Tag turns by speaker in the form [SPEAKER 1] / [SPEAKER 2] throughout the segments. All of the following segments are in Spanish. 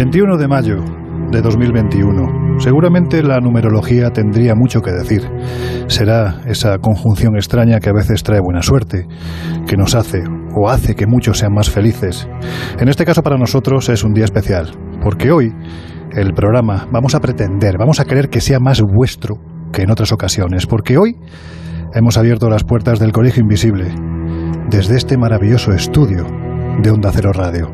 [SPEAKER 1] 21 de mayo de 2021. Seguramente la numerología tendría mucho que decir. Será esa conjunción extraña que a veces trae buena suerte, que nos hace o hace que muchos sean más felices. En este caso para nosotros es un día especial, porque hoy el programa vamos a pretender, vamos a querer que sea más vuestro que en otras ocasiones, porque hoy hemos abierto las puertas del Colegio Invisible desde este maravilloso estudio de Onda Cero Radio.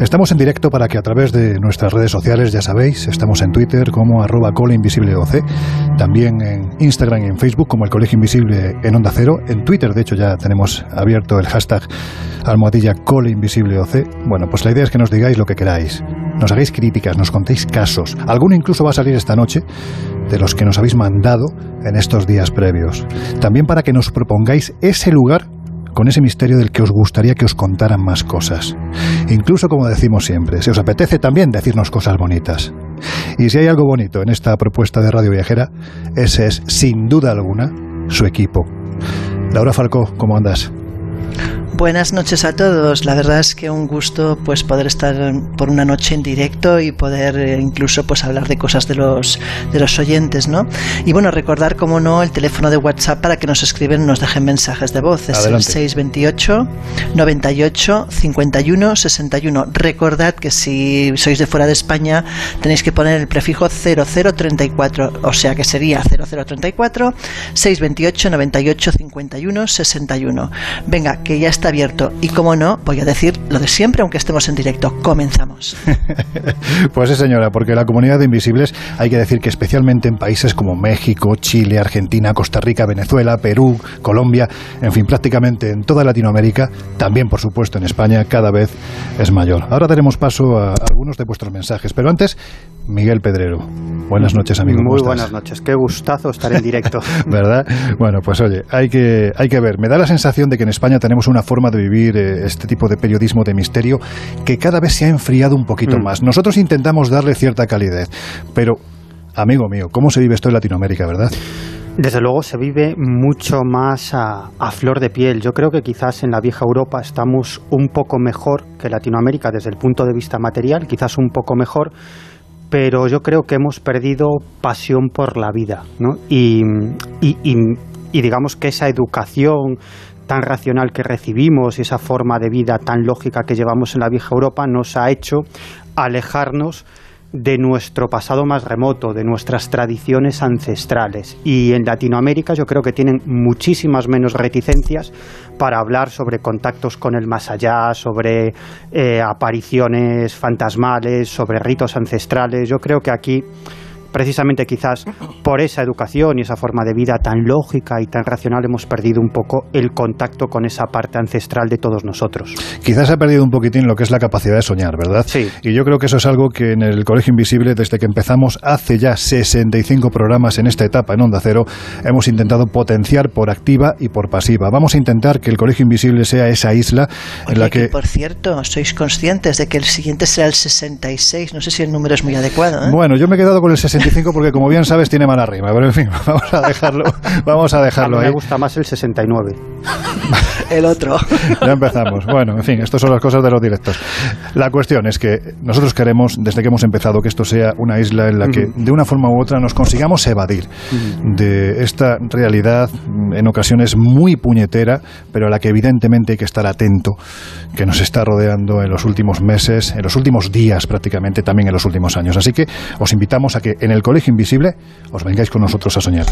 [SPEAKER 1] Estamos en directo para que a través de nuestras redes sociales, ya sabéis, estamos en Twitter como arroba coleinvisibleoc, también en Instagram y en Facebook como el Colegio Invisible en Onda Cero. En Twitter, de hecho, ya tenemos abierto el hashtag almohadilla coleinvisibleoc. Bueno, pues la idea es que nos digáis lo que queráis. Nos hagáis críticas, nos contéis casos. Alguno incluso va a salir esta noche de los que nos habéis mandado en estos días previos. También para que nos propongáis ese lugar con ese misterio del que os gustaría que os contaran más cosas. Incluso, como decimos siempre, si os apetece también decirnos cosas bonitas. Y si hay algo bonito en esta propuesta de Radio Viajera, ese es, sin duda alguna, su equipo. Laura Falcó, ¿cómo andas?
[SPEAKER 2] Buenas noches a todos. La verdad es que un gusto pues poder estar por una noche en directo y poder eh, incluso pues hablar de cosas de los de los oyentes, ¿no? Y bueno, recordar como no el teléfono de WhatsApp para que nos escriben, nos dejen mensajes de voz, es el 628 98 51 61. Recordad que si sois de fuera de España tenéis que poner el prefijo 0034, o sea que sería 0034 628 98 51 61. Venga, que ya está abierto. Y como no, voy a decir lo de siempre, aunque estemos en directo. Comenzamos.
[SPEAKER 1] pues sí, señora, porque la comunidad de invisibles hay que decir que especialmente en países como México, Chile, Argentina, Costa Rica, Venezuela, Perú, Colombia, en fin, prácticamente en toda Latinoamérica, también por supuesto en España, cada vez es mayor. Ahora daremos paso a algunos de vuestros mensajes, pero antes Miguel Pedrero. Buenas noches, amigo.
[SPEAKER 3] Muy buenas noches. Qué gustazo estar en directo.
[SPEAKER 1] ¿Verdad? Bueno, pues oye, hay que, hay que ver. Me da la sensación de que en España tenemos una forma de vivir eh, este tipo de periodismo de misterio que cada vez se ha enfriado un poquito mm. más. Nosotros intentamos darle cierta calidez, pero, amigo mío, ¿cómo se vive esto en Latinoamérica, verdad?
[SPEAKER 3] Desde luego se vive mucho más a, a, flor de piel. Yo creo que quizás en la vieja Europa estamos un poco mejor que Latinoamérica desde el punto de vista material, quizás un poco mejor, pero yo creo que hemos perdido pasión por la vida, ¿no? Y, digamos que esa educación tan racional que recibimos y esa forma de vida tan lógica que llevamos en la vieja Europa nos ha hecho alejarnos de nuestro pasado más remoto, de nuestras tradiciones ancestrales. Y en Latinoamérica yo creo que tienen muchísimas menos reticencias para hablar sobre contactos con el más allá, sobre eh, apariciones fantasmales, sobre ritos ancestrales. Yo creo que aquí precisamente quizás por esa educación y esa forma de vida tan lógica y tan racional hemos perdido un poco el contacto con esa parte ancestral de todos nosotros.
[SPEAKER 1] Quizás se ha perdido un poquitín lo que es la capacidad de soñar, ¿verdad?
[SPEAKER 3] Sí.
[SPEAKER 1] Y yo creo que eso es algo que en el Colegio Invisible, desde que empezamos hace ya 65 programas en esta etapa en Onda Cero, hemos intentado potenciar por activa y por pasiva. Vamos a intentar que el Colegio Invisible sea esa isla en la que...
[SPEAKER 2] Por cierto, sois conscientes de que el siguiente será el 66. No sé si el número es muy adecuado. ¿eh?
[SPEAKER 1] Bueno, yo me he quedado con el 66 porque como bien sabes tiene mala rima, pero en fin, vamos a dejarlo, vamos a dejarlo
[SPEAKER 3] a mí me gusta más el 69.
[SPEAKER 2] el otro.
[SPEAKER 1] Ya empezamos. Bueno, en fin, estas son las cosas de los directos. La cuestión es que nosotros queremos, desde que hemos empezado, que esto sea una isla en la que de una forma u otra nos consigamos evadir de esta realidad en ocasiones muy puñetera, pero a la que evidentemente hay que estar atento, que nos está rodeando en los últimos meses, en los últimos días prácticamente, también en los últimos años. Así que os invitamos a que en el Colegio Invisible os vengáis con nosotros a soñar.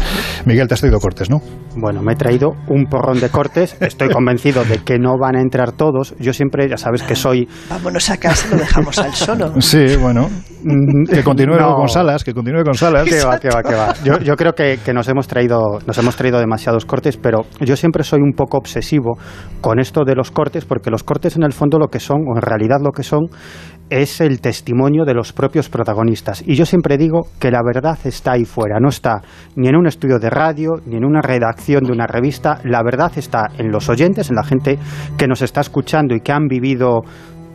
[SPEAKER 1] Miguel, te has traído cortes, ¿no?
[SPEAKER 3] Bueno, me he traído un porrón de cortes. Estoy convencido de que no van a entrar todos. Yo siempre, ya sabes que soy...
[SPEAKER 2] Vámonos a casa, lo dejamos al solo.
[SPEAKER 1] Sí, bueno. Mm, que continúe con Salas, que continúe con Salas.
[SPEAKER 3] Que va, que va, que va. Yo, yo creo que, que, nos, hemos traído, nos hemos traído demasiados cortes, pero yo siempre soy un poco obsesivo con esto de los cortes, porque los cortes en el fondo lo que son, o en realidad lo que son, es el testimonio de los propios protagonistas. Y yo siempre digo que la verdad está ahí fuera, no está ni en un estudio de radio, ni en una redacción de una revista, la verdad está en los oyentes, en la gente que nos está escuchando y que han vivido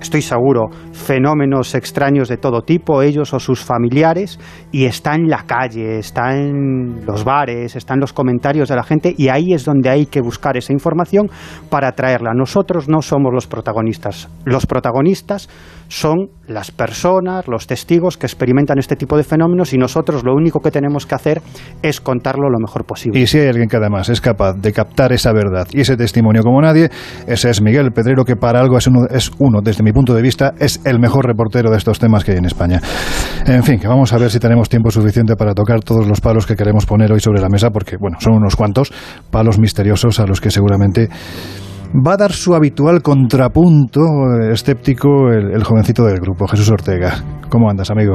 [SPEAKER 3] estoy seguro, fenómenos extraños de todo tipo, ellos o sus familiares, y está en la calle, está en los bares, está en los comentarios de la gente, y ahí es donde hay que buscar esa información para traerla. Nosotros no somos los protagonistas. Los protagonistas son las personas, los testigos que experimentan este tipo de fenómenos y nosotros lo único que tenemos que hacer es contarlo lo mejor posible.
[SPEAKER 1] Y si hay alguien que además es capaz de captar esa verdad y ese testimonio como nadie, ese es Miguel Pedrero, que para algo es uno, es uno, desde mi punto de vista, es el mejor reportero de estos temas que hay en España. En fin, que vamos a ver si tenemos tiempo suficiente para tocar todos los palos que queremos poner hoy sobre la mesa, porque, bueno, son unos cuantos palos misteriosos a los que seguramente va a dar su habitual contrapunto eh, escéptico el, jovencito del grupo, Jesús Ortega. ¿Cómo andas, amigo?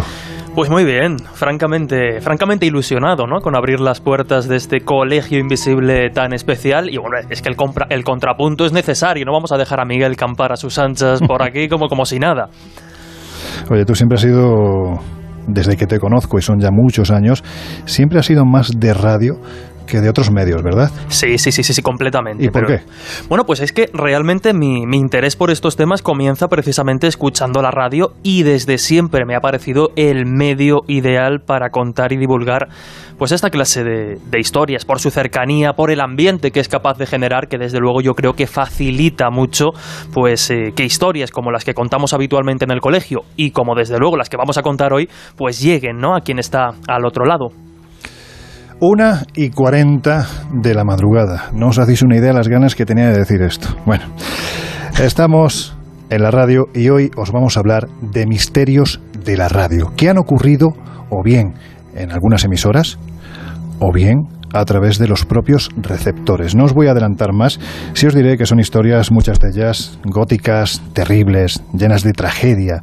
[SPEAKER 4] Pues muy bien, francamente, francamente ilusionado, ¿no? Con abrir las puertas de este colegio invisible tan especial. Y bueno, es que el, el contrapunto es necesario, no vamos a dejar a Miguel campar a sus anchas por aquí como, como si nada.
[SPEAKER 1] Oye, tú siempre has sido, desde que te conozco, y son ya muchos años, siempre has sido más de radio que de otros medios, ¿verdad?
[SPEAKER 4] Sí, sí, sí, sí, sí completamente.
[SPEAKER 1] ¿Y por qué?
[SPEAKER 4] Bueno, pues es que realmente mi, mi, interés por estos temas comienza precisamente escuchando la radio y desde siempre me ha parecido el medio ideal para contar y divulgar pues esta clase de, de historias, por su cercanía, por el ambiente que es capaz de generar, que desde luego yo creo que facilita mucho pues eh, que historias como las que contamos habitualmente en el colegio y como desde luego las que vamos a contar hoy, pues lleguen ¿no? a quien está al otro lado.
[SPEAKER 1] Una y cuarenta de la madrugada. No os hacéis una idea de las ganas que tenía de decir esto. Bueno, estamos en la radio y hoy os vamos a hablar de misterios de la radio que han ocurrido o bien en algunas emisoras o bien a través de los propios receptores. No os voy a adelantar más si os diré que son historias, muchas de ellas góticas, terribles, llenas de tragedia,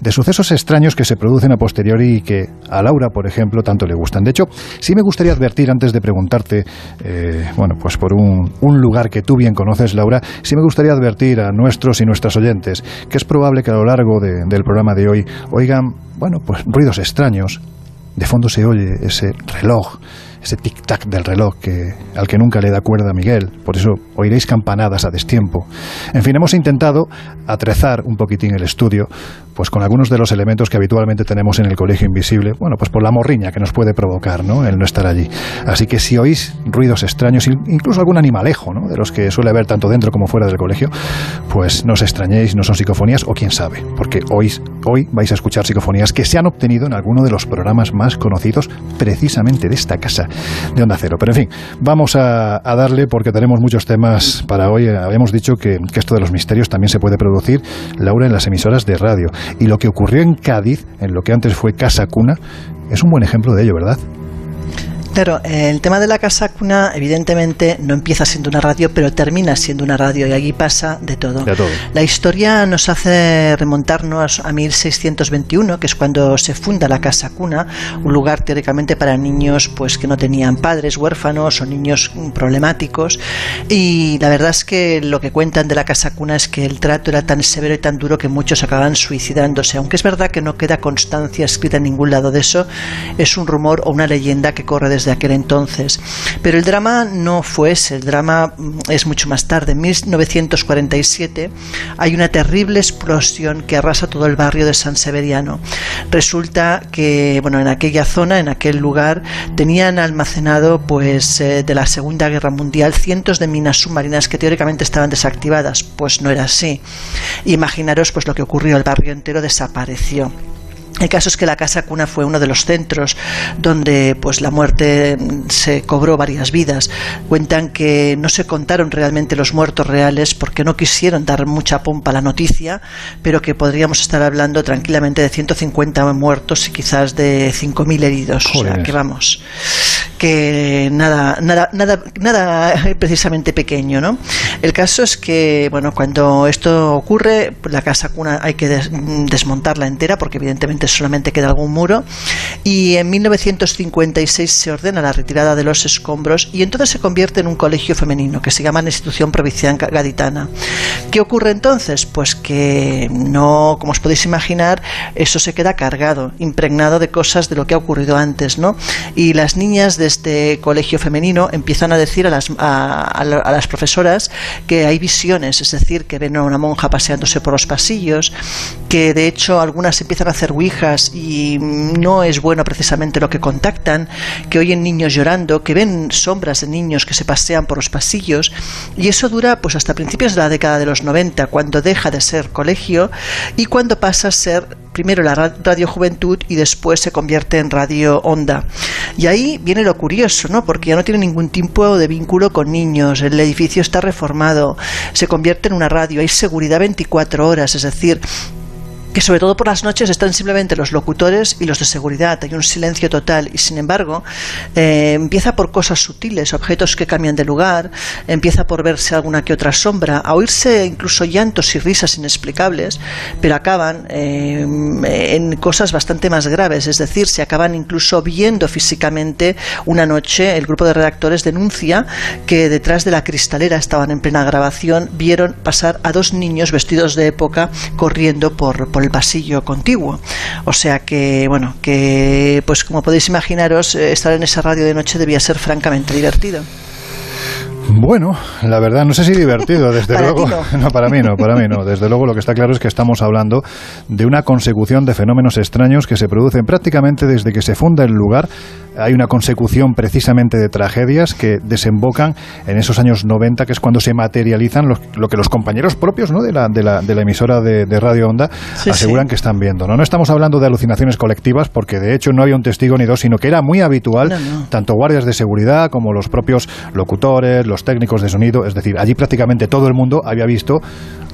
[SPEAKER 1] de sucesos extraños que se producen a posteriori y que a Laura, por ejemplo, tanto le gustan. De hecho, sí me gustaría advertir antes de preguntarte, eh, bueno, pues por un, lugar que tú bien conoces, Laura, sí me gustaría advertir a nuestros y nuestras oyentes que es probable que a lo largo de, del programa de hoy oigan, bueno, pues ruidos extraños. De fondo se oye ese reloj ese tic-tac del reloj que, al que nunca le da cuerda Miguel. Por eso oiréis campanadas a destiempo. En fin, hemos intentado atrezar un poquitín el estudio pues con algunos de los elementos que habitualmente tenemos en el colegio invisible, bueno, pues por la morriña que nos puede provocar, ¿no? El no estar allí. Así que si oís ruidos extraños, incluso algún animalejo, ¿no? De los que suele haber tanto dentro como fuera del colegio, pues no os extrañéis, no son psicofonías o quién sabe, porque hoy, hoy vais a escuchar psicofonías que se han obtenido en alguno de los programas más conocidos precisamente de esta casa de Onda Cero. Pero en fin, vamos a, darle porque tenemos muchos temas para hoy. Habíamos dicho que, que esto de los misterios también se puede producir, Laura, en las emisoras de radio. Y lo que ocurrió en Cádiz, en lo que antes fue Casa Cuna, es un buen ejemplo de ello, ¿verdad?
[SPEAKER 2] Claro, el tema de la casa cuna evidentemente no empieza siendo una radio, pero termina siendo una radio y allí pasa de todo. La historia nos hace remontarnos a 1621, que es cuando se funda la casa cuna, un lugar teóricamente para niños pues que no tenían padres, huérfanos o niños problemáticos. Y la verdad es que lo que cuentan de la casa cuna es que el trato era tan severo y tan duro que muchos acaban suicidándose. Aunque es verdad que no queda constancia escrita en ningún lado de eso, es un rumor o una leyenda que corre desde desde aquel entonces. Pero el drama no fue ese, el drama mm, es mucho más tarde. En 1947 hay una terrible explosión que arrasa todo el barrio de San Severiano. Resulta que, bueno, en aquella zona, en aquel lugar, tenían almacenado, pues, eh, de la Segunda Guerra Mundial cientos de minas submarinas que teóricamente estaban desactivadas. Pues no era así. Imaginaros, pues, lo que ocurrió, el barrio entero desapareció. El caso es que la casa cuna fue uno de los centros donde pues la muerte se cobró varias vidas. Cuentan que no se contaron realmente los muertos reales porque no quisieron dar mucha pompa a la noticia, pero que podríamos estar hablando tranquilamente de 150 muertos y quizás de 5.000 heridos. O sea, que vamos, que nada, nada, nada, nada precisamente pequeño, ¿no? El caso es que, bueno, cuando esto ocurre, la casa cuna hay que desmontarla entera porque evidentemente solamente queda algún muro, y en 1956 se ordena la retirada de los escombros y entonces se convierte en un colegio femenino que se llama la Institución Provincial Gaditana. ¿Qué ocurre entonces? Pues que no, como os podéis imaginar, eso se queda cargado, impregnado de cosas de lo que ha ocurrido antes, ¿no? Y las niñas de este colegio femenino empiezan a decir a las, a las profesoras que hay visiones, es decir, que ven a una monja paseándose por los pasillos, que de hecho algunas empiezan a hacer ouijas y no es bueno precisamente lo que contactan, que oyen niños llorando, que ven sombras de niños que se pasean por los pasillos. Y eso dura pues hasta principios de la década de los 90 cuando deja de ser colegio y cuando pasa a ser primero la Radio Juventud y después se convierte en Radio Onda. Y ahí viene lo curioso, ¿no? Porque ya no tiene ningún tipo de vínculo con niños, el edificio está reformado, se convierte en una radio, hay seguridad 24 horas, es decir, que sobre todo por las noches están simplemente los locutores y los de seguridad, hay un silencio total y sin embargo eh, empieza por cosas sutiles, objetos que cambian de lugar, empieza por verse alguna que otra sombra, a oírse incluso llantos y risas inexplicables, pero acaban eh, en cosas bastante más graves, es decir, se acaban incluso viendo físicamente una noche, el grupo de redactores denuncia que detrás de la cristalera estaban en plena grabación, vieron pasar a dos niños vestidos de época corriendo por, por el pasillo contiguo. O sea que, bueno, que pues como podéis imaginaros, eh, estar en esa radio de noche debía ser francamente divertido.
[SPEAKER 1] Bueno, la verdad, no sé si divertido, desde luego. No. para mí no, para mí no. Desde luego lo que está claro es que estamos hablando de una consecución de fenómenos extraños que se producen prácticamente desde que se funda el lugar. Hay una consecución precisamente de tragedias que desembocan en esos años 90, que es cuando se materializan lo que los compañeros propios ¿no? de, la, de, la, de la emisora de, Radio Onda aseguran que están viendo. ¿no? no estamos hablando de alucinaciones colectivas, porque de hecho no había un testigo ni dos, sino que era muy habitual, tanto guardias de seguridad como los propios locutores, los técnicos de sonido, es decir, allí prácticamente todo el mundo había visto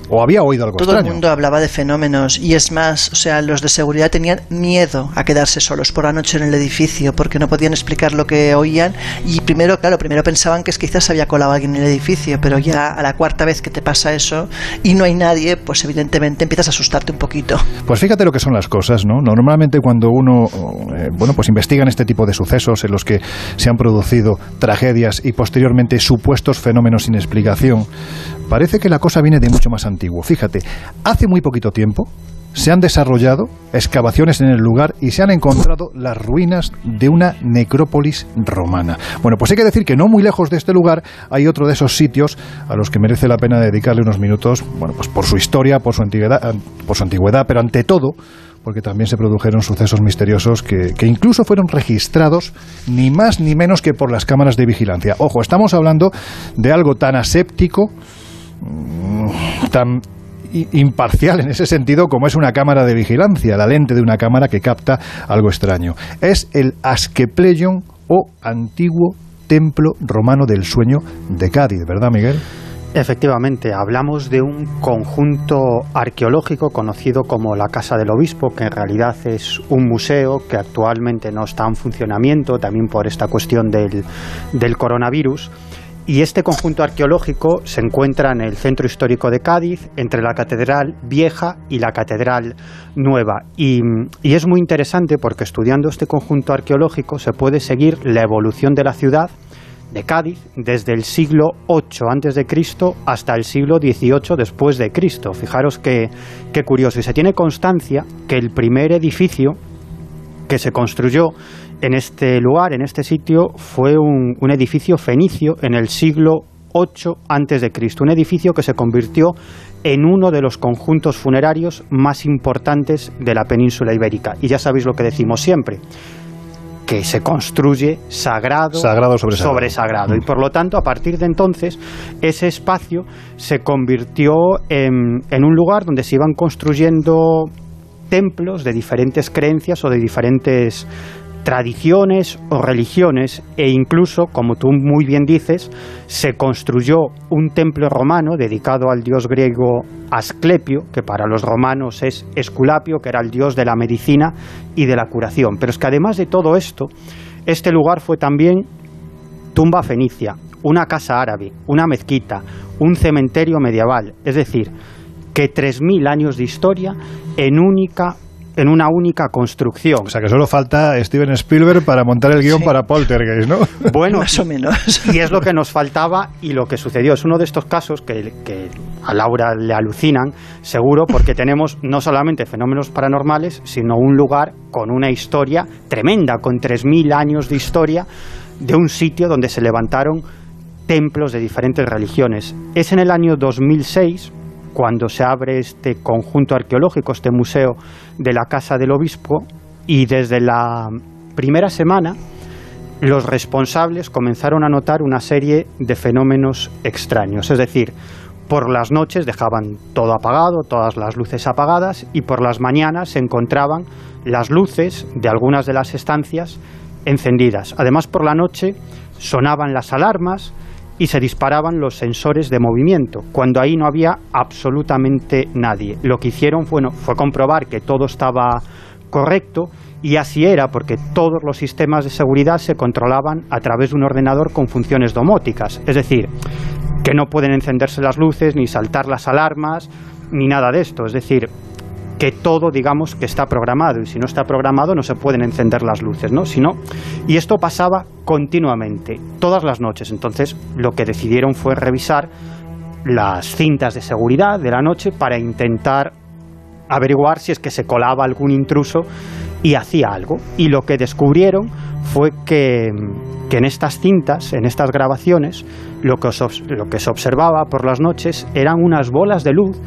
[SPEAKER 1] o había oído algo
[SPEAKER 2] Todo el mundo hablaba de fenómenos y es más, o sea, los de seguridad tenían miedo a quedarse solos por la noche en el edificio porque no podían explicar lo que oían y primero, claro, primero pensaban que quizás había colado alguien en el edificio, pero ya a la cuarta vez que te pasa eso y no hay nadie, pues evidentemente empiezas a asustarte un poquito.
[SPEAKER 1] Pues fíjate lo que son las cosas, ¿no? Normalmente cuando uno, eh, bueno, pues investigan este tipo de sucesos en los que se han producido tragedias y posteriormente supuestos fenómenos sin explicación, parece que la cosa viene de mucho más antiguo. Fíjate, hace muy poquito tiempo se han desarrollado excavaciones en el lugar y se han encontrado las ruinas de una necrópolis romana. Bueno, pues hay que decir que no muy lejos de este lugar hay otro de esos sitios a los que merece la pena dedicarle unos minutos, bueno, pues por su historia, por su antigüedad, por su antigüedad pero ante todo porque también se produjeron sucesos misteriosos que, incluso fueron registrados ni más ni menos que por las cámaras de vigilancia. Ojo, estamos hablando de algo tan aséptico, Mm, tan imparcial en ese sentido como es una cámara de vigilancia, la lente de una cámara que capta algo extraño. Es el Asclepleion o antiguo templo romano del sueño de Cádiz, ¿verdad Miguel?
[SPEAKER 3] Efectivamente, hablamos de un conjunto arqueológico conocido como la Casa del Obispo, que en realidad es un museo que actualmente no está en funcionamiento, también por esta cuestión del, del coronavirus y este conjunto arqueológico se encuentra en el centro histórico de Cádiz, entre la Catedral Vieja y la Catedral Nueva. Y, es muy interesante porque estudiando este conjunto arqueológico se puede seguir la evolución de la ciudad de Cádiz desde el siglo VIII antes de Cristo hasta el siglo XVIII después de Cristo. Fijaros qué, qué curioso. Y se tiene constancia que el primer edificio que se construyó en este lugar, en este sitio, fue un, un edificio fenicio en el siglo 8 a.C., un edificio que se convirtió en uno de los conjuntos funerarios más importantes de la península ibérica. Y ya sabéis lo que decimos siempre, que se construye sagrado,
[SPEAKER 1] sagrado sobre,
[SPEAKER 3] sobre sagrado. Y por lo tanto, a partir de entonces, ese espacio se convirtió en, en un lugar donde se iban construyendo templos de diferentes creencias o de diferentes tradiciones o religiones e incluso, como tú muy bien dices, se construyó un templo romano dedicado al dios griego Asclepio, que para los romanos es Esculapio, que era el dios de la medicina y de la curación. Pero es que además de todo esto, este lugar fue también tumba fenicia, una casa árabe, una mezquita, un cementerio medieval, es decir, que 3.000 años de historia en única en una única construcción.
[SPEAKER 1] O sea que solo falta Steven Spielberg para montar el guion para Poltergeist, ¿no?
[SPEAKER 3] Bueno,
[SPEAKER 2] más o menos.
[SPEAKER 3] Y es lo que nos faltaba y lo que sucedió. Es uno de estos casos que, que a Laura le alucinan, seguro, porque tenemos no solamente fenómenos paranormales, sino un lugar con una historia tremenda, con 3.000 años de historia, de un sitio donde se levantaron templos de diferentes religiones. Es en el año 2006 cuando se abre este conjunto arqueológico, este museo de la Casa del Obispo, y desde la primera semana los responsables comenzaron a notar una serie de fenómenos extraños, es decir, por las noches dejaban todo apagado, todas las luces apagadas, y por las mañanas se encontraban las luces de algunas de las estancias encendidas. Además, por la noche sonaban las alarmas, y se disparaban los sensores de movimiento, cuando ahí no había absolutamente nadie. Lo que hicieron fue, fue comprobar que todo estaba correcto y así era porque todos los sistemas de seguridad se controlaban a través de un ordenador con funciones domóticas, es decir, que no pueden encenderse las luces, ni saltar las alarmas, ni nada de esto, es decir, que todo, digamos, que está programado y si no está programado no se pueden encender las luces, ¿no? Si y esto pasaba continuamente, todas las noches. Entonces, lo que decidieron fue revisar las cintas de seguridad de la noche para intentar averiguar si es que se colaba algún intruso y hacía algo. Y lo que descubrieron fue que, que en estas cintas, en estas grabaciones, lo que, lo que se observaba por las noches eran unas bolas de luz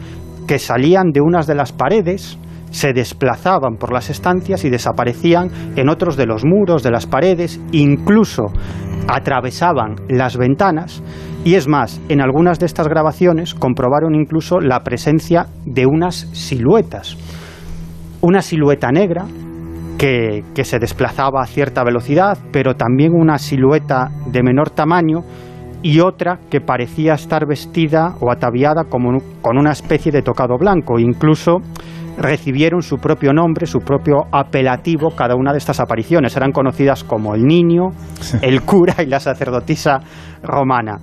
[SPEAKER 3] que salían de unas de las paredes, se desplazaban por las estancias y desaparecían en otros de los muros, de las paredes, incluso atravesaban las ventanas y es más, en algunas de estas grabaciones comprobaron incluso la presencia de unas siluetas. Una silueta negra que, que, se desplazaba a cierta velocidad, pero también una silueta de menor tamaño y otra que parecía estar vestida o ataviada como, con una especie de tocado blanco. Incluso recibieron su propio nombre, su propio apelativo cada una de estas apariciones. Eran conocidas como el niño, el cura y la sacerdotisa romana.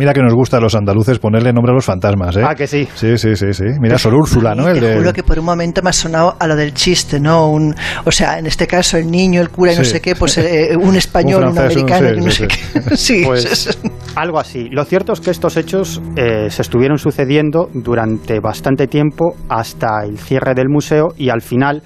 [SPEAKER 1] Mira que nos gusta a los andaluces ponerle nombre a los fantasmas, ¿eh?
[SPEAKER 3] Ah, que sí.
[SPEAKER 1] Sí, sí, sí, sí. Mira, Sol Úrsula, ¿no?
[SPEAKER 2] El te juro que por un momento me ha sonado a lo del chiste, ¿no? Un, o sea, en este caso el niño, el cura y no sé qué, pues eh, un español, un, americano y no sé qué. sí,
[SPEAKER 3] pues, algo así. Lo cierto es que estos hechos eh, se estuvieron sucediendo durante bastante tiempo hasta el cierre del museo y al final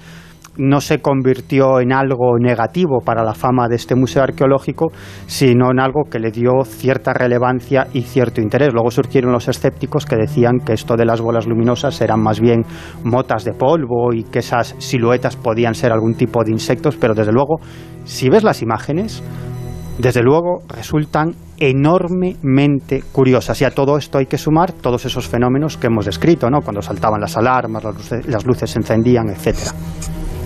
[SPEAKER 3] no se convirtió en algo negativo para la fama de este museo arqueológico, sino en algo que le dio cierta relevancia y cierto interés. Luego surgieron los escépticos que decían que esto de las bolas luminosas eran más bien motas de polvo y que esas siluetas podían ser algún tipo de insectos, pero desde luego, si ves las imágenes, desde luego resultan enormemente curiosas. Y a todo esto hay que sumar todos esos fenómenos que hemos descrito, ¿no? cuando saltaban las alarmas, las luces, las luces se encendían, etcétera.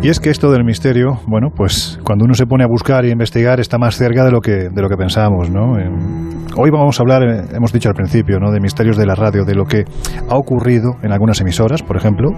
[SPEAKER 1] Y es que esto del misterio, bueno, pues cuando uno se pone a buscar y investigar está más cerca de lo que, de lo que pensábamos, ¿no? Hoy vamos a hablar, eh, hemos dicho al principio, ¿no? de misterios de la radio, de lo que ha ocurrido en algunas emisoras, por ejemplo,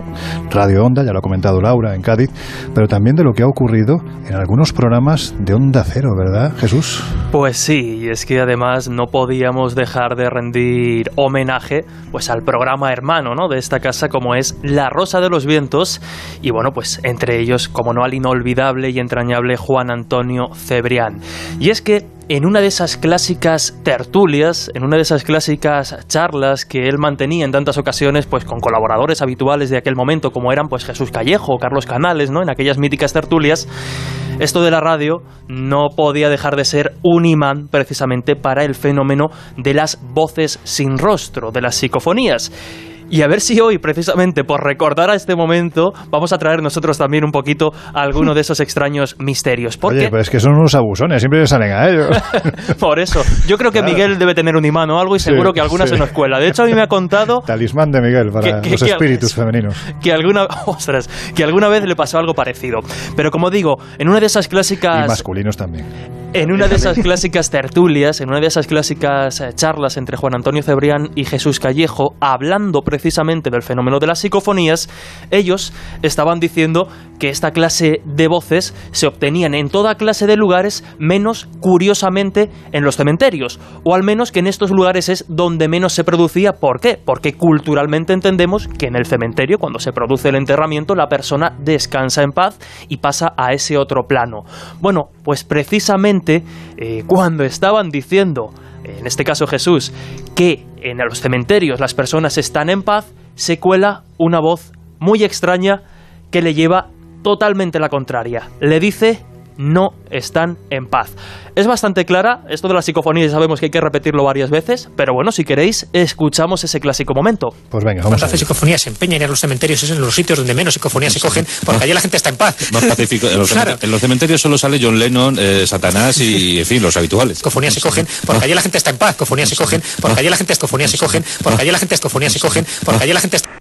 [SPEAKER 1] Radio Onda, ya lo ha comentado Laura, en Cádiz, pero también de lo que ha ocurrido en algunos programas de Onda Cero, ¿verdad, Jesús?
[SPEAKER 4] Pues sí, y es que además no podíamos dejar de rendir homenaje pues al programa hermano, ¿no? de esta casa como es La Rosa de los Vientos y bueno, pues entre ellos como no al inolvidable y entrañable Juan Antonio Cebrián. Y es que en una de esas clásicas tertulias, en una de esas clásicas charlas que él mantenía en tantas ocasiones, pues con colaboradores habituales de aquel momento, como eran pues Jesús Callejo o Carlos Canales, ¿no? En aquellas míticas tertulias, esto de la radio no podía dejar de ser un imán precisamente para el fenómeno de las voces sin rostro, de las psicofonías. Y a ver si hoy, precisamente por recordar a este momento, vamos a traer nosotros también un poquito alguno de esos extraños misterios.
[SPEAKER 1] Oye, pero es que son unos abusones, siempre salen a ellos.
[SPEAKER 4] por eso, yo creo que Miguel debe tener un imán o algo y seguro que alguna se nos cuela. De hecho, a mí me ha contado...
[SPEAKER 1] Talismán de Miguel para los espíritus femeninos.
[SPEAKER 4] Que alguna, ostras, que alguna vez le pasó algo parecido. Pero como digo, en una de esas clásicas...
[SPEAKER 1] Y masculinos también.
[SPEAKER 4] En una de esas clásicas tertulias, en una de esas clásicas eh, charlas entre Juan Antonio Cebrián y Jesús Callejo, hablando precisamente del fenómeno de las psicofonías, ellos estaban diciendo que esta clase de voces se obtenían en toda clase de lugares, menos curiosamente en los cementerios, o al menos que en estos lugares es donde menos se producía. ¿Por qué? Porque culturalmente entendemos que en el cementerio, cuando se produce el enterramiento, la persona descansa en paz y pasa a ese otro plano. Bueno, pues precisamente eh, cuando estaban diciendo, en este caso Jesús, que en los cementerios las personas están en paz, se cuela una voz muy extraña que le lleva totalmente la contraria. Le dice no están en paz. Es bastante clara, esto de la psicofonía ya sabemos que hay que repetirlo varias veces, pero bueno, si queréis, escuchamos ese clásico momento.
[SPEAKER 1] Pues venga, vamos.
[SPEAKER 5] Cuando hace psicofonía se empeña en ir a los cementerios, es en los sitios donde menos psicofonías se cogen, porque allí la gente está en paz.
[SPEAKER 6] Más pacífico. En los, en los cementerios solo sale John Lennon, eh, Satanás y, en fin, los habituales.
[SPEAKER 5] Psicofonías se cogen, porque allí la gente está en paz. Psicofonías se cogen, porque allí la gente psicofonías se cogen, porque allí la gente psicofonías se cogen, porque allí la gente está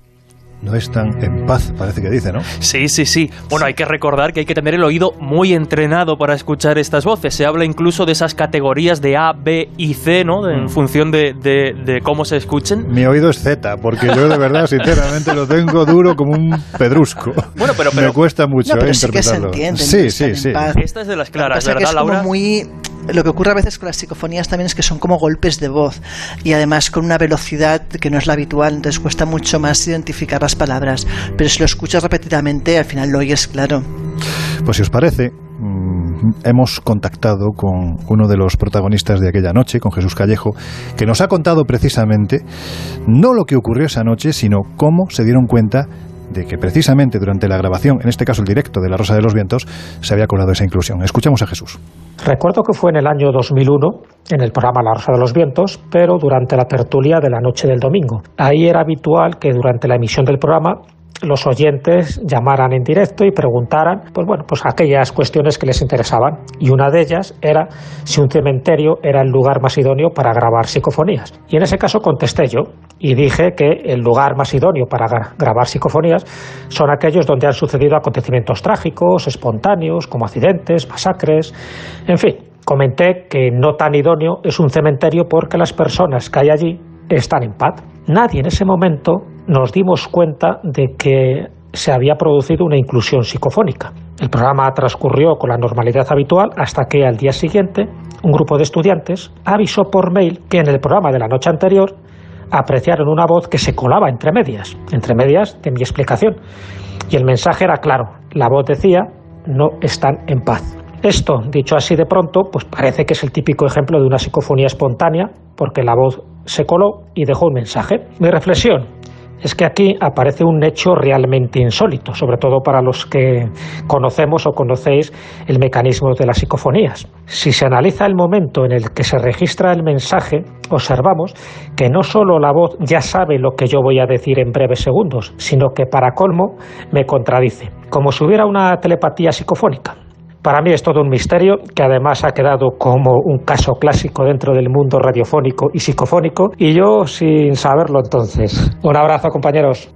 [SPEAKER 1] no están en paz, parece que dice, ¿no?
[SPEAKER 4] Sí, sí, sí. Bueno, hay que recordar que hay que tener el oído muy entrenado para escuchar estas voces. Se habla incluso de esas categorías de A, B y C, ¿no? En mm. función de, de, cómo se escuchen.
[SPEAKER 1] Mi oído es Z, porque yo de verdad, sinceramente, lo tengo duro como un pedrusco. Bueno, pero, Me cuesta mucho
[SPEAKER 2] no, pero
[SPEAKER 1] eh, sí interpretarlo.
[SPEAKER 2] Que se
[SPEAKER 1] sí, sí, sí.
[SPEAKER 4] Esta es de las claras, ¿verdad,
[SPEAKER 2] que es
[SPEAKER 4] Laura?
[SPEAKER 2] Como muy lo que ocurre a veces con las psicofonías también es que son como golpes de voz y además con una velocidad que no es la habitual, entonces cuesta mucho más identificar las palabras. Pero si lo escuchas repetidamente, al final lo oyes claro.
[SPEAKER 1] Pues si os parece, mm, hemos contactado con uno de los protagonistas de aquella noche, con Jesús Callejo, que nos ha contado precisamente no lo que ocurrió esa noche, sino cómo se dieron cuenta de que precisamente durante la grabación, en este caso el directo de La Rosa de los Vientos, se había colado esa inclusión. Escuchamos a Jesús.
[SPEAKER 7] Recuerdo que fue en el año 2001, en el programa La Rosa de los Vientos, pero durante la tertulia de la noche del domingo. Ahí era habitual que durante la emisión del programa los oyentes llamaran en directo y preguntaran, pues bueno, pues aquellas cuestiones que les interesaban. Y una de ellas era si un cementerio era el lugar más idóneo para grabar psicofonías. Y en ese caso contesté yo y dije que el lugar más idóneo para grabar psicofonías son aquellos donde han sucedido acontecimientos trágicos, espontáneos, como accidentes, masacres, en fin. Comenté que no tan idóneo es un cementerio porque las personas que hay allí están en paz. Nadie en ese momento nos dimos cuenta de que se había producido una inclusión psicofónica. El programa transcurrió con la normalidad habitual hasta que al día siguiente un grupo de estudiantes avisó por mail que en el programa de la noche anterior apreciaron una voz que se colaba entre medias, entre medias de mi explicación. Y el mensaje era claro, la voz decía, no están en paz. Esto, dicho así de pronto, pues parece que es el típico ejemplo de una psicofonía espontánea, porque la voz se coló y dejó un mensaje. Mi reflexión es que aquí aparece un hecho realmente insólito, sobre todo para los que conocemos o conocéis el mecanismo de las psicofonías. Si se analiza el momento en el que se registra el mensaje, observamos que no solo la voz ya sabe lo que yo voy a decir en breves segundos, sino que para colmo me contradice, como si hubiera una telepatía psicofónica. Para mí es todo un misterio que además ha quedado como un caso clásico dentro del mundo radiofónico y psicofónico y yo sin saberlo entonces. Un abrazo compañeros.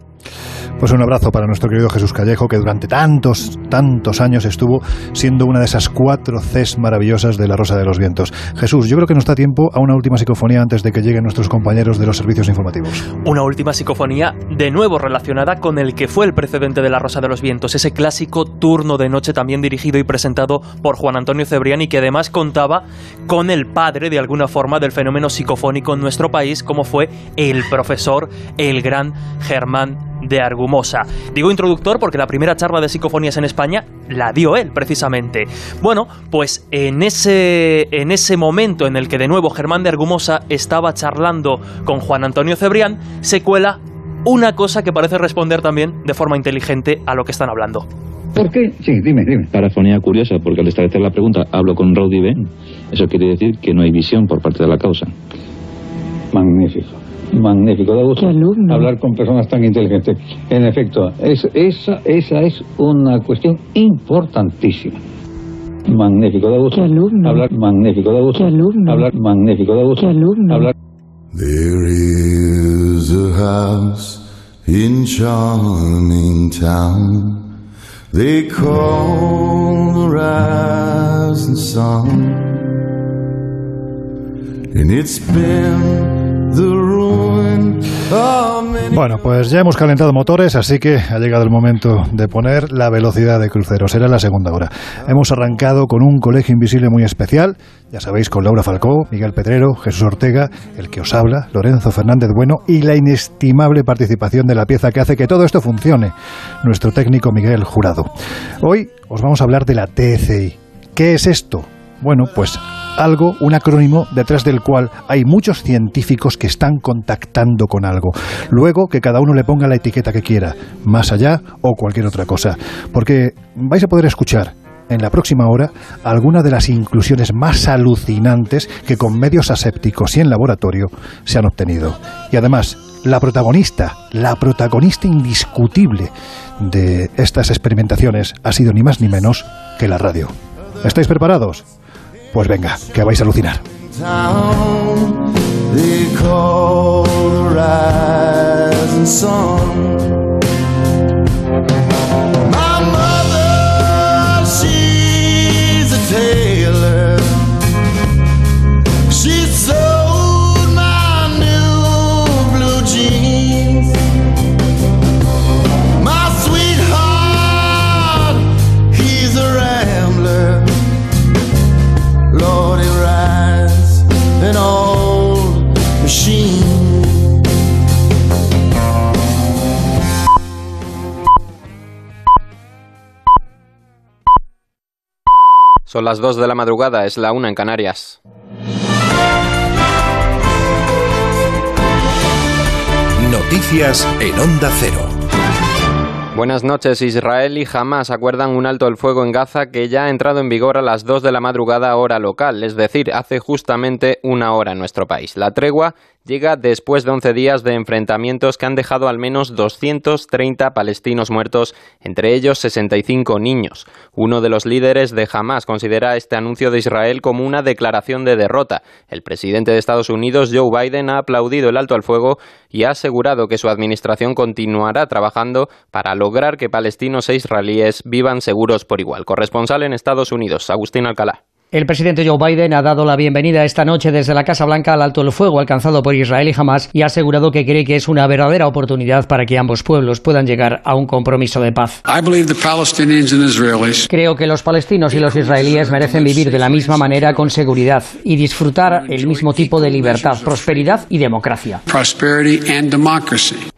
[SPEAKER 1] Pues un abrazo para nuestro querido Jesús Callejo, que durante tantos, tantos años estuvo siendo una de esas cuatro Cs maravillosas de la Rosa de los Vientos. Jesús, yo creo que nos da tiempo a una última psicofonía antes de que lleguen nuestros compañeros de los servicios informativos.
[SPEAKER 4] Una última psicofonía, de nuevo relacionada con el que fue el precedente de la Rosa de los Vientos, ese clásico turno de noche también dirigido y presentado por Juan Antonio Cebrián y que además contaba con el padre, de alguna forma, del fenómeno psicofónico en nuestro país, como fue el profesor, el gran Germán de Argumosa. Digo introductor porque la primera charla de psicofonías en España la dio él, precisamente. Bueno, pues en ese, en ese momento en el que de nuevo Germán de Argumosa estaba charlando con Juan Antonio Cebrián, se cuela una cosa que parece responder también de forma inteligente a lo que están hablando.
[SPEAKER 8] ¿Por qué? Sí, dime, dime. Parafonía curiosa, porque al establecer la pregunta hablo con Rowdy Ben. Eso quiere decir que no hay visión por parte de la causa.
[SPEAKER 9] Magnífico magnífico. Da gusto hablar con personas tan inteligentes. En efecto, es, esa, esa es una cuestión importantísima. Magnífico, da gusto hablar. Magnífico, da gusto hablar. Magnífico, da gusto hablar. There is a house in charming town. They call the rising sun.
[SPEAKER 1] And it's been Bueno, pues ya hemos calentado motores, así que ha llegado el momento de poner la velocidad de crucero. Será la segunda hora. Hemos arrancado con un colegio invisible muy especial, ya sabéis, con Laura Falcó, Miguel Pedrero, Jesús Ortega, el que os habla, Lorenzo Fernández Bueno y la inestimable participación de la pieza que hace que todo esto funcione, nuestro técnico Miguel Jurado. Hoy os vamos a hablar de la TCI. ¿Qué es esto? Bueno, pues algo, un acrónimo detrás del cual hay muchos científicos que están contactando con algo. Luego que cada uno le ponga la etiqueta que quiera, más allá o cualquier otra cosa. Porque vais a poder escuchar en la próxima hora algunas de las inclusiones más alucinantes que con medios asépticos y en laboratorio se han obtenido. Y además, la protagonista, la protagonista indiscutible de estas experimentaciones ha sido ni más ni menos que la radio. ¿Estáis preparados? Pues venga, que vais a alucinar.
[SPEAKER 10] Son las 2 de la madrugada, es la 1 en Canarias.
[SPEAKER 11] Noticias en Onda Cero.
[SPEAKER 10] Buenas noches. Israel y Hamas acuerdan un alto el fuego en Gaza que ya ha entrado en vigor a las 2 de la madrugada hora local, es decir, hace justamente una hora en nuestro país. La tregua llega después de 11 días de enfrentamientos que han dejado al menos 230 palestinos muertos, entre ellos 65 niños. Uno de los líderes de Hamas considera este anuncio de Israel como una declaración de derrota. El presidente de Estados Unidos, Joe Biden, ha aplaudido el alto al fuego y ha asegurado que su administración continuará trabajando para lograr que palestinos e israelíes vivan seguros por igual. Corresponsal en Estados Unidos, Agustín Alcalá.
[SPEAKER 12] El presidente Joe Biden ha dado la bienvenida esta noche desde la Casa Blanca al alto el fuego alcanzado por Israel y Hamas y ha asegurado que cree que es una verdadera oportunidad para que ambos pueblos puedan llegar a un compromiso de paz. Creo que los palestinos y los israelíes merecen vivir de la misma manera con seguridad y disfrutar el mismo tipo de libertad, prosperidad y democracia.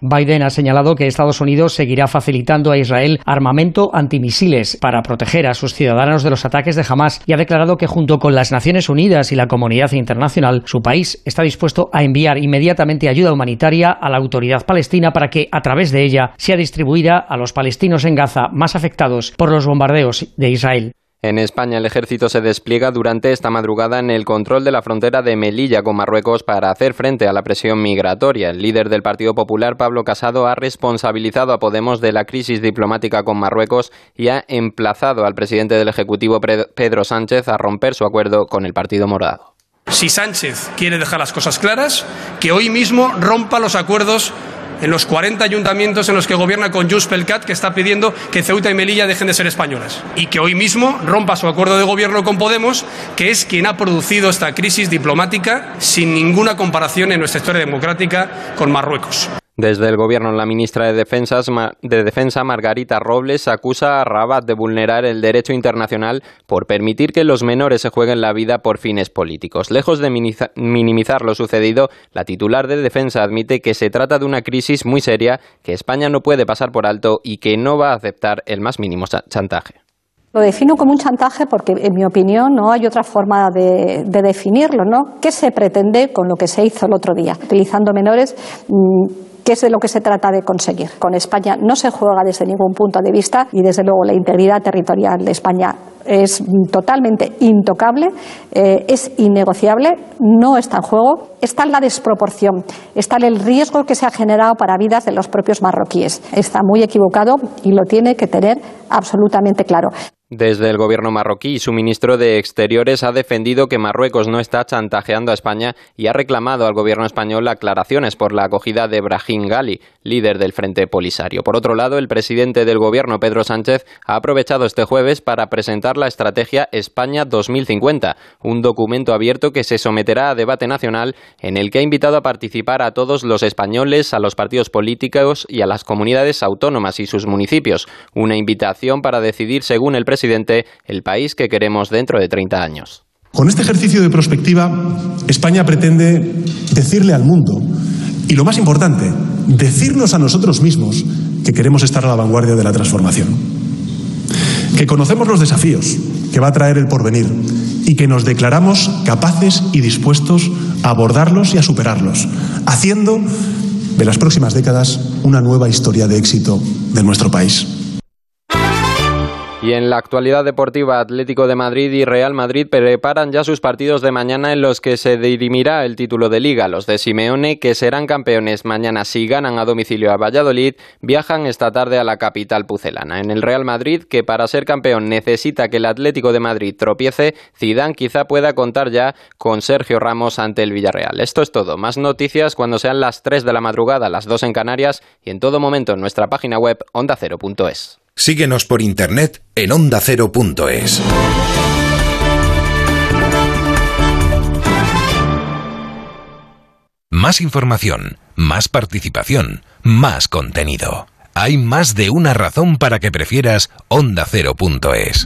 [SPEAKER 12] Biden ha señalado que Estados Unidos seguirá facilitando a Israel armamento antimisiles para proteger a sus ciudadanos de los ataques de Hamas y ha declarado que junto con las Naciones Unidas y la comunidad internacional, su país está dispuesto a enviar inmediatamente ayuda humanitaria a la autoridad palestina para que, a través de ella, sea distribuida a los palestinos en Gaza más afectados por los bombardeos de Israel.
[SPEAKER 10] En España, el ejército se despliega durante esta madrugada en el control de la frontera de Melilla con Marruecos para hacer frente a la presión migratoria. El líder del Partido Popular, Pablo Casado, ha responsabilizado a Podemos de la crisis diplomática con Marruecos y ha emplazado al presidente del Ejecutivo, Pedro Sánchez, a romper su acuerdo con el Partido Morado.
[SPEAKER 13] Si Sánchez quiere dejar las cosas claras, que hoy mismo rompa los acuerdos en los 40 ayuntamientos en los que gobierna con Jus Pelcat, que está pidiendo que Ceuta y Melilla dejen de ser españolas. Y que hoy mismo rompa su acuerdo de gobierno con Podemos, que es quien ha producido esta crisis diplomática sin ninguna comparación en nuestra historia democrática con Marruecos.
[SPEAKER 10] Desde el gobierno, la ministra de, Defensas, de Defensa, Margarita Robles, acusa a Rabat de vulnerar el derecho internacional por permitir que los menores se jueguen la vida por fines políticos. Lejos de minimizar lo sucedido, la titular de Defensa admite que se trata de una crisis muy seria que España no puede pasar por alto y que no va a aceptar el más mínimo chantaje.
[SPEAKER 14] Lo defino como un chantaje porque, en mi opinión, no hay otra forma de, definirlo, ¿no? ¿Qué se pretende con lo que se hizo el otro día? Utilizando menores. Mm, que es de lo que se trata de conseguir. Con España no se juega desde ningún punto de vista y, desde luego, la integridad territorial de España es totalmente intocable, eh, es innegociable, no está en juego. Está la desproporción, está el riesgo que se ha generado para vidas de los propios marroquíes. Está muy equivocado y lo tiene que tener absolutamente claro.
[SPEAKER 10] Desde el gobierno marroquí, su ministro de Exteriores ha defendido que Marruecos no está chantajeando a España y ha reclamado al gobierno español aclaraciones por la acogida de Brahim Gali, líder del Frente Polisario. Por otro lado, el presidente del gobierno, Pedro Sánchez, ha aprovechado este jueves para presentar la estrategia España 2050, un documento abierto que se someterá a debate nacional en el que ha invitado a participar a todos los españoles, a los partidos políticos y a las comunidades autónomas y sus municipios. Una invitación para decidir según el presidente presidente, el país que queremos dentro de 30 años.
[SPEAKER 15] Con este ejercicio de prospectiva, España pretende decirle al mundo, y lo más importante, decirnos a nosotros mismos que queremos estar a la vanguardia de la transformación. Que conocemos los desafíos que va a traer el porvenir y que nos declaramos capaces y dispuestos a abordarlos y a superarlos, haciendo de las próximas décadas una nueva historia de éxito de nuestro país.
[SPEAKER 10] Y en la actualidad deportiva, Atlético de Madrid y Real Madrid preparan ya sus partidos de mañana en los que se dirimirá el título de liga. Los de Simeone, que serán campeones mañana si ganan a domicilio a Valladolid, viajan esta tarde a la capital pucelana. En el Real Madrid, que para ser campeón necesita que el Atlético de Madrid tropiece, Zidane quizá pueda contar ya con Sergio Ramos ante el Villarreal. Esto es todo. Más noticias cuando sean las 3 de la madrugada, las 2 en Canarias y en todo momento en nuestra página web ondacero.es.
[SPEAKER 11] Síguenos por internet en ondacero.es. Más información, más participación, más contenido. Hay más de una razón para que prefieras ondacero.es.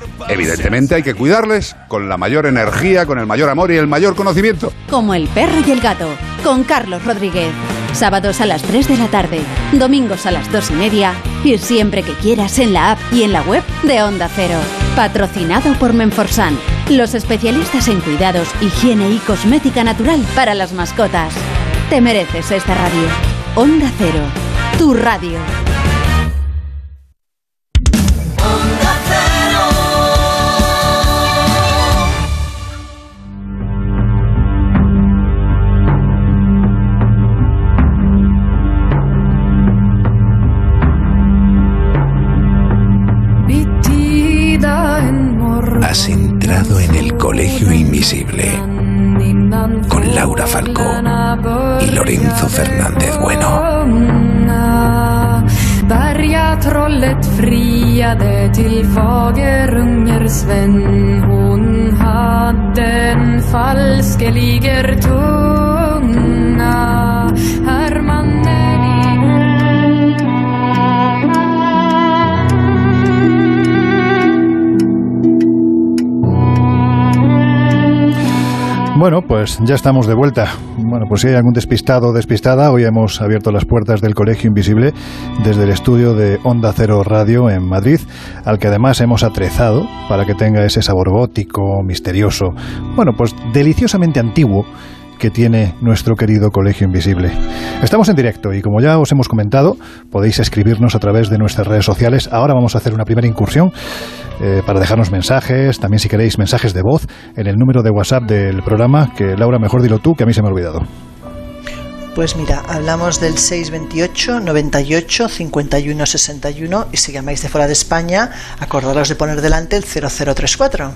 [SPEAKER 16] Evidentemente hay que cuidarles con la mayor energía, con el mayor amor y el mayor conocimiento.
[SPEAKER 17] Como el perro y el gato, con Carlos Rodríguez. Sábados a las 3 de la tarde, domingos a las 2 y media y siempre que quieras en la app y en la web de Onda Cero. Patrocinado por Menforsan, los especialistas en cuidados, higiene y cosmética natural para las mascotas. Te mereces esta radio. Onda Cero, tu radio.
[SPEAKER 11] Hermannen
[SPEAKER 1] Bueno, pues ya estamos de vuelta. Bueno, pues si hay algún despistado o despistada, hoy hemos abierto las puertas del Colegio Invisible desde el estudio de Onda Cero Radio en Madrid, al que además hemos atrezado para que tenga ese sabor gótico, misterioso, bueno, pues deliciosamente antiguo que tiene nuestro querido Colegio Invisible. Estamos en directo y como ya os hemos comentado, podéis escribirnos a través de nuestras redes sociales. Ahora vamos a hacer una primera incursión eh, para dejarnos mensajes, también si queréis mensajes de voz, en el número de WhatsApp del programa, que Laura, mejor dilo tú, que a mí se me ha olvidado.
[SPEAKER 2] Pues mira, hablamos del 628 98 51 61 y si llamáis de fuera de España, acordaros de poner delante el 0034.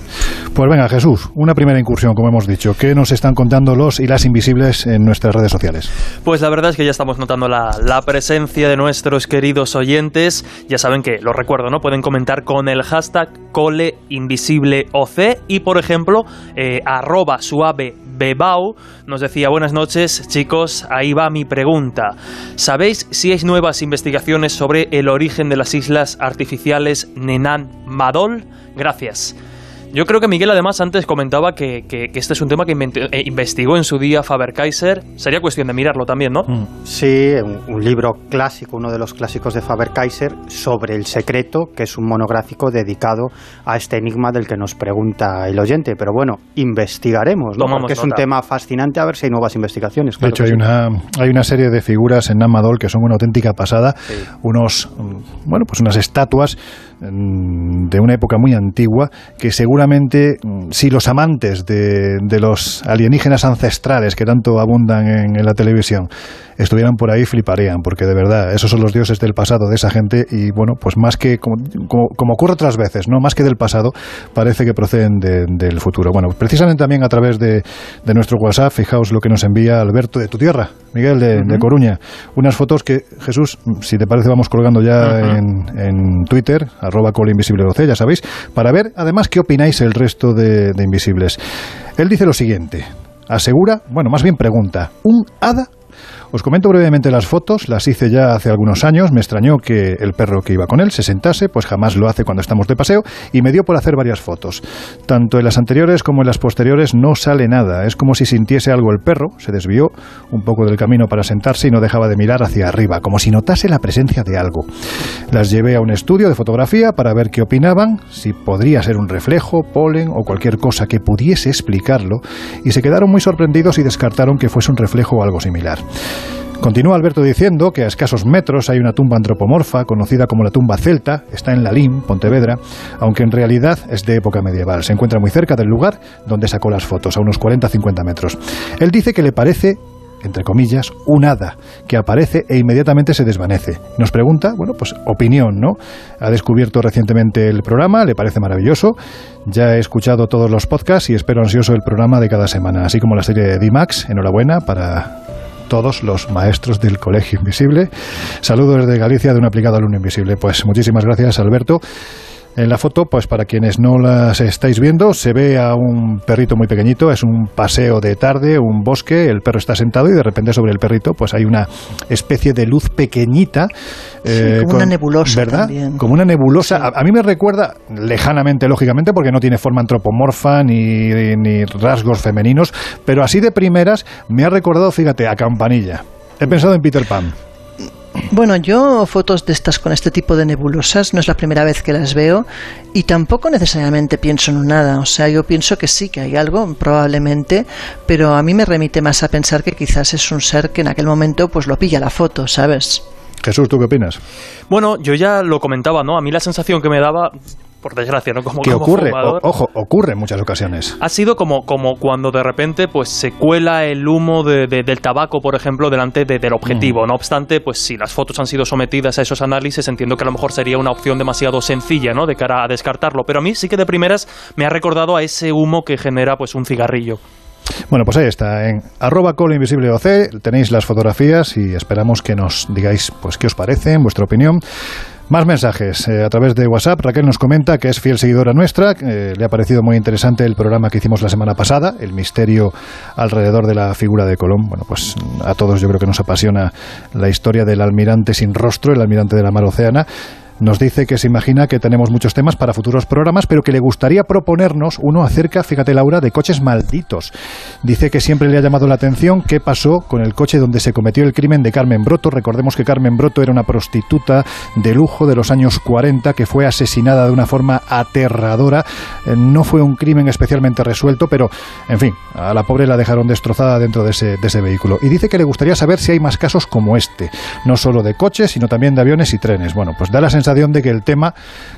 [SPEAKER 1] Pues venga, Jesús, una primera incursión, como hemos dicho. ¿Qué nos están contando los y las invisibles en nuestras redes sociales?
[SPEAKER 4] Pues la verdad es que ya estamos notando la, la presencia de nuestros queridos oyentes. Ya saben que, lo recuerdo, ¿no? Pueden comentar con el hashtag ColeInvisibleOC y, por ejemplo, eh, arroba suave Bebau nos decía buenas noches chicos, ahí va mi pregunta. ¿Sabéis si hay nuevas investigaciones sobre el origen de las islas artificiales Nenan Madol? Gracias. Yo creo que Miguel además antes comentaba que, que, que este es un tema que eh, investigó en su día Faber-Kaiser. Sería cuestión de mirarlo también, ¿no?
[SPEAKER 3] Sí, un, un libro clásico, uno de los clásicos de Faber-Kaiser, sobre el secreto, que es un monográfico dedicado a este enigma del que nos pregunta el oyente. Pero bueno, investigaremos, ¿no? Porque es un tema fascinante, a ver si hay nuevas investigaciones.
[SPEAKER 1] De hecho, hay
[SPEAKER 3] sí.
[SPEAKER 1] una, hay una serie de figuras en Namadol que son una auténtica pasada, unos, mm, bueno, pues unas estatuas mm, de una época muy antigua que seguramente mm, si los amantes de, de los alienígenas ancestrales que tanto abundan en, en la televisión estuvieran por ahí fliparían, porque de verdad, esos son los dioses del pasado de esa gente y bueno, pues más que, como, como, como ocurre otras veces, no más que del pasado, parece que proceden de- del futuro. Bueno, precisamente también a través de, de nuestro WhatsApp, fijaos lo que nos envía Alberto de tu tierra, Miguel de, de Coruña, unas fotos que, Jesús, si te parece, vamos colgando ya en, en Twitter, arroba colinvisibledoc, ya sabéis, para ver además qué opináis el resto de, de invisibles. Él dice lo siguiente, asegura, bueno, más bien pregunta, ¿un hada os comento brevemente las fotos, las hice ya hace algunos años, me extrañó que el perro que iba con él se sentase, pues jamás lo hace cuando estamos de paseo, y me dio por hacer varias fotos. Tanto en las anteriores como en las posteriores no sale nada, es como si sintiese algo el perro, se desvió un poco del camino para sentarse y no dejaba de mirar hacia arriba, como si notase la presencia de algo. Las llevé a un estudio de fotografía para ver qué opinaban, si podría ser un reflejo, polen o cualquier cosa que pudiese explicarlo, y se quedaron muy sorprendidos y descartaron que fuese un reflejo o algo similar. Continúa Alberto diciendo que a escasos metros hay una tumba antropomorfa conocida como la tumba celta, está en Lalín, Pontevedra, aunque en realidad es de época medieval. Se encuentra muy cerca del lugar donde sacó las fotos, a unos 40-50 metros. Él dice que le parece entre comillas, un hada que aparece e inmediatamente se desvanece. Nos pregunta, bueno, pues opinión, ¿no? Ha descubierto recientemente el programa, le parece maravilloso. Ya he escuchado todos los podcasts y espero ansioso el programa de cada semana, así como la serie de D-Max. Enhorabuena para todos los maestros del Colegio Invisible. Saludos desde Galicia de un aplicado alumno invisible. Pues muchísimas gracias, Alberto. En la foto, pues para quienes no las estáis viendo, se ve a un perrito muy pequeñito, es un paseo de tarde, un bosque, el perro está sentado y de repente sobre el perrito pues hay una especie de luz pequeñita.
[SPEAKER 2] Sí, como una nebulosa
[SPEAKER 1] ¿Verdad?
[SPEAKER 2] también.
[SPEAKER 1] Como una nebulosa. A, a mí me recuerda, lejanamente, lógicamente, porque no tiene forma antropomorfa ni, ni rasgos femeninos, pero así de primeras me ha recordado, fíjate, a Campanilla. He pensado en Peter Pan.
[SPEAKER 2] Bueno, yo fotos de estas con este tipo de nebulosas no es la primera vez que las veo y tampoco necesariamente pienso en nada. O sea, yo pienso que sí, que hay algo, probablemente, pero a mí me remite más a pensar que quizás es un ser que en aquel momento pues lo pilla la foto, ¿sabes?
[SPEAKER 1] Jesús, ¿tú qué opinas?
[SPEAKER 4] Bueno, yo ya lo comentaba, ¿no? A mí la sensación que me daba, por desgracia, ¿no? Como,
[SPEAKER 1] ¿Qué
[SPEAKER 4] como
[SPEAKER 1] ocurre?
[SPEAKER 4] fumador,
[SPEAKER 1] O- ojo, ocurre en muchas ocasiones.
[SPEAKER 4] Ha sido como, como cuando de repente pues se cuela el humo de- de- del tabaco, por ejemplo, delante de- del objetivo. No obstante, pues si las fotos han sido sometidas a esos análisis, entiendo que a lo mejor sería una opción demasiado sencilla, ¿no? De cara a descartarlo. Pero a mí sí que de primeras me ha recordado a ese humo que genera pues un cigarrillo.
[SPEAKER 1] Bueno, pues ahí está, en arroba colinvisibleoc tenéis las fotografías y esperamos que nos digáis pues qué os parece, en vuestra opinión. Más mensajes eh, a través de WhatsApp. Raquel nos comenta que es fiel seguidora nuestra. eh, le ha parecido muy interesante el programa que hicimos la semana pasada, el misterio alrededor de la figura de Colón. Bueno, pues a todos yo creo que nos apasiona la historia del almirante sin rostro, el almirante de la mar Océana. Nos dice que se imagina que tenemos muchos temas para futuros programas, pero que le gustaría proponernos uno acerca, fíjate Laura, de coches malditos. Dice que siempre le ha llamado la atención qué pasó con el coche donde se cometió el crimen de Carmen Broto. Recordemos que Carmen Broto era una prostituta de lujo de los años 40 que fue asesinada de una forma aterradora. Eh, no fue un crimen especialmente resuelto, pero, en fin, a la pobre la dejaron destrozada dentro de ese, de ese vehículo. Y dice que le gustaría saber si hay más casos como este, no solo de coches, sino también de aviones y trenes. Bueno, pues da la sensación de que el tema,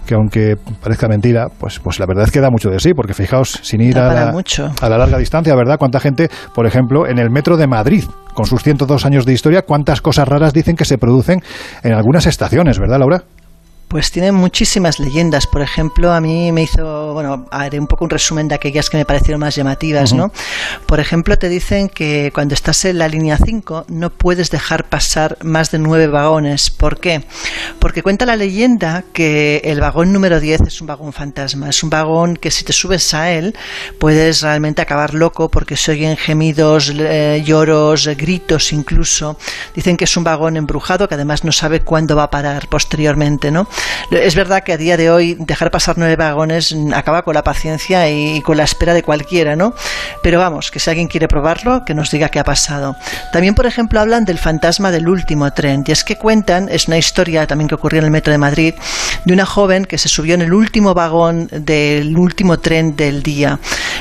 [SPEAKER 1] que aunque parezca mentira, pues, pues la verdad es que da mucho de sí, porque fijaos, sin ir a la, a la larga distancia, ¿verdad? Cuánta gente, por ejemplo, en el metro de Madrid, con sus 102 años de historia, cuántas cosas raras dicen que se producen en algunas estaciones, ¿verdad, Laura?
[SPEAKER 2] Pues tiene muchísimas leyendas. Por ejemplo, a mí me hizo, bueno, haré un poco un resumen de aquellas que me parecieron más llamativas, ¿no? Por ejemplo, te dicen que cuando estás en la línea 5 no puedes dejar pasar más de nueve vagones. ¿Por qué? Porque cuenta la leyenda que el vagón número 10 es un vagón fantasma. Es un vagón que si te subes a él puedes realmente acabar loco porque se oyen gemidos, eh, lloros, gritos incluso. Dicen que es un vagón embrujado que además no sabe cuándo va a parar posteriormente, ¿no? Es verdad que a día de hoy dejar pasar nueve vagones acaba con la paciencia y con la espera de cualquiera, ¿no? Pero vamos, que si alguien quiere probarlo, que nos diga qué ha pasado. También, por ejemplo, hablan del fantasma del último tren. Y es que cuentan, es una historia también que ocurrió en el metro de Madrid, de una joven que se subió en el último vagón del último tren del día.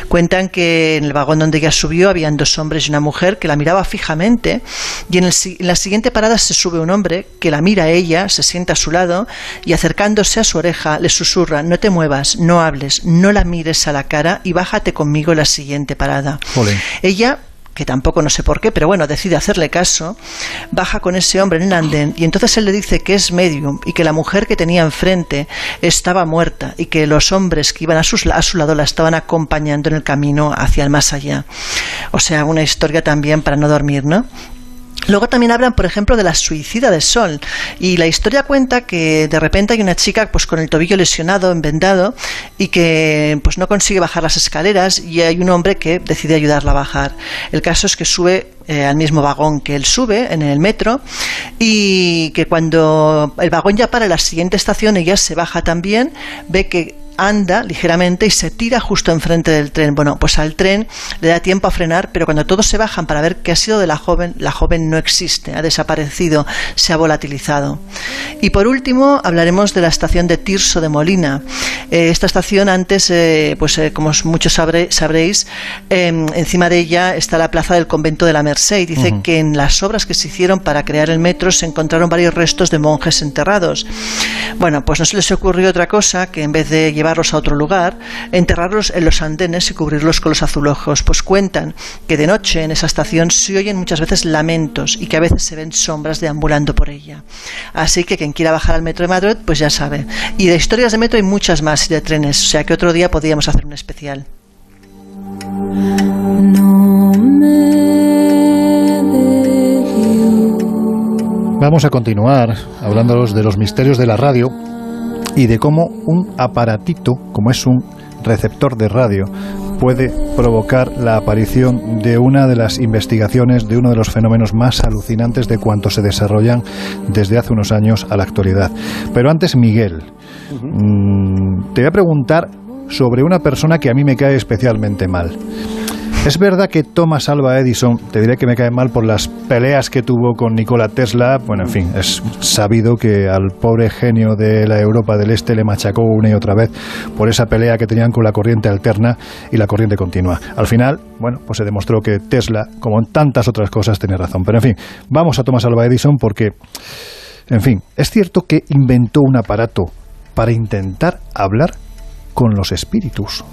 [SPEAKER 2] Cuentan que en el vagón donde ella subió habían dos hombres y una mujer que la miraba fijamente y en, en la siguiente parada se sube un hombre que la mira a ella, se sienta a su lado y acercándose a su oreja le susurra no te muevas, no hables, no la mires a la cara y bájate conmigo la siguiente parada. Ella que tampoco no sé por qué, pero bueno, decide hacerle caso, baja con ese hombre en el andén y entonces él le dice que es medium y que la mujer que tenía enfrente estaba muerta y que los hombres que iban a, a su lado la estaban acompañando en el camino hacia el más allá. O sea, una historia también para no dormir, ¿no? Luego también hablan, por ejemplo, de la suicida de Sol. Y la historia cuenta que de repente hay una chica pues con el tobillo lesionado, envendado, y que pues no consigue bajar las escaleras y hay un hombre que decide ayudarla a bajar. El caso es que sube eh, al mismo vagón que él sube en el metro y que cuando el vagón ya para la siguiente estación ella se baja también, ve que anda ligeramente y se tira justo enfrente del tren. Bueno, pues al tren le da tiempo a frenar, pero cuando todos se bajan para ver qué ha sido de la joven, la joven no existe, ha desaparecido, se ha volatilizado. Y por último, hablaremos de la estación de Tirso de Molina. Eh, esta estación antes, eh, pues eh, como muchos sabréis, em, encima de ella está la plaza del convento de la Merced. Dice que en las obras que se hicieron para crear el metro se encontraron varios restos de monjes enterrados. Bueno, pues no se les ocurrió otra cosa que en vez de llevar llevarlos a otro lugar, enterrarlos en los andenes y cubrirlos con los azulejos, pues cuentan que de noche en esa estación se oyen muchas veces lamentos y que a veces se ven sombras deambulando por ella. Así que quien quiera bajar al metro de Madrid, pues ya sabe. Y de historias de metro hay muchas más y de trenes, o sea que otro día podríamos hacer un especial.
[SPEAKER 1] Vamos a continuar hablándolos de los misterios de la radio y de cómo un aparatito, como es un receptor de radio, puede provocar la aparición de una de las investigaciones de uno de los fenómenos más alucinantes de cuanto se desarrollan desde hace unos años a la actualidad. Pero antes, Miguel, mm, te voy a preguntar sobre una persona que a mí me cae especialmente mal. Es verdad que Thomas Alva Edison, te diré que me cae mal por las peleas que tuvo con Nikola Tesla. Bueno, en fin, es sabido que al pobre genio de la Europa del Este le machacó una y otra vez por esa pelea que tenían con la corriente alterna y la corriente continua. Al final, bueno, pues se demostró que Tesla, como en tantas otras cosas, tenía razón. Pero en fin, vamos a Thomas Alva Edison porque, en fin, es cierto que inventó un aparato para intentar hablar con los espíritus.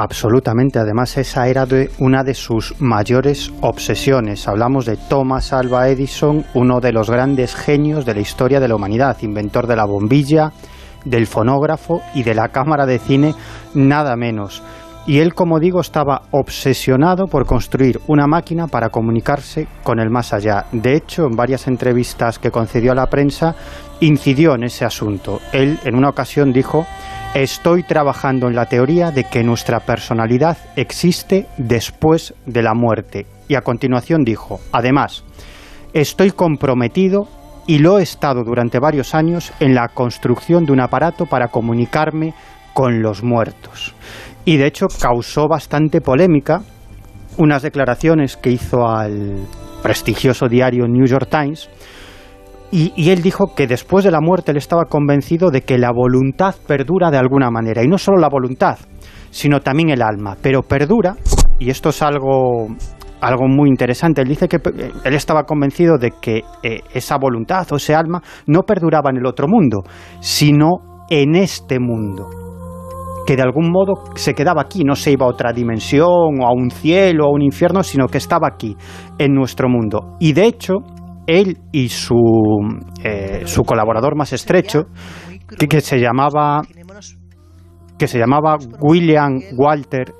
[SPEAKER 3] Absolutamente, además esa era de una de sus mayores obsesiones. Hablamos de Thomas Alva Edison, uno de los grandes genios de la historia de la humanidad, inventor de la bombilla, del fonógrafo y de la cámara de cine, nada menos. Y él, como digo, estaba obsesionado por construir una máquina para comunicarse con el más allá. De hecho, en varias entrevistas que concedió a la prensa, incidió en ese asunto. Él, en una ocasión, dijo Estoy trabajando en la teoría de que nuestra personalidad existe después de la muerte. Y a continuación dijo, además, estoy comprometido y lo he estado durante varios años en la construcción de un aparato para comunicarme con los muertos. Y de hecho causó bastante polémica unas declaraciones que hizo al prestigioso diario New York Times, y, él dijo que después de la muerte él estaba convencido de que la voluntad perdura de alguna manera, y no solo la voluntad, sino también el alma, pero perdura, y esto es algo, algo muy interesante, él dice que eh, él estaba convencido de que eh, esa voluntad o ese alma no perduraba en el otro mundo, sino en este mundo que de algún modo se quedaba aquí, no se iba a otra dimensión o a un cielo o a un infierno, sino que estaba aquí, en nuestro mundo. Y de hecho, él y su, eh, su colaborador más estrecho, que, se llamaba que se llamaba William Walter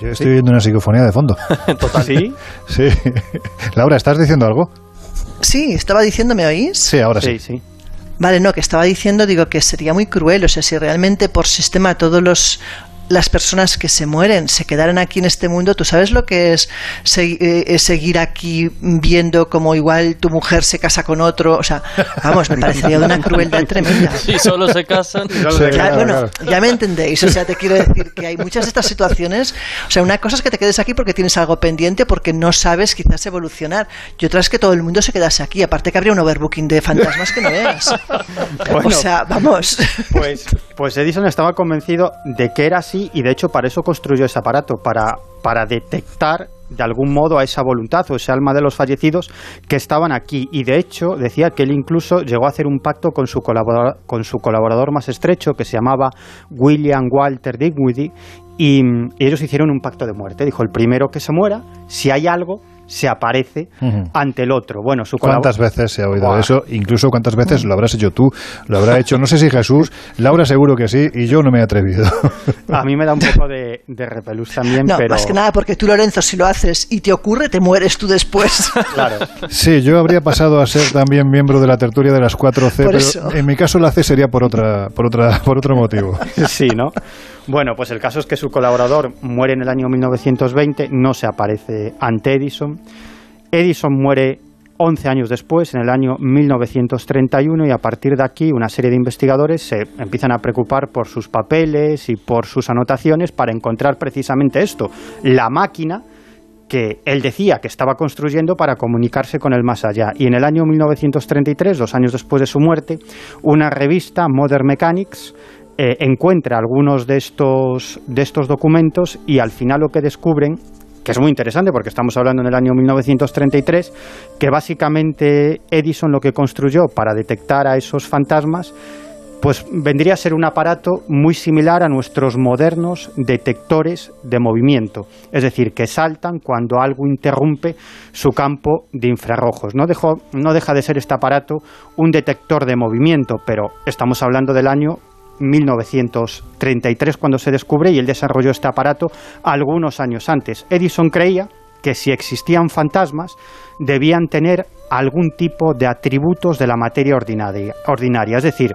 [SPEAKER 1] yo estoy viendo una psicofonía de fondo.
[SPEAKER 3] Total. ¿Sí?
[SPEAKER 1] Sí. Laura, ¿estás diciendo algo?
[SPEAKER 2] Sí, estaba diciendo, ¿me oís?
[SPEAKER 1] Sí, ahora sí.
[SPEAKER 3] Sí, sí.
[SPEAKER 2] Vale, no, que estaba diciendo, digo, que sería muy cruel, o sea, si realmente por sistema todos los las personas que se mueren se quedaran aquí en este mundo, ¿tú sabes lo que es eh, seguir aquí viendo como igual tu mujer se casa con otro? O sea, vamos, me parecería de una crueldad tremenda.
[SPEAKER 4] Si solo se casan.
[SPEAKER 2] ya, bueno, ya me entendéis. O sea, te quiero decir que hay muchas de estas situaciones. O sea, una cosa es que te quedes aquí porque tienes algo pendiente, porque no sabes quizás evolucionar. Y otra es que todo el mundo se quedase aquí. Aparte que habría un overbooking de fantasmas que no veas. o sea, vamos.
[SPEAKER 3] Pues, pues Edison estaba convencido de que era así y de hecho para eso construyó ese aparato, para, para detectar de algún modo a esa voluntad o ese alma de los fallecidos que estaban aquí. Y de hecho decía que él incluso llegó a hacer un pacto con su colaborador, con su colaborador más estrecho, que se llamaba William Walter Digweedy, y, y ellos hicieron un pacto de muerte. Dijo, el primero que se muera, si hay algo, se aparece ante el otro. Bueno, su
[SPEAKER 1] ¿Cuántas veces se ha oído eso? Incluso cuántas veces lo habrás hecho tú, lo habrá hecho, no sé si Jesús, Laura seguro que sí, y yo no me he atrevido.
[SPEAKER 3] A mí me da un poco de, de repelús también,
[SPEAKER 2] no,
[SPEAKER 3] pero...
[SPEAKER 2] más que nada porque tú, Lorenzo, si lo haces y te ocurre, te mueres tú después.
[SPEAKER 3] Claro.
[SPEAKER 1] Sí, yo habría pasado a ser también miembro de la tertulia de las 4C, pero en mi caso la C sería por, otra, por, otra, por otro motivo.
[SPEAKER 3] Sí, ¿no? Bueno, pues el caso es que su colaborador muere en el año 1920, no se aparece ante Edison. Edison muere 11 años después, en el año 1931, y a partir de aquí una serie de investigadores se empiezan a preocupar por sus papeles y por sus anotaciones para encontrar precisamente esto, la máquina que él decía que estaba construyendo para comunicarse con el más allá. Y en el año 1933, dos años después de su muerte, una revista, Modern Mechanics, eh, encuentra algunos de estos, de estos documentos y al final lo que descubren que es muy interesante porque estamos hablando en el año 1933, que básicamente Edison lo que construyó para detectar a esos fantasmas pues vendría a ser un aparato muy similar a nuestros modernos detectores de movimiento, es decir, que saltan cuando algo interrumpe su campo de infrarrojos. No, no deja de ser este aparato un detector de movimiento, pero estamos hablando del año 1933 cuando se descubre y él desarrolló este aparato algunos años antes. Edison creía que si existían fantasmas debían tener algún tipo de atributos de la materia ordinaria, ordinaria, es decir,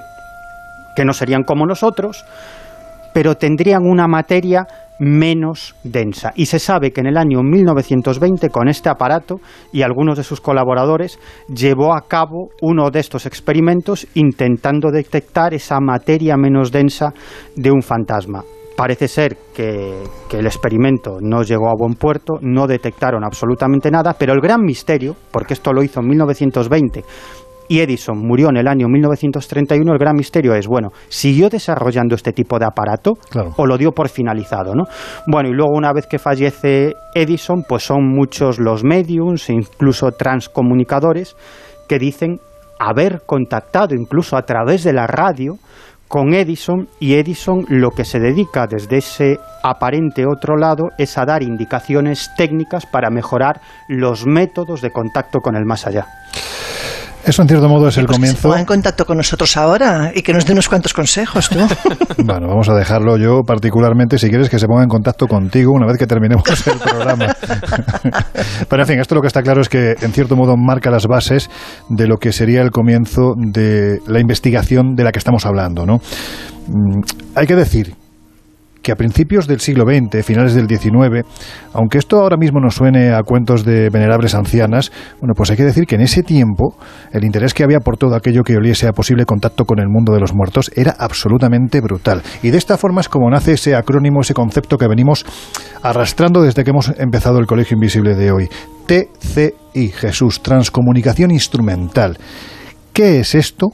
[SPEAKER 3] que no serían como nosotros, pero tendrían una materia menos densa. Y se sabe que en el año 1920, con este aparato y algunos de sus colaboradores, llevó a cabo uno de estos experimentos intentando detectar esa materia menos densa de un fantasma. Parece ser que, el experimento no llegó a buen puerto, no detectaron absolutamente nada, pero el gran misterio, porque esto lo hizo en 1920 y Edison murió en el año 1931, el gran misterio es, bueno, ¿siguió desarrollando este tipo de aparato o lo dio por finalizado? ¿no? Bueno, y luego una vez que fallece Edison, pues son muchos los mediums e incluso transcomunicadores que dicen haber contactado incluso a través de la radio con Edison y Edison lo que se dedica desde ese aparente otro lado es a dar indicaciones técnicas para mejorar los métodos de contacto con el más allá.
[SPEAKER 1] Eso en cierto modo es el
[SPEAKER 2] pues
[SPEAKER 1] comienzo.
[SPEAKER 2] Que en contacto con nosotros ahora y que nos dé unos cuantos consejos, tú.
[SPEAKER 1] bueno, vamos a dejarlo yo particularmente, si quieres que se ponga en contacto contigo una vez que terminemos el programa. Pero en fin, esto lo que está claro es que en cierto modo marca las bases de lo que sería el comienzo de la investigación de la que estamos hablando, ¿no? Mm, hay que decir que a principios del siglo XX, finales del XIX, aunque esto ahora mismo nos suene a cuentos de venerables ancianas, bueno, pues hay que decir que en ese tiempo el interés que había por todo aquello que oliese a posible contacto con el mundo de los muertos era absolutamente brutal. Y de esta forma es como nace ese acrónimo, ese concepto que venimos arrastrando desde que hemos empezado el Colegio Invisible de hoy. TCI, Jesús, Transcomunicación Instrumental. ¿Qué es esto?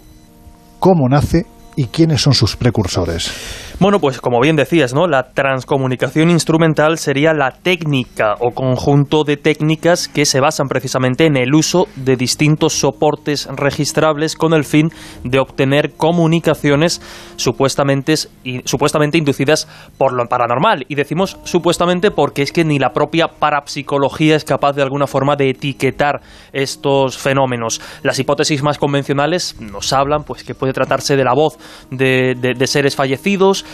[SPEAKER 1] ¿Cómo nace? ¿Y quiénes son sus precursores?
[SPEAKER 4] Bueno, pues como bien decías, ¿no? La transcomunicación instrumental sería la técnica o conjunto de técnicas que se basan precisamente en el uso de distintos soportes registrables con el fin de obtener comunicaciones supuestamente, supuestamente inducidas por lo paranormal. Y decimos supuestamente porque es que ni la propia parapsicología es capaz de alguna forma de etiquetar estos fenómenos. Las hipótesis más convencionales nos hablan pues que puede tratarse de la voz de, de seres fallecidos,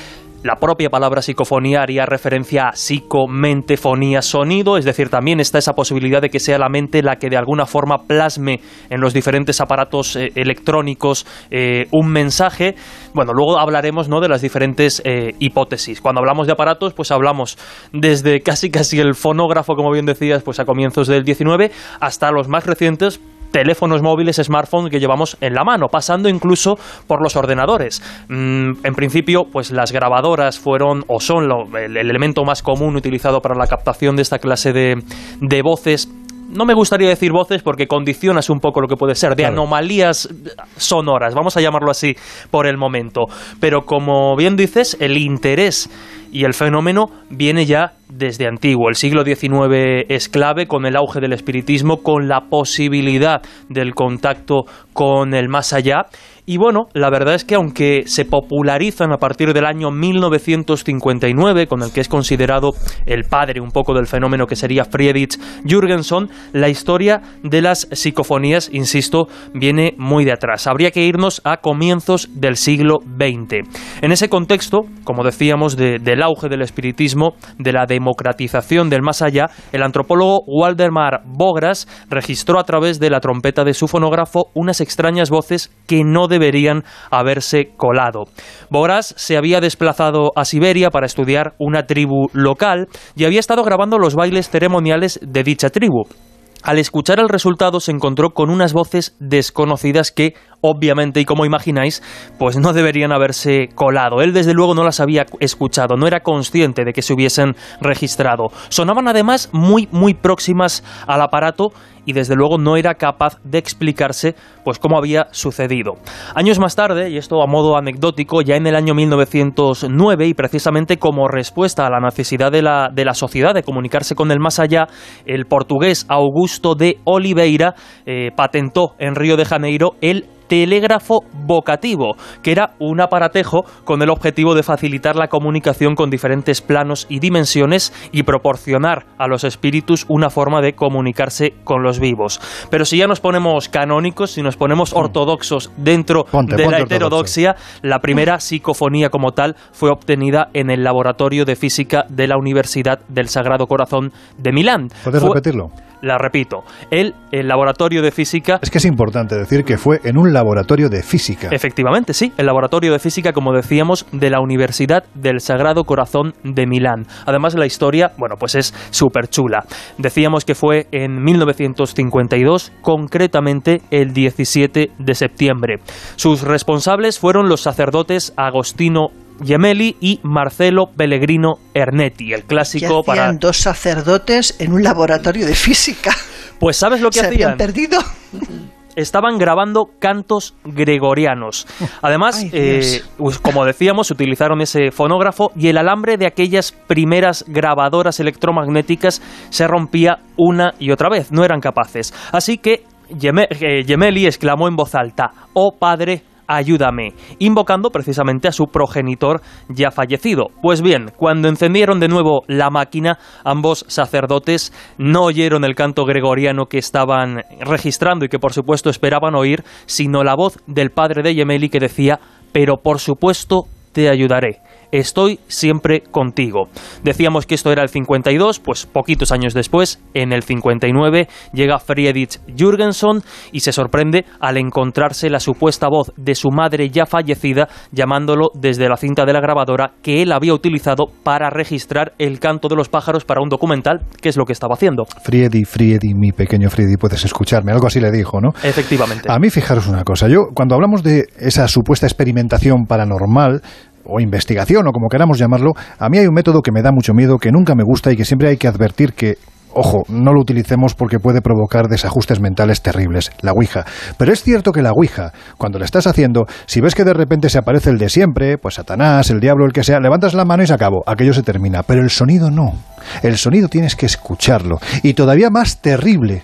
[SPEAKER 4] la propia palabra psicofonía haría referencia a psico, mente, fonía, sonido, es decir, también está esa posibilidad de que sea la mente la que de alguna forma plasme en los diferentes aparatos eh, electrónicos eh, un mensaje. Bueno, luego hablaremos ¿no? de las diferentes eh, hipótesis. Cuando hablamos de aparatos, pues hablamos desde casi casi el fonógrafo, como bien decías, pues a comienzos del 19, hasta los más recientes, teléfonos móviles, smartphones que llevamos en la mano, pasando incluso por los ordenadores. Mm, en principio, pues las grabadoras fueron o son el, elemento más común utilizado para la captación de esta clase de, de voces no me gustaría decir voces porque condicionas un poco lo que puede ser, de anomalías sonoras, vamos a llamarlo así por el momento. Pero como bien dices, el interés y el fenómeno viene ya desde antiguo. El siglo XIX es clave con el auge del espiritismo, con la posibilidad del contacto con el más allá y bueno, la verdad es que aunque se popularizan a partir del año 1959, con el que es considerado el padre un poco del fenómeno que sería Friedrich Jürgenson, la historia de las psicofonías, insisto, viene muy de atrás. Habría que irnos a comienzos del siglo XX. En ese contexto, como decíamos, del auge del espiritismo, de la democratización del más allá, el antropólogo Waldemar Bogras registró a través de la trompeta de su fonógrafo unas extrañas voces que no deberían haberse colado. Boras se había desplazado a Siberia para estudiar una tribu local y había estado grabando los bailes ceremoniales de dicha tribu. Al escuchar el resultado se encontró con unas voces desconocidas que, obviamente, y como imagináis, pues no deberían haberse colado. Él desde luego no las había escuchado, no era consciente de que se hubiesen registrado. Sonaban además muy, muy próximas al aparato y desde luego no era capaz de explicarse pues cómo había sucedido. Años más tarde, y esto a modo anecdótico, ya en el año 1909 y precisamente como respuesta a la necesidad de la, de la sociedad de comunicarse con el más allá, el portugués Augusto de Oliveira eh, patentó en Río de Janeiro el telégrafo vocativo, que era un aparatejo con el objetivo de facilitar la comunicación con diferentes planos y dimensiones y proporcionar a los espíritus una forma de comunicarse con los vivos. Pero si ya nos ponemos canónicos, si nos ponemos mm. ortodoxos dentro de la heterodoxia, la primera psicofonía como tal fue obtenida en el laboratorio de física de la Universidad del Sagrado Corazón de Milán.
[SPEAKER 1] ¿Puedes repetirlo?
[SPEAKER 4] La repito, el, el, laboratorio de física...
[SPEAKER 1] Es que es importante decir que fue en un laboratorio de física.
[SPEAKER 4] Efectivamente, sí, el laboratorio de física, como decíamos, de la Universidad del Sagrado Corazón de Milán. Además, la historia, bueno, pues es súper chula. Decíamos que fue en 1952, concretamente el 17 de septiembre. Sus responsables fueron los sacerdotes Agostino Gemelli y Marcelo Pellegrino Ernetti, el clásico
[SPEAKER 2] ¿Qué para dos sacerdotes en un laboratorio de física.
[SPEAKER 4] Pues sabes lo que
[SPEAKER 2] ¿Se
[SPEAKER 4] hacían.
[SPEAKER 2] Habían perdido.
[SPEAKER 4] Estaban grabando cantos gregorianos. Además, eh, pues, como decíamos, utilizaron ese fonógrafo y el alambre de aquellas primeras grabadoras electromagnéticas se rompía una y otra vez. No eran capaces. Así que eh, Gemelli exclamó en voz alta: Oh Padre, ayúdame, invocando precisamente a su progenitor ya fallecido. Pues bien, cuando encendieron de nuevo la máquina, ambos sacerdotes no oyeron el canto gregoriano que estaban registrando y que por supuesto esperaban oír, sino la voz del padre de Yemeli que decía, pero por supuesto te ayudaré. Estoy siempre contigo. Decíamos que esto era el 52, pues poquitos años después, en el 59, llega Friedrich Jürgenson y se sorprende al encontrarse la supuesta voz de su madre ya fallecida llamándolo desde la cinta de la grabadora que él había utilizado para registrar el canto de los pájaros para un documental, que es lo que estaba haciendo.
[SPEAKER 1] Friedi, Friedi, mi pequeño Friedi, puedes escucharme. Algo así le dijo, ¿no?
[SPEAKER 4] Efectivamente.
[SPEAKER 1] A mí fijaros una cosa. Yo, cuando hablamos de esa supuesta experimentación paranormal, o investigación, o como queramos llamarlo, a mí hay un método que me da mucho miedo, que nunca me gusta y que siempre hay que advertir que Ojo, no lo utilicemos porque puede provocar desajustes mentales terribles, la Ouija. Pero es cierto que la Ouija, cuando la estás haciendo, si ves que de repente se aparece el de siempre, pues Satanás, el diablo, el que sea, levantas la mano y se acabó, aquello se termina. Pero el sonido no. El sonido tienes que escucharlo. Y todavía más terrible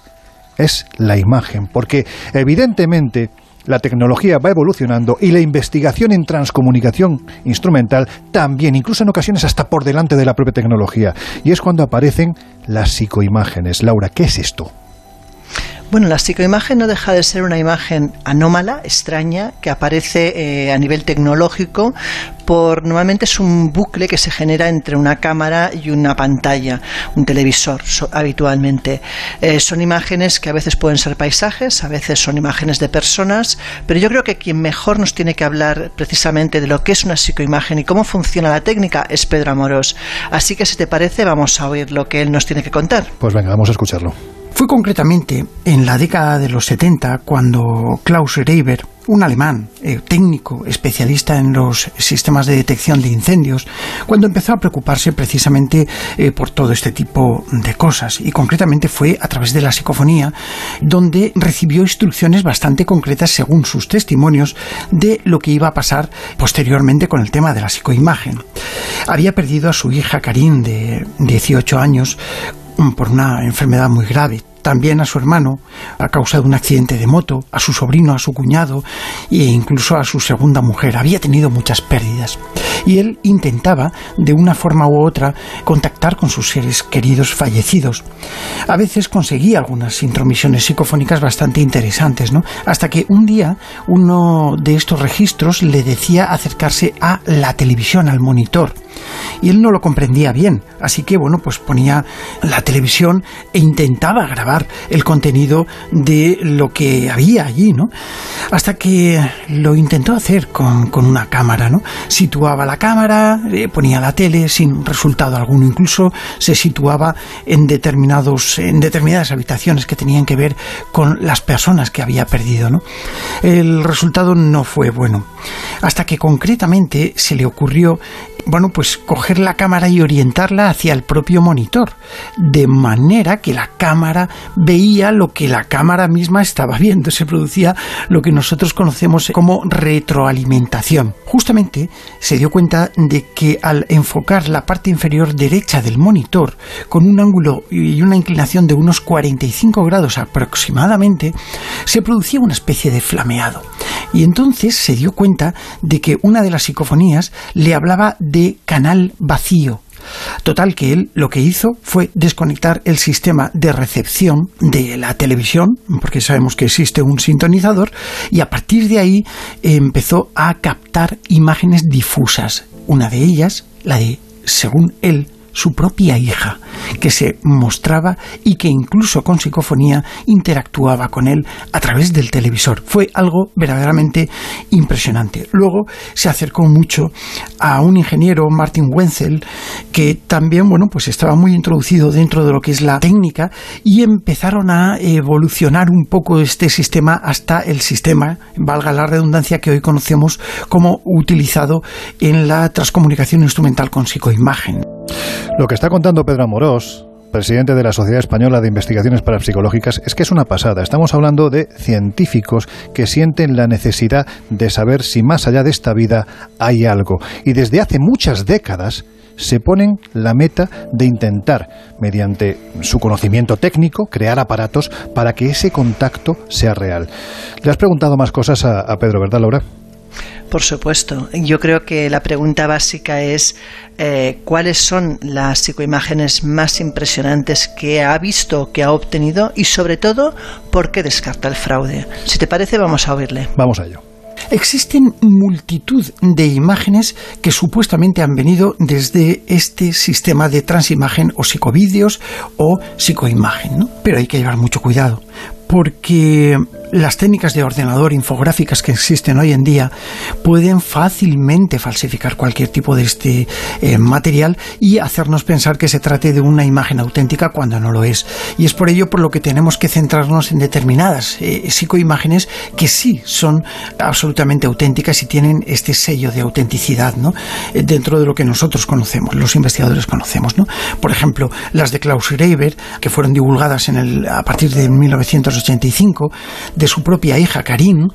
[SPEAKER 1] es la imagen, porque evidentemente la tecnología va evolucionando y la investigación en transcomunicación instrumental también, incluso en ocasiones hasta por delante de la propia tecnología. Y es cuando aparecen las psicoimágenes. Laura, ¿qué es esto?
[SPEAKER 2] Bueno, la psicoimagen no deja de ser una imagen anómala, extraña, que aparece eh, a nivel tecnológico por normalmente es un bucle que se genera entre una cámara y una pantalla, un televisor habitualmente. Eh, son imágenes que a veces pueden ser paisajes, a veces son imágenes de personas, pero yo creo que quien mejor nos tiene que hablar precisamente de lo que es una psicoimagen y cómo funciona la técnica es Pedro Amorós. Así que si te parece vamos a oír lo que él nos tiene que contar.
[SPEAKER 1] Pues venga, vamos a escucharlo.
[SPEAKER 18] Fue concretamente en la década de los 70 cuando Klaus Reiber, un alemán eh, técnico especialista en los sistemas de detección de incendios, cuando empezó a preocuparse precisamente eh, por todo este tipo de cosas y concretamente fue a través de la psicofonía donde recibió instrucciones bastante concretas según sus testimonios de lo que iba a pasar posteriormente con el tema de la psicoimagen. Había perdido a su hija Karin de 18 años por una enfermedad muy grave. También a su hermano a causa de un accidente de moto, a su sobrino, a su cuñado e incluso a su segunda mujer. Había tenido muchas pérdidas. Y él intentaba, de una forma u otra, contactar con sus seres queridos fallecidos. A veces conseguía algunas intromisiones psicofónicas bastante interesantes, ¿no? Hasta que un día uno de estos registros le decía acercarse a la televisión, al monitor y él no lo comprendía bien. Así que, bueno, pues ponía la televisión e intentaba grabar el contenido de lo que había allí, ¿no? Hasta que lo intentó hacer con, una cámara, ¿no? Situaba la cámara, eh, ponía la tele sin resultado alguno, incluso se situaba en determinados, en determinadas habitaciones que tenían que ver con las personas que había perdido, ¿no? El resultado no fue bueno. Hasta que concretamente se le ocurrió bueno, pues coger la cámara y orientarla hacia el propio monitor, de manera que la cámara veía lo que la cámara misma estaba viendo. Se producía lo que nosotros conocemos como retroalimentación. Justamente se dio cuenta de que al enfocar la parte inferior derecha del monitor con un ángulo y una inclinación de unos 45 grados aproximadamente, se producía una especie de flameado. Y entonces se dio cuenta de que una de las psicofonías le hablaba de canal vacío. Total que él lo que hizo fue desconectar el sistema de recepción de la televisión, porque sabemos que existe un sintonizador, y a partir de ahí empezó a captar imágenes difusas. Una de ellas, la de, según él, su propia hija, que se mostraba y que incluso con psicofonía interactuaba con él a través del televisor. Fue algo verdaderamente impresionante. Luego se acercó mucho a un ingeniero, Martin Wenzel, que también, bueno, pues estaba muy introducido dentro de lo que es la técnica y empezaron a evolucionar un poco este sistema hasta el sistema, valga la redundancia, que hoy conocemos como utilizado en la transcomunicación instrumental con psicoimagen.
[SPEAKER 1] Lo que está contando Pedro Amorós, presidente de la Sociedad Española de Investigaciones Parapsicológicas, es que es una pasada. Estamos hablando de científicos que sienten la necesidad de saber si más allá de esta vida hay algo. Y desde hace muchas décadas se ponen la meta de intentar, mediante su conocimiento técnico, crear aparatos para que ese contacto sea real. Le has preguntado más cosas a, a Pedro, ¿verdad, Laura?
[SPEAKER 2] Por supuesto. Yo creo que la pregunta básica es eh, cuáles son las psicoimágenes más impresionantes que ha visto, que ha obtenido y sobre todo por qué descarta el fraude. Si te parece, vamos a oírle.
[SPEAKER 1] Vamos a ello.
[SPEAKER 18] Existen multitud de imágenes que supuestamente han venido desde este sistema de transimagen o psicovídeos o psicoimagen, ¿no? Pero hay que llevar mucho cuidado porque las técnicas de ordenador infográficas que existen hoy en día pueden fácilmente falsificar cualquier tipo de este eh, material y hacernos pensar que se trate de una imagen auténtica cuando no lo es. Y es por ello por lo que tenemos que centrarnos en determinadas eh, psicoimágenes que sí son absolutamente auténticas y tienen este sello de autenticidad ¿no? Eh, dentro de lo que nosotros conocemos, los investigadores conocemos. ¿no? Por ejemplo, las de Klaus Reiber, que fueron divulgadas en el, a partir de 1985, de su propia hija Karin,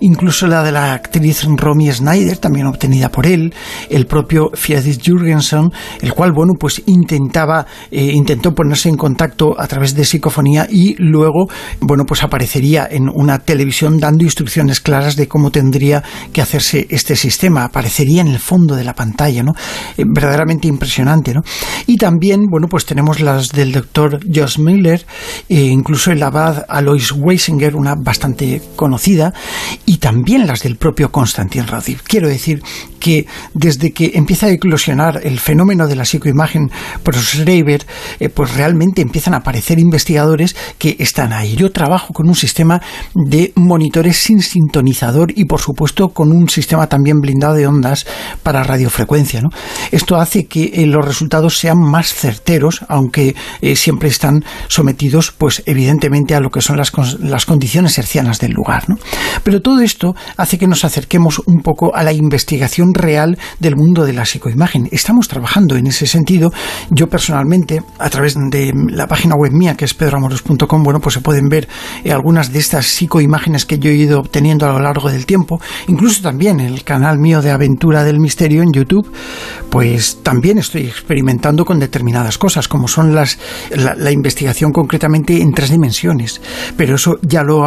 [SPEAKER 18] incluso la de la actriz Romy Schneider, también obtenida por él, el propio Friedrich Jürgensen, el cual, bueno, pues intentaba, eh, intentó ponerse en contacto a través de psicofonía y luego, bueno, pues aparecería en una televisión dando instrucciones claras de cómo tendría que hacerse este sistema, aparecería en el fondo de la pantalla, ¿no? Eh, verdaderamente impresionante, ¿no? Y también, bueno, pues tenemos las del doctor Josh Miller, e incluso el abad Alois Weisinger, una bastante conocida, y también las del propio Konstantin Radiv. Quiero decir que desde que empieza a eclosionar el fenómeno de la psicoimagen por Schreiber, eh, pues realmente empiezan a aparecer investigadores que están ahí. Yo trabajo con un sistema de monitores sin sintonizador y por supuesto con un sistema también blindado de ondas para radiofrecuencia. Esto hace que eh, los resultados sean más certeros, aunque eh, siempre están sometidos, pues evidentemente, a lo que son las, las condiciones hercianas del lugar. ¿no? Pero todo esto hace que nos acerquemos un poco a la investigación real del mundo de la psicoimagen. Estamos trabajando en ese sentido. Yo personalmente, a través de la página web mía, que es pedroamoros.com, bueno, pues se pueden ver eh, algunas de estas psicoimágenes que yo he ido obteniendo a lo largo del tiempo. Incluso también el canal mío de Aventura del Misterio en YouTube, pues también estoy experimentando con determinadas cosas, como son las la, la investigación concretamente en tres dimensiones. Pero eso ya lo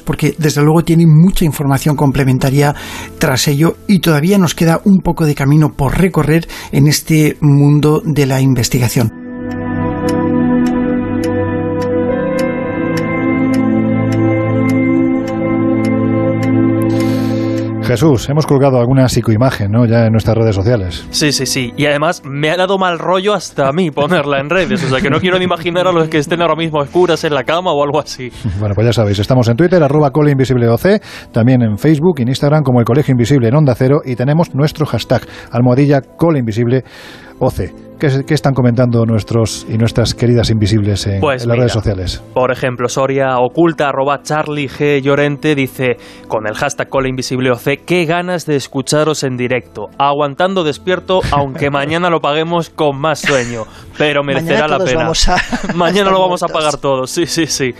[SPEAKER 18] porque desde luego tiene mucha información complementaria tras ello y todavía nos queda un poco de camino por recorrer en este mundo de la investigación.
[SPEAKER 1] Jesús, hemos colgado alguna psicoimagen, ¿no? Ya en nuestras redes sociales.
[SPEAKER 4] Sí, sí, sí. Y además me ha dado mal rollo hasta a mí ponerla en redes. O sea que no quiero ni imaginar a los que estén ahora mismo oscuras en la cama o algo así.
[SPEAKER 1] Bueno, pues ya sabéis, estamos en Twitter, arroba coleinvisibleoc, también en Facebook y en Instagram como el Colegio Invisible en Onda Cero y tenemos nuestro hashtag, almohadilla coleinvisibleoc. ¿Qué, ¿Qué, están comentando nuestros y nuestras queridas invisibles en,
[SPEAKER 4] pues
[SPEAKER 1] en las
[SPEAKER 4] mira,
[SPEAKER 1] redes sociales?
[SPEAKER 4] Por ejemplo, Soria Oculta, arroba Charlie G. Llorente, dice con el hashtag Cola Invisible OC, qué ganas de escucharos en directo, aguantando despierto, aunque mañana lo paguemos con más sueño, pero merecerá la pena.
[SPEAKER 2] vamos a-
[SPEAKER 4] mañana lo vamos a pagar todos, sí, sí, sí.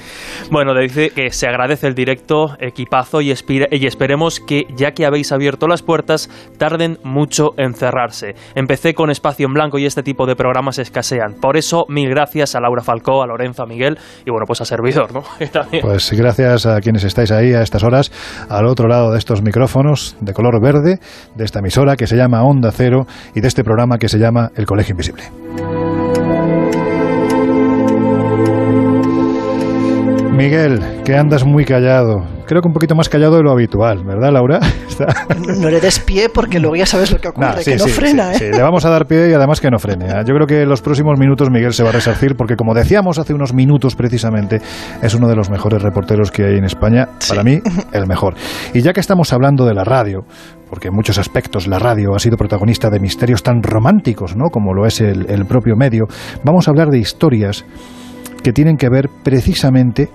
[SPEAKER 4] Bueno, le dice que se agradece el directo, equipazo, y, espira- y esperemos que, ya que habéis abierto las puertas, tarden mucho en cerrarse. Empecé con Espacio en Blanco y este tipo de programas escasean. Por eso, mil gracias a Laura Falcó, a Lorenzo, a Miguel y bueno, pues a Servidor, ¿no?
[SPEAKER 1] Pues gracias a quienes estáis ahí a estas horas, al otro lado de estos micrófonos de color verde, de esta emisora que se llama Onda Cero y de este programa que se llama El Colegio Invisible. Miguel, que andas muy callado. Creo que un poquito más callado de lo habitual, ¿verdad, Laura? Está-
[SPEAKER 2] No le des pie porque luego ya sabes lo que ocurre,
[SPEAKER 1] Nah, sí,
[SPEAKER 2] que no
[SPEAKER 1] sí,
[SPEAKER 2] frena,
[SPEAKER 1] sí,
[SPEAKER 2] ¿eh?
[SPEAKER 1] sí, le vamos a dar pie y además que no frene. ¿eh? Yo creo que en los próximos minutos Miguel se va a resarcir porque, como decíamos hace unos minutos precisamente, es uno de los mejores reporteros que hay en España. Para mí, el mejor. Y ya que estamos hablando de la radio, porque en muchos aspectos la radio ha sido protagonista de misterios tan románticos, ¿no? Como lo es el, el propio medio, vamos a hablar de historias que tienen que ver precisamente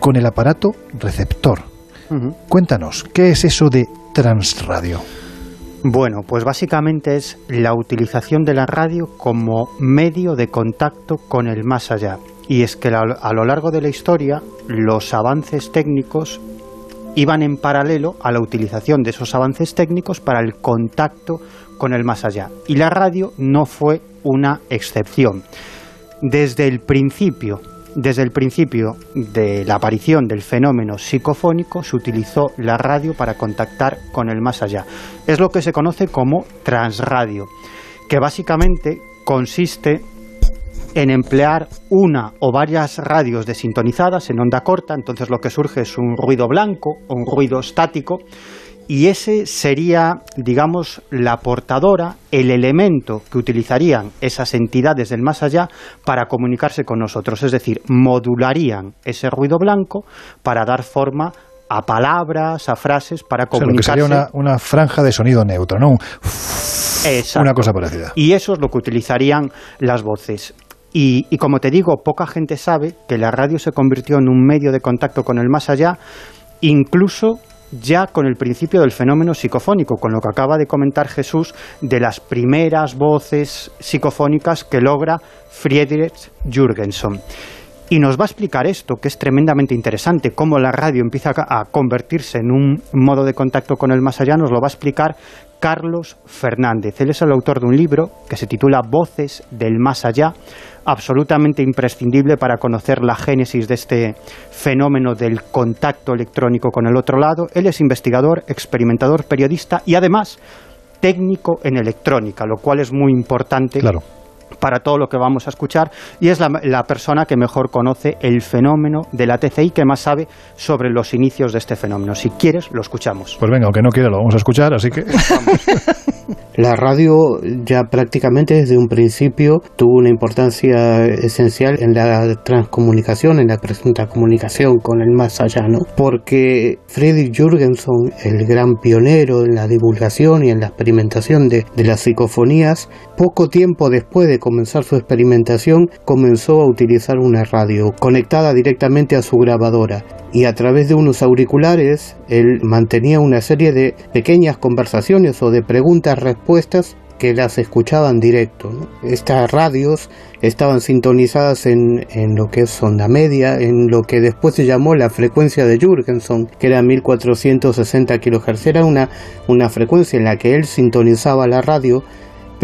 [SPEAKER 1] con el aparato receptor. Cuéntanos, ¿qué es eso de transradio?
[SPEAKER 3] Bueno, pues básicamente es la utilización de la radio como medio de contacto con el más allá. Y es que a lo largo de la historia los avances técnicos iban en paralelo a la utilización de esos avances técnicos para el contacto con el más allá. Y la radio no fue una excepción. Desde el principio, desde el principio de la aparición del fenómeno psicofónico se utilizó la radio para contactar con el más allá. Es lo que se conoce como transradio, que básicamente consiste en emplear una o varias radios desintonizadas en onda corta, entonces lo que surge es un ruido blanco o un ruido estático, y ese sería, digamos, la portadora, el elemento que utilizarían esas entidades del más allá para comunicarse con nosotros, es decir, modularían ese ruido blanco para dar forma a palabras, a frases, para comunicarse.
[SPEAKER 1] O sea, sería una, una, franja de sonido neutro, ¿no?
[SPEAKER 3] Exacto.
[SPEAKER 1] Una cosa parecida.
[SPEAKER 3] Y eso es lo que utilizarían las voces. Y, y, como te digo, poca gente sabe que la radio se convirtió en un medio de contacto con el más allá, incluso ya con el principio del fenómeno psicofónico, con lo que acaba de comentar Jesús de las primeras voces psicofónicas que logra Friedrich Jürgenson. Y nos va a explicar esto, que es tremendamente interesante, cómo la radio empieza a convertirse en un modo de contacto con el más allá, nos lo va a explicar Carlos Fernández. Él es el autor de un libro que se titula Voces del Más Allá, absolutamente imprescindible para conocer la génesis de este fenómeno del contacto electrónico con el otro lado. Él es investigador, experimentador, periodista y además técnico en electrónica, lo cual es muy importante.
[SPEAKER 1] Claro
[SPEAKER 3] para todo lo que vamos a escuchar y es la, la, persona que mejor conoce el fenómeno de la TCI, que más sabe sobre los inicios de este fenómeno. Si quieres, lo escuchamos.
[SPEAKER 1] Pues venga, aunque no quiera, lo vamos a escuchar, así que...
[SPEAKER 19] La radio ya prácticamente desde un principio tuvo una importancia esencial en la transcomunicación, en la presunta comunicación con el más allá, ¿no? Porque Friedrich Jürgenson, el gran pionero en la divulgación y en la experimentación de, de las psicofonías, poco tiempo después de comenzar su experimentación, comenzó a utilizar una radio conectada directamente a su grabadora y a través de unos auriculares él mantenía una serie de pequeñas conversaciones o de preguntas-respuestas que las escuchaban directo. Estas radios estaban sintonizadas en, en, lo que es onda media, en lo que después se llamó la frecuencia de Jurgenson, que era 1460 kHz. Era una, una frecuencia en la que él sintonizaba la radio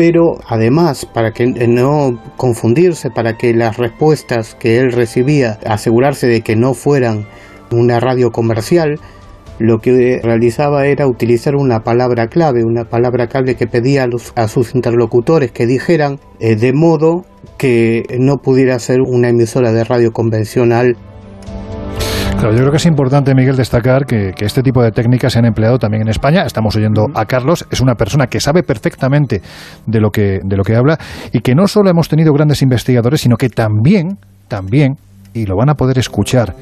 [SPEAKER 19] pero además para que no confundirse, para que las respuestas que él recibía asegurarse de que no fueran una radio comercial, lo que realizaba era utilizar una palabra clave, una palabra clave que pedía a sus interlocutores que dijeran eh, de modo que no pudiera ser una emisora de radio convencional
[SPEAKER 1] Claro, yo creo que es importante, Miguel, destacar que, que, este tipo de técnicas se han empleado también en España. Estamos oyendo a Carlos, es una persona que sabe perfectamente de lo que, de lo que habla y que no solo hemos tenido grandes investigadores, sino que también, también, y lo van a poder escuchar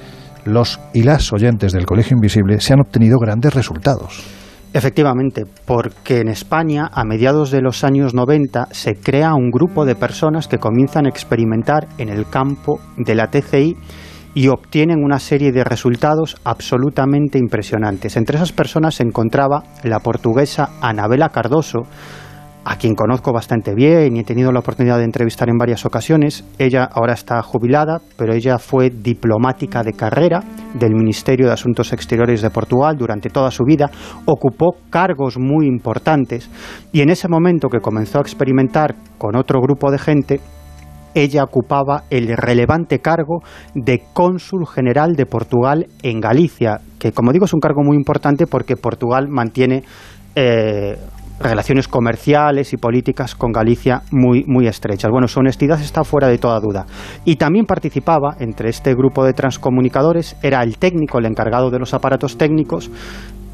[SPEAKER 1] los y las oyentes del Colegio Invisible, se han obtenido grandes resultados.
[SPEAKER 3] Efectivamente, porque en España, a mediados de los años 90, se crea un grupo de personas que comienzan a experimentar en el campo de la TCI y obtienen una serie de resultados absolutamente impresionantes. Entre esas personas se encontraba la portuguesa Anabela Cardoso, a quien conozco bastante bien y he tenido la oportunidad de entrevistar en varias ocasiones. Ella ahora está jubilada, pero ella fue diplomática de carrera del Ministerio de Asuntos Exteriores de Portugal durante toda su vida, ocupó cargos muy importantes y en ese momento que comenzó a experimentar con otro grupo de gente, ella ocupaba el relevante cargo de cónsul general de Portugal en Galicia, que como digo es un cargo muy importante porque Portugal mantiene eh, relaciones comerciales y políticas con Galicia muy, muy estrechas. Bueno, su honestidad está fuera de toda duda. Y también participaba entre este grupo de transcomunicadores, era el técnico, el encargado de los aparatos técnicos,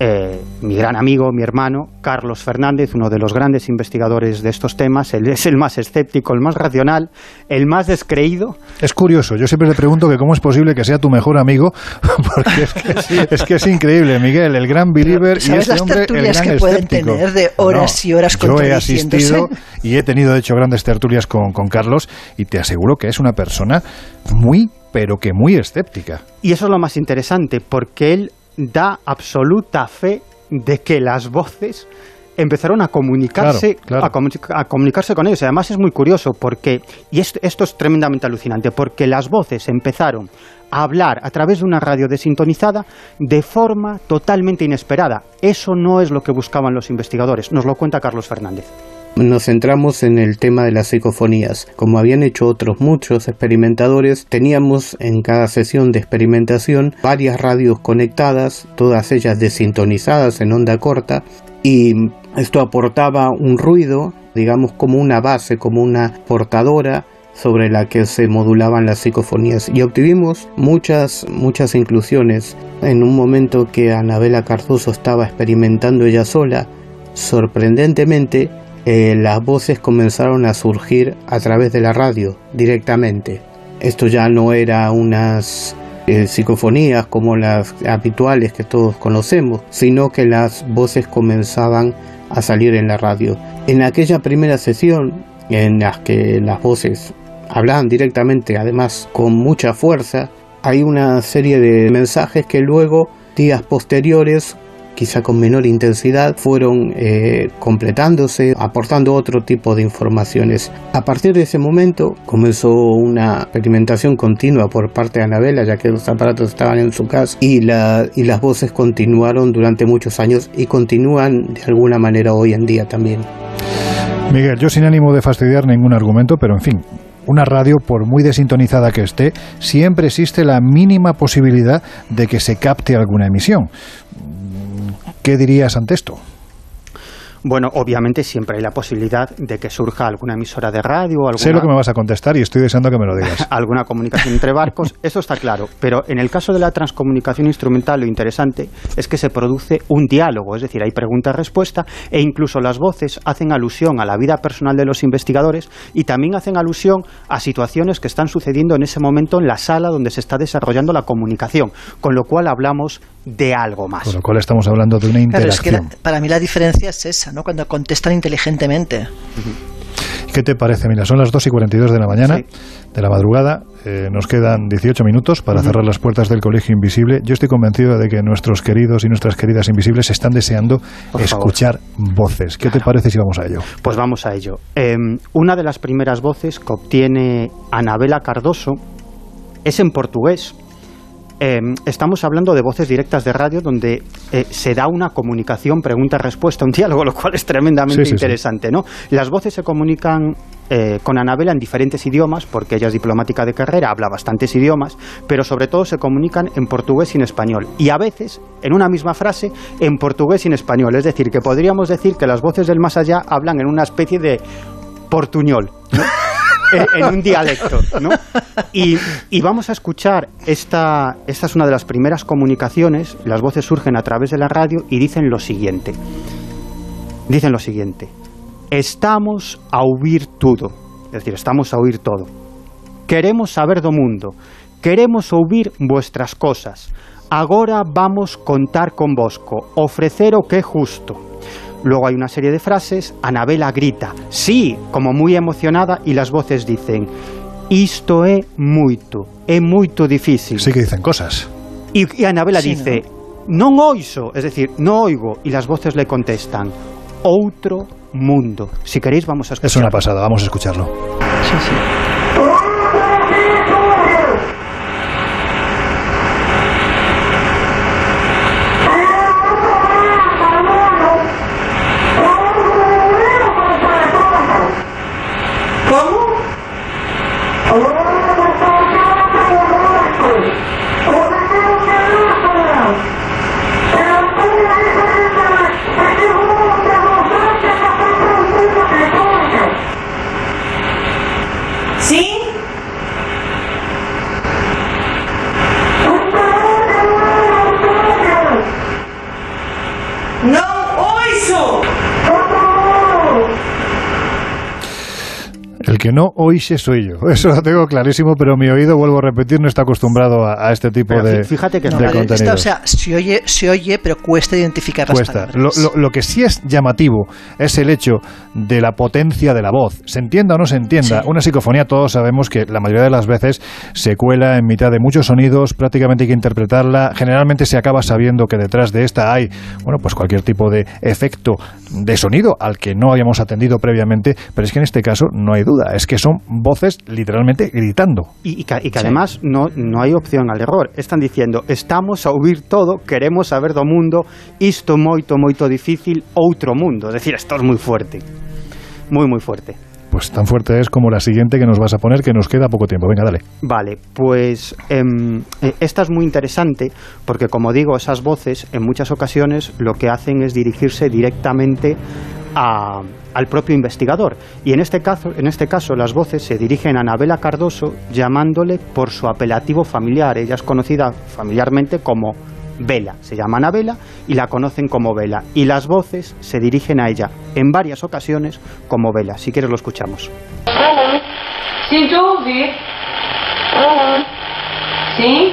[SPEAKER 3] eh, mi gran amigo, mi hermano, Carlos Fernández, uno de los grandes investigadores de estos temas, él es el más escéptico, el más racional, el más descreído.
[SPEAKER 1] Es curioso, yo siempre le pregunto que cómo es posible que sea tu mejor amigo, porque es que, sí. es, que es, increíble, Miguel, el gran believer y este
[SPEAKER 2] las
[SPEAKER 1] hombre, el gran
[SPEAKER 2] que pueden
[SPEAKER 1] escéptico.
[SPEAKER 2] tener de horas
[SPEAKER 1] No,
[SPEAKER 2] y horas
[SPEAKER 1] Yo he asistido
[SPEAKER 2] contradiciéndose?
[SPEAKER 1] y he tenido, de hecho, grandes tertulias con, con Carlos y te aseguro que es una persona muy, pero que muy escéptica.
[SPEAKER 3] Y eso es lo más interesante, porque él da absoluta fe de que las voces empezaron a comunicarse
[SPEAKER 1] Claro, claro.
[SPEAKER 3] A, comu- a comunicarse con ellos. Y además es muy curioso porque y esto, esto es tremendamente alucinante porque las voces empezaron a hablar a través de una radio desintonizada de forma totalmente inesperada. Eso no es lo que buscaban los investigadores. Nos lo cuenta Carlos Fernández.
[SPEAKER 19] Nos centramos en el tema de las psicofonías. Como habían hecho otros muchos experimentadores, teníamos en cada sesión de experimentación varias radios conectadas, todas ellas desintonizadas en onda corta, y esto aportaba un ruido, digamos como una base, como una portadora sobre la que se modulaban las psicofonías y obtuvimos muchas, muchas inclusiones. En un momento que Anabela Cardoso estaba experimentando ella sola, sorprendentemente eh, las voces comenzaron a surgir a través de la radio directamente. Esto ya no era unas eh, psicofonías como las habituales que todos conocemos, sino que las voces comenzaban a salir en la radio. En aquella primera sesión, en las que las voces hablaban directamente, además con mucha fuerza, hay una serie de mensajes que luego, días posteriores, quizá con menor intensidad, fueron eh, completándose, aportando otro tipo de informaciones. A partir de ese momento comenzó una experimentación continua por parte de Anabela, ya que los aparatos estaban en su casa, y, la, y las voces continuaron durante muchos años y continúan de alguna manera hoy en día también.
[SPEAKER 1] Miguel, yo sin ánimo de fastidiar ningún argumento, pero en fin, una radio, por muy desintonizada que esté, siempre existe la mínima posibilidad de que se capte alguna emisión. ¿Qué dirías ante esto?
[SPEAKER 3] Bueno, obviamente siempre hay la posibilidad de que surja alguna emisora de radio. Alguna,
[SPEAKER 1] sé lo que me vas a contestar y estoy deseando que me lo digas.
[SPEAKER 3] alguna comunicación entre barcos, eso está claro. Pero en el caso de la transcomunicación instrumental, lo interesante es que se produce un diálogo, es decir, hay pregunta-respuesta e incluso las voces hacen alusión a la vida personal de los investigadores y también hacen alusión a situaciones que están sucediendo en ese momento en la sala donde se está desarrollando la comunicación, con lo cual hablamos de algo más.
[SPEAKER 1] Con lo cual estamos hablando de una interacción.
[SPEAKER 2] Claro, es que para mí la diferencia es esa, ¿no? Cuando contestan inteligentemente.
[SPEAKER 1] ¿Qué te parece? Mira, son las 2 y 42 de la mañana, de la madrugada. Eh, nos quedan 18 minutos para cerrar las puertas del Colegio Invisible. Yo estoy convencido de que nuestros queridos y nuestras queridas invisibles están deseando escuchar voces. ¿Qué te parece si vamos a ello?
[SPEAKER 3] Pues vamos a ello. Eh, una de las primeras voces que obtiene Anabela Cardoso es en portugués eh, estamos hablando de voces directas de radio donde eh, se da una comunicación, pregunta-respuesta, un diálogo, lo cual es tremendamente interesante. ¿no? Las voces se comunican eh, con Anabela en diferentes idiomas, porque ella es diplomática de carrera, habla bastantes idiomas, pero sobre todo se comunican en portugués y en español. Y a veces, en una misma frase, en portugués y en español. Es decir, que podríamos decir que las voces del más allá hablan en una especie de portuñol. ¿no? en, un dialecto, ¿no? Y, vamos a escuchar, esta, esta es una de las primeras comunicaciones, las voces surgen a través de la radio y dicen lo siguiente. Dicen lo siguiente. Estamos a oír todo. Es decir, estamos a oír todo. Queremos saber do mundo. Queremos oír vuestras cosas. Agora vamos contar con vosco. Ofrecer o que justo Luego hay una serie de frases, Anabela grita, sí, como muy emocionada, y las voces dicen, isto é moito, é moito difícil.
[SPEAKER 1] Sí que dicen cosas.
[SPEAKER 3] Y, y Anabela sí, dice, no. non oiso, es decir, no oigo, y las voces le contestan, outro mundo. Si queréis vamos a escucharlo.
[SPEAKER 1] Es una pasada, vamos a escucharlo.
[SPEAKER 3] Sí, sí.
[SPEAKER 1] Que no oíse soy yo. Eso lo tengo clarísimo, pero mi oído, vuelvo a repetir, no está acostumbrado a, este tipo de,
[SPEAKER 3] fíjate que
[SPEAKER 1] de
[SPEAKER 3] no,
[SPEAKER 1] contenidos.
[SPEAKER 2] o sea, se oye, se oye, pero cuesta identificar las
[SPEAKER 1] cuesta.
[SPEAKER 2] palabras.
[SPEAKER 1] Lo, lo, lo, que sí es llamativo es el hecho de la potencia de la voz. Se entienda o no se entienda, sí. una psicofonía todos sabemos que la mayoría de las veces se cuela en mitad de muchos sonidos, prácticamente hay que interpretarla. Generalmente se acaba sabiendo que detrás de esta hay, bueno, pues cualquier tipo de efecto de sonido al que no habíamos atendido previamente, pero es que en este caso no hay duda, es que son voces literalmente gritando.
[SPEAKER 3] Y, y que, y que sí. además no, no hay opción al error. Están diciendo, estamos a oír todo, queremos saber do mundo, isto moito, moito difícil, outro mundo. Es decir, esto es muy fuerte. Muy, muy fuerte.
[SPEAKER 1] Pues tan fuerte es como la siguiente que nos vas a poner, que nos queda poco tiempo. Venga, dale.
[SPEAKER 3] Vale, pues eh, esta es muy interesante porque, como digo, esas voces en muchas ocasiones lo que hacen es dirigirse directamente a, al propio investigador. Y en este caso, en este caso las voces se dirigen a Anabela Cardoso llamándole por su apelativo familiar. Ella es conocida familiarmente como Vela. Se llama Anabela y la conocen como Vela. Y las voces se dirigen a ella en varias ocasiones como Vela. Si quieres lo escuchamos.
[SPEAKER 20] Sin dúvida. ¿Sí?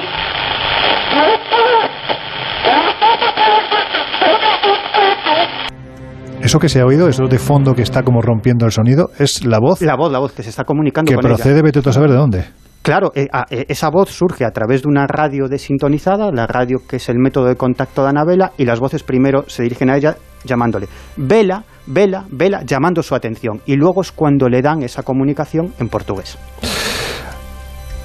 [SPEAKER 1] Eso que se ha oído, eso de fondo que está como rompiendo el sonido, es la voz.
[SPEAKER 3] La voz, la voz que se está comunicando
[SPEAKER 1] que
[SPEAKER 3] con
[SPEAKER 1] procede,
[SPEAKER 3] ella.
[SPEAKER 1] vete tú a saber de dónde.
[SPEAKER 3] Claro, eh, eh, esa voz surge a través de una radio desintonizada, la radio que es el método de contacto de Anabela, y las voces primero se dirigen a ella llamándole Vela, Vela, Vela, llamando su atención. Y luego es cuando le dan esa comunicación en portugués.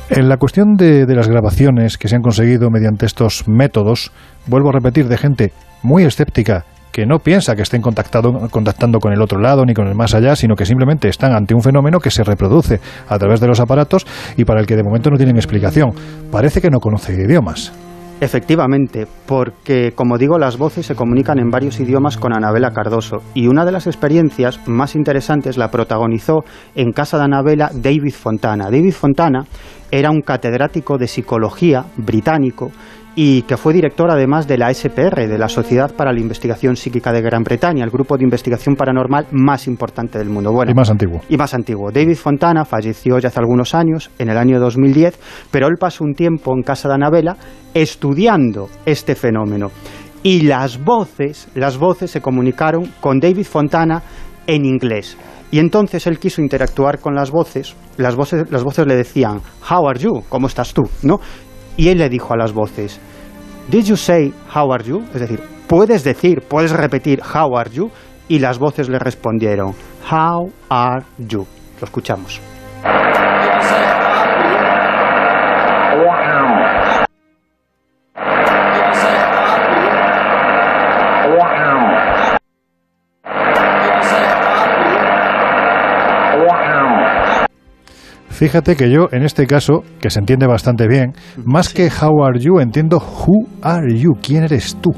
[SPEAKER 1] En la cuestión de las grabaciones que se han conseguido mediante estos métodos, vuelvo a repetir, de gente muy escéptica que no piensa que estén contactando con el otro lado ni con el más allá, sino que simplemente están ante un fenómeno que se reproduce a través de los aparatos y para el que de momento no tienen explicación. Parece que no conoce idiomas.
[SPEAKER 3] Efectivamente, porque como digo, las voces se comunican en varios idiomas con Anabela Cardoso y una de las experiencias más interesantes la protagonizó en casa de Anabela David Fontana. David Fontana era un catedrático de psicología británico y que fue director además de la SPR, de la Sociedad para la Investigación Psíquica de Gran Bretaña, el grupo de investigación paranormal más importante del mundo. Bueno,
[SPEAKER 1] y más antiguo.
[SPEAKER 3] y más antiguo. David Fontana falleció ya hace algunos años, en el año 2010, pero él pasó un tiempo en casa de Anabela estudiando este fenómeno. Y las voces, las voces se comunicaron con David Fontana en inglés. Y entonces él quiso interactuar con las voces, las voces, las voces le decían, How are you? ¿Cómo estás tú? ¿No? Y él le dijo a las voces, Did you say how are you? Es decir, puedes decir, puedes repetir how are you? Y las voces le respondieron, How are you? Lo escuchamos.
[SPEAKER 1] Fíjate que yo, en este caso, que se entiende bastante bien, más que how are you, entiendo who are you, quién eres tú.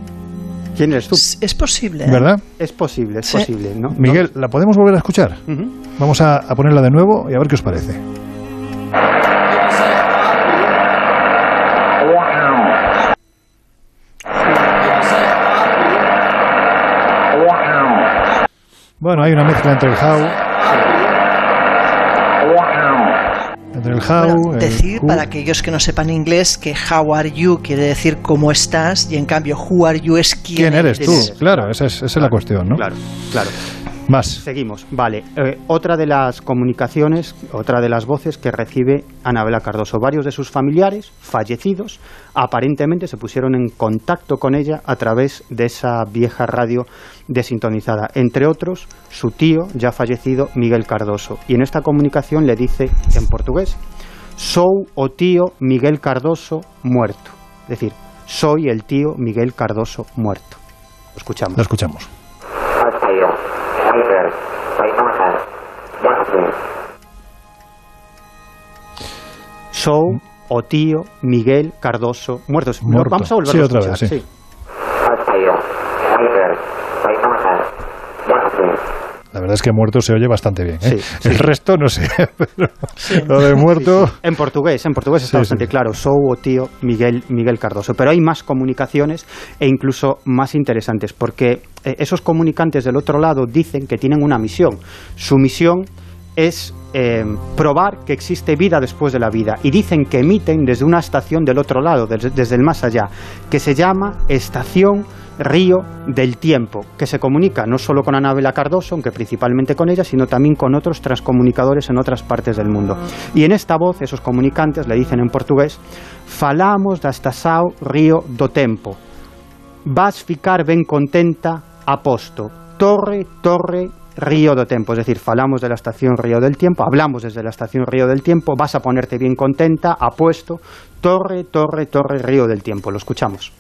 [SPEAKER 3] ¿Quién eres tú?
[SPEAKER 2] Es posible. ¿eh?
[SPEAKER 1] ¿Verdad?
[SPEAKER 3] Es posible, es
[SPEAKER 2] Sí.
[SPEAKER 3] posible, ¿no?
[SPEAKER 1] Miguel, ¿la podemos volver a escuchar? Vamos a, a ponerla de nuevo y a ver qué os parece. Bueno, hay una mezcla entre el how, el how,
[SPEAKER 2] Bueno, decir para aquellos que no sepan inglés que how are you quiere decir cómo estás y en cambio who are you es quién,
[SPEAKER 1] quién eres tú. Claro, esa es, esa es la cuestión, ¿no?
[SPEAKER 3] Claro, claro.
[SPEAKER 1] Más.
[SPEAKER 3] Seguimos. Vale. Eh, otra de las comunicaciones, otra de las voces que recibe Anabela Cardoso. Varios de sus familiares fallecidos aparentemente se pusieron en contacto con ella a través de esa vieja radio desintonizada. Entre otros, su tío, ya fallecido, Miguel Cardoso. Y en esta comunicación le dice en portugués, Sou o tío Miguel Cardoso muerto. Es decir, soy el tío Miguel Cardoso muerto. Lo escuchamos.
[SPEAKER 1] La escuchamos.
[SPEAKER 3] Sou o tío Miguel Cardoso muertos.
[SPEAKER 1] Muerto.
[SPEAKER 3] Vamos a volver
[SPEAKER 1] Sí,
[SPEAKER 3] a
[SPEAKER 1] otra
[SPEAKER 3] escuchar.
[SPEAKER 1] vez, sí. La verdad es que muerto se oye bastante bien. ¿eh?
[SPEAKER 3] Sí, sí.
[SPEAKER 1] El resto no sé. pero lo de muerto.
[SPEAKER 3] En portugués, en portugués está bastante claro. Sou o tío Miguel, Miguel Cardoso. Pero hay más comunicaciones e incluso más interesantes, porque eh, esos comunicantes del otro lado dicen que tienen una misión. Su misión es eh, probar que existe vida después de la vida. Y dicen que emiten desde una estación del otro lado, desde, el más allá, que se llama Estación Río del Tiempo, que se comunica no solo con Anabela Cardoso, aunque principalmente con ella, sino también con otros transcomunicadores en otras partes del mundo. Y en esta voz, esos comunicantes le dicen en portugués, falamos da estação Río do Tempo. Vas ficar ben contenta, aposto. Torre, torre, Río do Tempo. Es decir, falamos de la estación Río del Tiempo, hablamos desde la estación Río del Tiempo, vas a ponerte bien contenta, apuesto. Torre, torre, torre, Río del Tiempo. Lo escuchamos.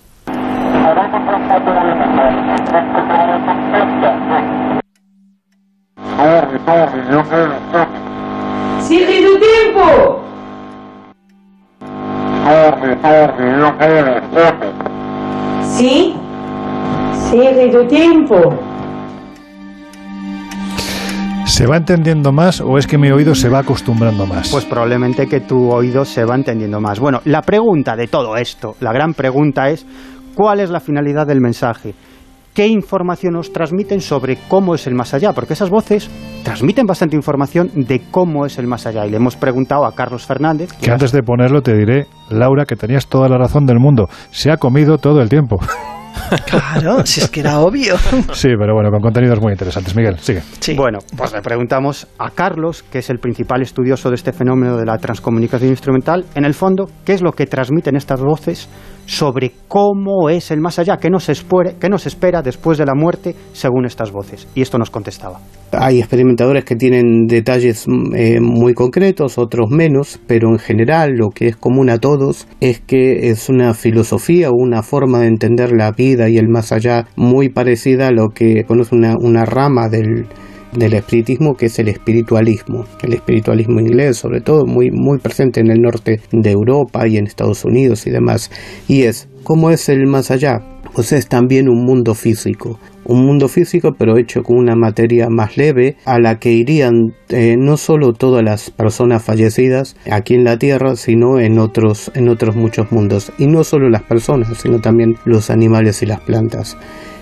[SPEAKER 20] Sí.
[SPEAKER 1] ¿Se va entendiendo más o es que mi oído se va acostumbrando más?
[SPEAKER 3] Pues probablemente que tu oído se va entendiendo más. Bueno, la pregunta de todo esto, la gran pregunta es, ¿cuál es la finalidad del mensaje? ¿Qué información nos transmiten sobre cómo es el más allá? Porque esas voces transmiten bastante información de cómo es el más allá. Y le hemos preguntado a Carlos Fernández.
[SPEAKER 1] Que antes de ponerlo te diré, Laura, que tenías toda la razón del mundo. Se ha comido todo el tiempo.
[SPEAKER 2] Claro, si es que era obvio.
[SPEAKER 1] Sí, pero bueno, con contenidos muy interesantes. Miguel, sigue.
[SPEAKER 3] Bueno, pues le preguntamos a Carlos, que es el principal estudioso de este fenómeno de la transcomunicación instrumental, en el fondo, ¿qué es lo que transmiten estas voces sobre cómo es el más allá? ¿Qué nos, espera, nos espera después de la muerte según estas voces? Y esto nos contestaba.
[SPEAKER 19] Hay experimentadores que tienen detalles eh, muy concretos, otros menos, pero en general lo que es común a todos es que es una filosofía o una forma de entender la vida y el más allá muy parecida a lo que conoce una, una rama del, del espiritismo que es el espiritualismo, el espiritualismo inglés sobre todo, muy, muy presente en el norte de Europa y en Estados Unidos y demás. Y es, ¿cómo es el más allá? Pues es también un mundo físico, un mundo físico pero hecho con una materia más leve a la que irían eh, no solo todas las personas fallecidas aquí en la Tierra sino en otros en otros muchos mundos y no solo las personas sino también los animales y las plantas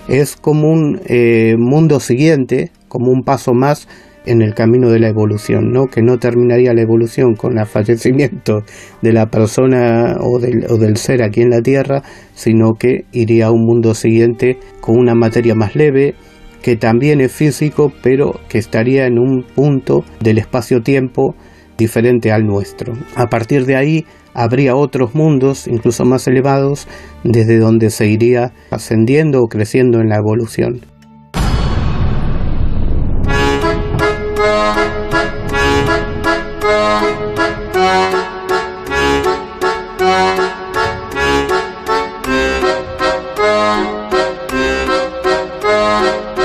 [SPEAKER 19] es como un eh, mundo siguiente como un paso más en el camino de la evolución, ¿no? que no terminaría la evolución con el fallecimiento de la persona o del, o del ser aquí en la Tierra, sino que iría a un mundo siguiente con una materia más leve, que también es físico, pero que estaría en un punto del espacio-tiempo diferente al nuestro. A partir de ahí habría otros mundos, incluso más elevados, desde donde se iría ascendiendo o creciendo en la evolución.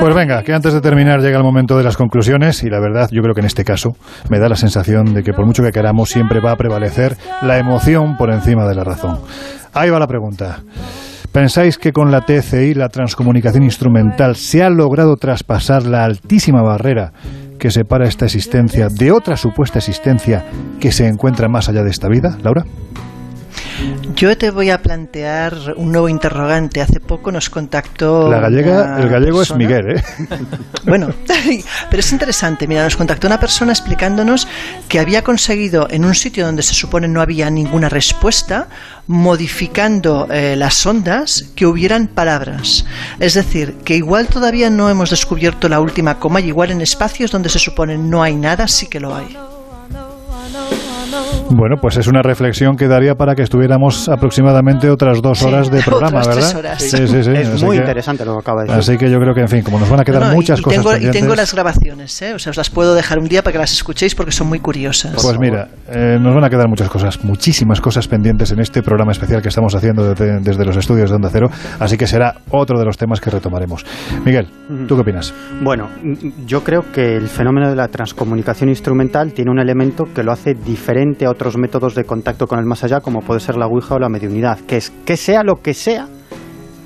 [SPEAKER 1] Pues venga, que antes de terminar llega el momento de las conclusiones y la verdad yo creo que en este caso me da la sensación de que por mucho que queramos siempre va a prevalecer la emoción por encima de la razón. Ahí va la pregunta. ¿Pensáis que con la TCI, la transcomunicación instrumental, se ha logrado traspasar la altísima barrera que separa esta existencia de otra supuesta existencia que se encuentra más allá de esta vida, Laura?
[SPEAKER 2] Yo te voy a plantear un nuevo interrogante. Hace poco nos contactó.
[SPEAKER 1] La gallega, el gallego es Miguel, ¿eh?
[SPEAKER 2] Bueno, pero es interesante. Mira, nos contactó una persona explicándonos que había conseguido en un sitio donde se supone no había ninguna respuesta, modificando eh, las ondas, que hubieran palabras. Es decir, que igual todavía no hemos descubierto la última coma y igual en espacios donde se supone no hay nada, sí que lo hay.
[SPEAKER 1] Bueno, pues es una reflexión que daría para que estuviéramos aproximadamente otras dos
[SPEAKER 2] Sí,
[SPEAKER 1] horas de programa,
[SPEAKER 2] otras tres
[SPEAKER 1] ¿verdad?
[SPEAKER 2] horas.
[SPEAKER 1] Sí, sí, sí.
[SPEAKER 3] Es
[SPEAKER 1] Así
[SPEAKER 3] muy
[SPEAKER 1] que-
[SPEAKER 3] interesante lo que acaba de decir.
[SPEAKER 1] Así que yo creo que, en fin, como nos van a quedar
[SPEAKER 2] No, no, y-
[SPEAKER 1] muchas
[SPEAKER 2] y,
[SPEAKER 1] cosas
[SPEAKER 2] tengo, y tengo las grabaciones, ¿eh? o sea, os las puedo dejar un día para que las escuchéis porque son muy curiosas.
[SPEAKER 1] Pues mira, eh, nos van a quedar muchas cosas, muchísimas cosas pendientes en este programa especial que estamos haciendo desde, desde los estudios de Onda Cero, así que será otro de los temas que retomaremos. Miguel, ¿tú qué opinas?
[SPEAKER 3] Bueno, mm, yo creo que el fenómeno de la transcomunicación instrumental tiene un elemento que lo hace diferente a otros métodos de contacto con el más allá, como puede ser la Ouija o la mediunidad, que es que sea lo que sea,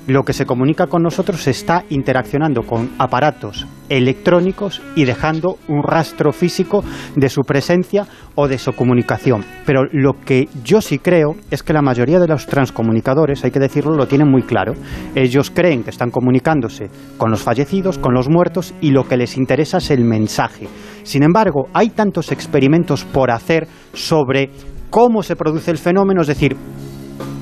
[SPEAKER 3] lo que se comunica con nosotros está interaccionando con aparatos electrónicos y dejando un rastro físico de su presencia o de su comunicación. Pero lo que yo sí creo es que la mayoría de los transcomunicadores, hay que decirlo, lo tienen muy claro. Ellos creen que están comunicándose con los fallecidos, con los muertos y lo que les interesa es el mensaje. Sin embargo, hay tantos experimentos por hacer sobre cómo se produce el fenómeno, es decir,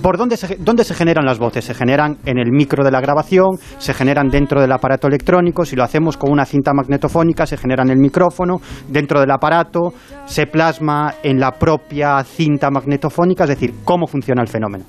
[SPEAKER 3] ¿Por dónde se, dónde se generan las voces? Se generan en el micro de la grabación, se generan dentro del aparato electrónico, si lo hacemos con una cinta magnetofónica, se genera en el micrófono, dentro del aparato, se plasma en la propia cinta magnetofónica, es decir, cómo funciona el fenómeno.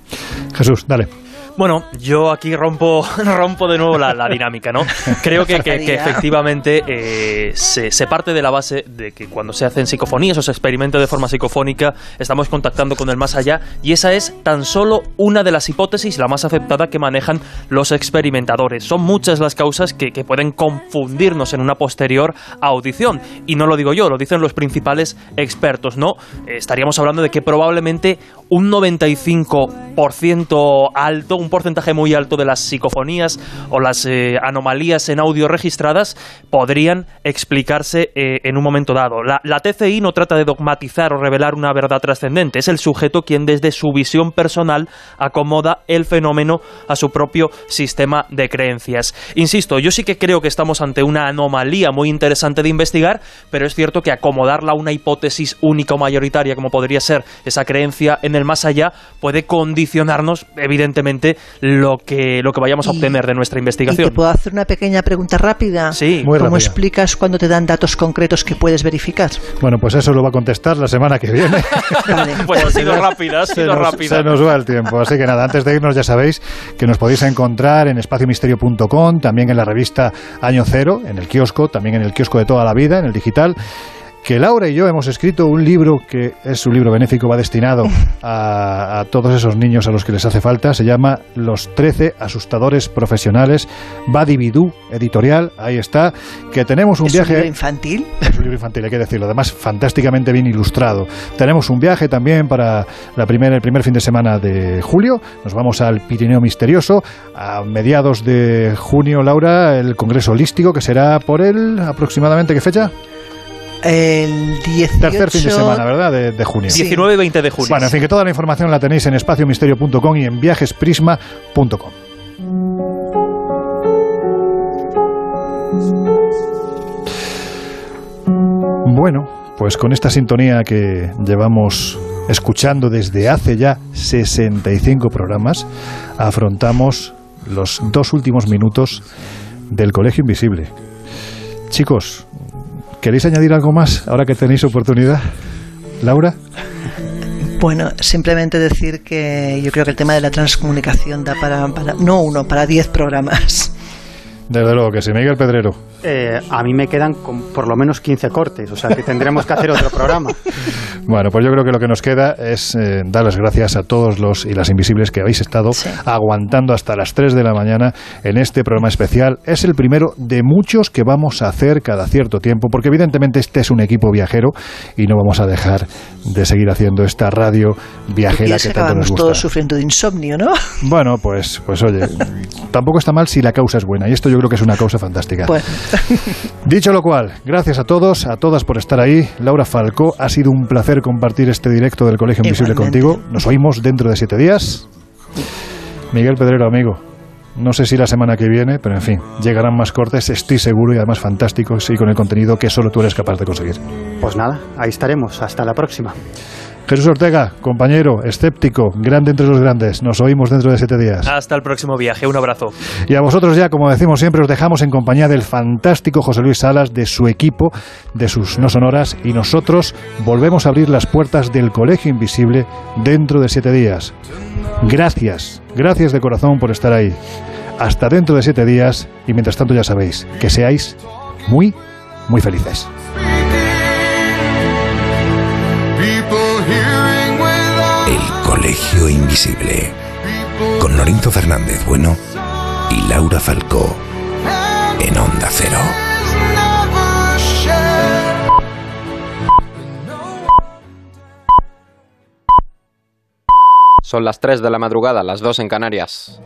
[SPEAKER 1] Jesús, dale.
[SPEAKER 4] Bueno, yo aquí rompo, rompo de nuevo la, la dinámica, ¿no? Creo que, que- que efectivamente eh, se, se parte de la base de que cuando se hacen psicofonías o se experimenta de forma psicofónica, estamos contactando con el más allá y esa es tan solo una de las hipótesis, la más aceptada que manejan los experimentadores. Son muchas las causas que, que pueden confundirnos en una posterior audición. Y no lo digo yo, lo dicen los principales expertos, ¿no? Eh, estaríamos hablando de que probablemente un 95% alto, un porcentaje muy alto de las psicofonías o las eh, anomalías en audio registradas podrían explicarse eh, en un momento dado. La, la TCI no trata de dogmatizar o revelar una verdad trascendente, es el sujeto quien desde su visión personal acomoda el fenómeno a su propio sistema de creencias. Insisto, yo sí que creo que estamos ante una anomalía muy interesante de investigar, pero es cierto que acomodarla a una hipótesis única o mayoritaria como podría ser esa creencia en el más allá puede condicionarnos evidentemente lo que, lo que vayamos a obtener de nuestra
[SPEAKER 2] ¿Y te
[SPEAKER 4] investigación.
[SPEAKER 2] puedo hacer una pequeña pregunta rápida?
[SPEAKER 4] Sí.
[SPEAKER 1] Muy
[SPEAKER 2] ¿Cómo
[SPEAKER 1] rápida.
[SPEAKER 2] explicas cuando te dan datos concretos que puedes verificar?
[SPEAKER 1] Bueno, pues eso lo va a contestar la semana que viene.
[SPEAKER 4] Pues ha sido rápida, ha
[SPEAKER 1] se
[SPEAKER 4] sido
[SPEAKER 1] nos,
[SPEAKER 4] rápida.
[SPEAKER 1] se nos va el tiempo. Así que nada, antes de irnos ya sabéis que nos podéis encontrar en espaciomisterio.com, también en la revista Año Cero, en el kiosco, también en el kiosco de toda la vida, en el digital. Que Laura y yo hemos escrito un libro que es un libro benéfico, va destinado a, a todos esos niños a los que les hace falta. Se llama Los 13 asustadores profesionales. Badibidú, editorial, ahí está. Que tenemos un
[SPEAKER 2] ¿Es un
[SPEAKER 1] viaje.
[SPEAKER 2] libro infantil?
[SPEAKER 1] Es un libro infantil, hay que decirlo. Además, fantásticamente bien ilustrado. Tenemos un viaje también para la primera, el primer fin de semana de julio. Nos vamos al Pirineo Misterioso. A mediados de junio, Laura, el Congreso Holístico, que será por el aproximadamente, ¿qué fecha?
[SPEAKER 2] El 18...
[SPEAKER 1] Tercer fin de semana, ¿verdad? De, de junio.
[SPEAKER 4] 19 y 20 de junio.
[SPEAKER 1] Bueno, en fin, que toda la información la tenéis en espaciomisterio.com y en viajesprisma.com. Bueno, pues con esta sintonía que llevamos escuchando desde hace ya 65 programas, afrontamos los dos últimos minutos del Colegio Invisible. Chicos, ¿queréis añadir algo más ahora que tenéis oportunidad? Laura.
[SPEAKER 2] Bueno, simplemente decir que yo creo que el tema de la transcomunicación da para, para no uno, para diez programas.
[SPEAKER 1] Desde luego que sí, Miguel Pedrero.
[SPEAKER 3] Eh, a mí me quedan con por lo menos 15 cortes, o sea que tendremos que hacer otro programa.
[SPEAKER 1] Bueno, pues yo creo que lo que nos queda es eh, dar las gracias a todos los y las invisibles que habéis estado aguantando hasta las 3 de la mañana en este programa especial. Es el primero de muchos que vamos a hacer cada cierto tiempo, porque evidentemente este es un equipo viajero y no vamos a dejar de seguir haciendo esta radio viajera que
[SPEAKER 2] que
[SPEAKER 1] tanto nos
[SPEAKER 2] acabamos
[SPEAKER 1] gusta.
[SPEAKER 2] todos sufriendo de insomnio, ¿no?
[SPEAKER 1] Bueno, pues, pues oye, tampoco está mal si la causa es buena y esto yo creo que es una causa fantástica.
[SPEAKER 2] Bueno.
[SPEAKER 1] Dicho lo cual, gracias a todos, a todas por estar ahí. Laura Falcó, ha sido un placer compartir este directo del Colegio Invisible
[SPEAKER 2] Igualmente.
[SPEAKER 1] contigo. Nos oímos dentro de siete días. Miguel Pedrero, amigo. No sé si la semana que viene, pero en fin, llegarán más cortes, estoy seguro, y además fantásticos y con el contenido que solo tú eres capaz de conseguir.
[SPEAKER 3] Pues nada, ahí estaremos. Hasta la próxima.
[SPEAKER 1] Jesús Ortega, compañero, escéptico, grande entre los grandes. Nos oímos dentro de siete días.
[SPEAKER 4] Hasta el próximo viaje. Un abrazo.
[SPEAKER 1] Y a vosotros ya, como decimos siempre, os dejamos en compañía del fantástico José Luis Salas, de su equipo, de sus no sonoras, y nosotros volvemos a abrir las puertas del Colegio Invisible dentro de siete días. Gracias, gracias de corazón por estar ahí. Hasta dentro de siete días, y mientras tanto ya sabéis, que seáis muy, muy felices.
[SPEAKER 11] Colegio Invisible. Con Lorenzo Fernández Bueno y Laura Falcó. En Onda Cero.
[SPEAKER 10] Son las 3 de la madrugada, las 2 en Canarias.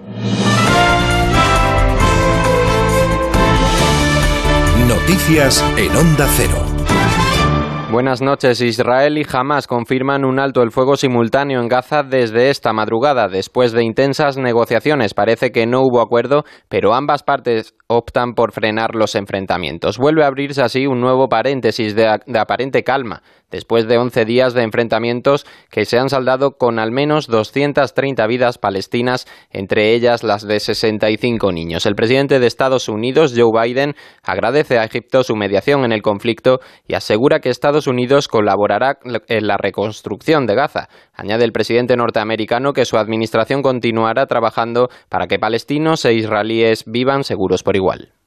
[SPEAKER 11] Noticias en Onda Cero.
[SPEAKER 10] Buenas noches. Israel y Hamas confirman un alto el fuego simultáneo en Gaza desde esta madrugada. Después de intensas negociaciones, parece que no hubo acuerdo, pero ambas partes optan por frenar los enfrentamientos. Vuelve a abrirse así un nuevo paréntesis de, de aparente calma después de 11 días de enfrentamientos que se han saldado con al menos 230 vidas palestinas, entre ellas las de 65 niños. El presidente de Estados Unidos, Joe Biden, agradece a Egipto su mediación en el conflicto y asegura que Estados Unidos colaborará en la reconstrucción de Gaza. Añade el presidente norteamericano que su administración continuará trabajando para que palestinos e israelíes vivan seguros por igual.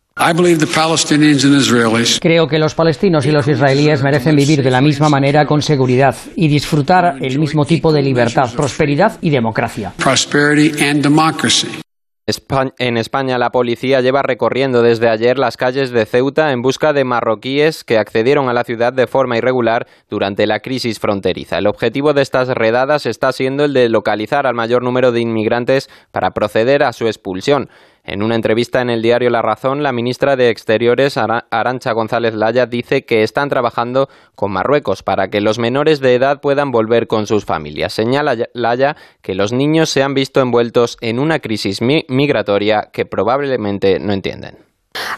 [SPEAKER 12] Creo que los palestinos y los israelíes merecen vivir de la misma manera con seguridad y disfrutar el mismo tipo de libertad, prosperidad y democracia.
[SPEAKER 10] En España la policía lleva recorriendo desde ayer las calles de Ceuta en busca de marroquíes que accedieron a la ciudad de forma irregular durante la crisis fronteriza. El objetivo de estas redadas está siendo el de localizar al mayor número de inmigrantes para proceder a su expulsión. En una entrevista en el diario La Razón, la ministra de Exteriores, Arancha González Laya, dice que están trabajando con Marruecos para que los menores de edad puedan volver con sus familias. Señala Laya que los niños se han visto envueltos en una crisis migratoria que probablemente no entienden.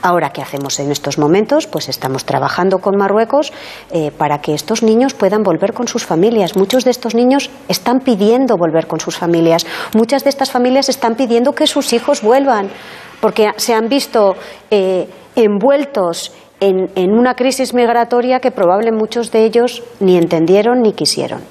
[SPEAKER 21] Ahora, ¿qué hacemos en estos momentos? Pues estamos trabajando con Marruecos eh, para que estos niños puedan volver con sus familias. Muchos de estos niños están pidiendo volver con sus familias. Muchas de estas familias están pidiendo que sus hijos vuelvan porque se han visto eh, envueltos en, en una crisis migratoria que probablemente muchos de ellos ni entendieron ni quisieron.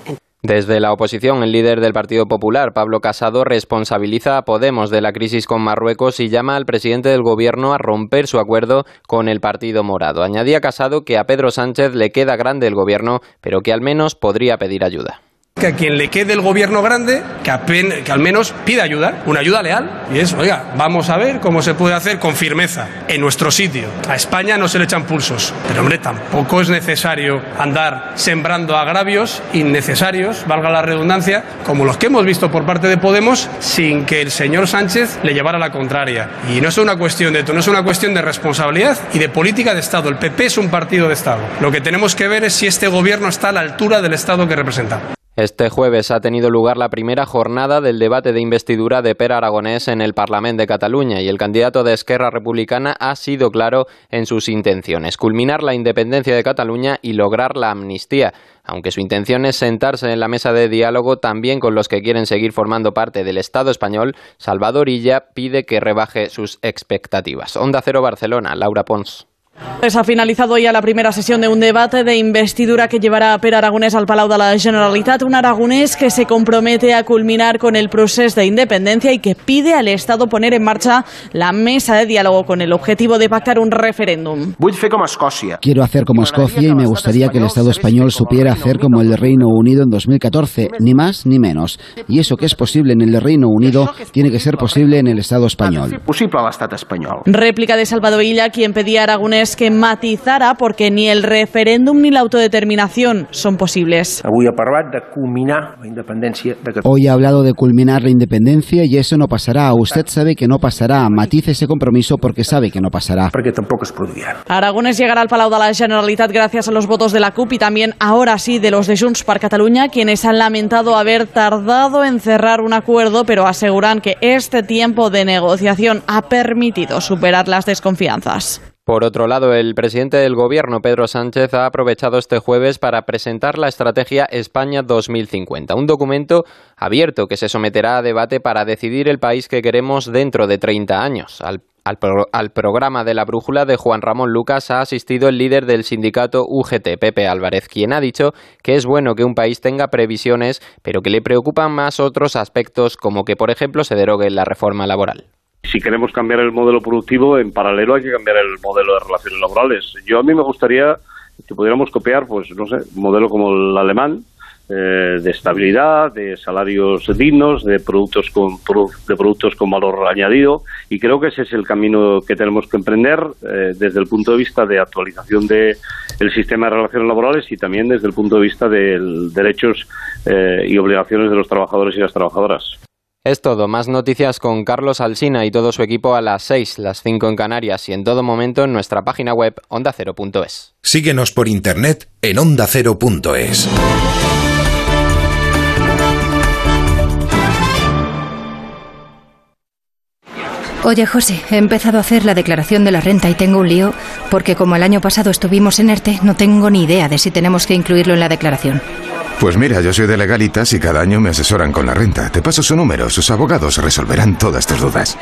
[SPEAKER 10] Desde la oposición, el líder del Partido Popular, Pablo Casado, responsabiliza a Podemos de la crisis con Marruecos y llama al presidente del Gobierno a romper su acuerdo con el Partido Morado. Añadía Casado que a Pedro Sánchez le queda grande el Gobierno, pero que al menos podría pedir ayuda
[SPEAKER 13] que a quien le quede el gobierno grande, que, al menos pida ayuda, una ayuda leal. Y es, oiga, vamos a ver cómo se puede hacer con firmeza, en nuestro sitio. A España no se le echan pulsos, pero hombre, tampoco es necesario andar sembrando agravios innecesarios, valga la redundancia, como los que hemos visto por parte de Podemos, sin que el señor Sánchez le llevara la contraria. Y no es una cuestión de esto, no es una cuestión de responsabilidad y de política de Estado. El PP es un partido de Estado. Lo que tenemos que ver es si este gobierno está a la altura del Estado que representa.
[SPEAKER 10] Este jueves ha tenido lugar la primera jornada del debate de investidura de Per Aragonés en el Parlamento de Cataluña y el candidato de Esquerra Republicana ha sido claro en sus intenciones, culminar la independencia de Cataluña y lograr la amnistía, aunque su intención es sentarse en la mesa de diálogo también con los que quieren seguir formando parte del Estado español, Salvador Illa pide que rebaje sus expectativas. Onda Cero Barcelona, Laura Pons.
[SPEAKER 22] Pues ha finalizado ya la primera sesión de un debate de investidura que llevará a Per Aragonés al Palau de la Generalitat, un aragonés que se compromete a culminar con el proceso de independencia y que pide al Estado poner en marcha la mesa de diálogo con el objetivo de pactar un referéndum.
[SPEAKER 23] Quiero hacer como Escocia y me gustaría que el Estado español supiera hacer como el Reino Unido en 2014, ni más ni menos. Y eso que es posible en el Reino Unido tiene que ser posible en el Estado español.
[SPEAKER 22] Réplica de Salvador Illa, quien pedía a Aragonés que matizara porque ni el referéndum ni la autodeterminación son posibles.
[SPEAKER 23] Hoy ha hablado de culminar la independencia y eso no pasará. Usted sabe que no pasará. Matice ese compromiso porque sabe que no pasará.
[SPEAKER 22] Aragones llegará al Palau de la Generalitat gracias a los votos de la CUP y también ahora sí de los de Junts per Catalunya, quienes han lamentado haber tardado en cerrar un acuerdo, pero aseguran que este tiempo de negociación ha permitido superar las desconfianzas.
[SPEAKER 10] Por otro lado, el presidente del Gobierno, Pedro Sánchez, ha aprovechado este jueves para presentar la Estrategia España 2050, un documento abierto que se someterá a debate para decidir el país que queremos dentro de 30 años. Al, programa de la brújula de Juan Ramón Lucas ha asistido el líder del sindicato UGT, Pepe Álvarez, quien ha dicho que es bueno que un país tenga previsiones, pero que le preocupan más otros aspectos como que, por ejemplo, se derogue la reforma laboral
[SPEAKER 24] si queremos cambiar el modelo productivo, en paralelo hay que cambiar el modelo de relaciones laborales. Yo a mí me gustaría que pudiéramos copiar, pues no sé, un modelo como el alemán, eh, de estabilidad, de salarios dignos, de productos con de productos con valor añadido y creo que ese es el camino que tenemos que emprender eh, desde el punto de vista de actualización del sistema de relaciones laborales y también desde el punto de vista de derechos eh, y obligaciones de los trabajadores y las trabajadoras.
[SPEAKER 10] Es todo, más noticias con Carlos Alsina y todo su equipo a las 6, las 5 en Canarias y en todo momento en nuestra página web ondacero.es.
[SPEAKER 11] Síguenos por internet en ondacero.es.
[SPEAKER 25] Oye, José, he empezado a hacer la declaración de la renta y tengo un lío porque como el año pasado estuvimos en ERTE, no tengo ni idea de si tenemos que incluirlo en la declaración.
[SPEAKER 11] Pues mira, yo soy de legalitas y cada año me asesoran con la renta. Te paso su número, sus abogados resolverán todas tus dudas.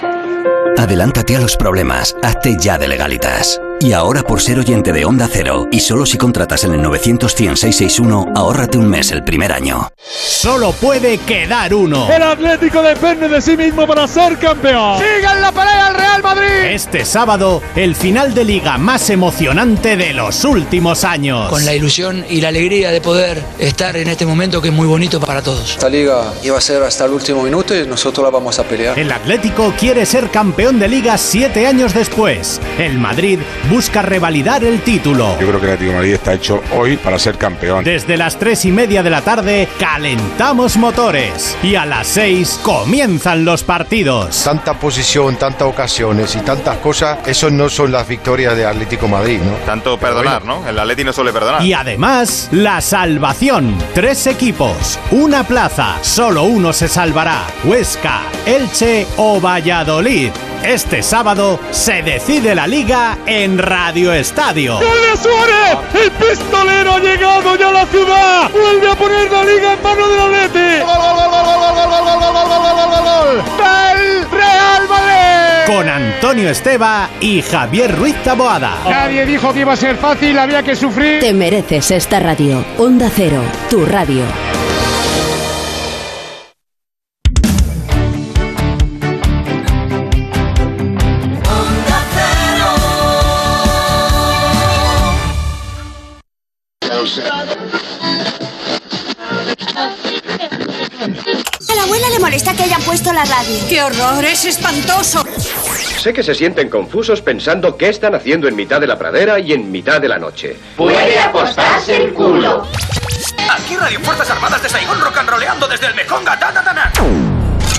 [SPEAKER 26] Adelántate a los problemas, hazte ya de legalitas. Y ahora por ser oyente de Onda Cero, y solo si contratas en el 900 ahórrate un mes el primer año.
[SPEAKER 27] Solo puede quedar uno.
[SPEAKER 28] El Atlético depende de sí mismo para ser campeón.
[SPEAKER 27] ¡Sigan la pelea al Real Madrid! Este sábado, el final de liga más emocionante de los últimos años.
[SPEAKER 29] Con la ilusión y la alegría de poder estar en este momento que es muy bonito para todos.
[SPEAKER 30] Esta liga iba a ser hasta el último minuto y nosotros la vamos a pelear.
[SPEAKER 27] El Atlético quiere ser campeón de liga siete años después. El Madrid busca revalidar el título.
[SPEAKER 16] Yo creo que el Atlético de Madrid está hecho hoy para ser campeón.
[SPEAKER 27] Desde las tres y media de la tarde calentamos motores y a las seis comienzan los partidos.
[SPEAKER 31] Tanta posición, tantas ocasiones y tantas cosas, eso no son las victorias de Atlético de Madrid, ¿no?
[SPEAKER 32] Tanto perdonar, ¿no? El Atlético no suele perdonar.
[SPEAKER 27] Y además, la salvación. Tres equipos, una plaza, solo uno se salvará. Huesca, Elche o Valladolid. Este sábado se decide la liga en Radio Estadio.
[SPEAKER 28] ¡Gol de Suárez! ¡El pistolero ha llegado ya a la ciudad! ¡Vuelve a poner la liga en mano del Atleti! ¡Gol, gol, gol, gol, gol, gol, gol, gol, gol, gol, gol, gol, gol! ¡Del Real Madrid!
[SPEAKER 27] Con Antonio Esteba y Javier Ruiz Taboada.
[SPEAKER 28] Nadie dijo que iba a ser fácil, había que sufrir.
[SPEAKER 17] Te mereces esta radio. Onda Cero, tu radio.
[SPEAKER 33] Molesta que hayan puesto la radio.
[SPEAKER 34] ¡Qué horror! ¡Es espantoso!
[SPEAKER 35] Sé que se sienten confusos pensando qué están haciendo en mitad de la pradera y en mitad de la noche.
[SPEAKER 36] Puede apostarse el culo.
[SPEAKER 37] Aquí Radio Fuerzas Armadas de Saigón rock and roleando desde el ta, ta.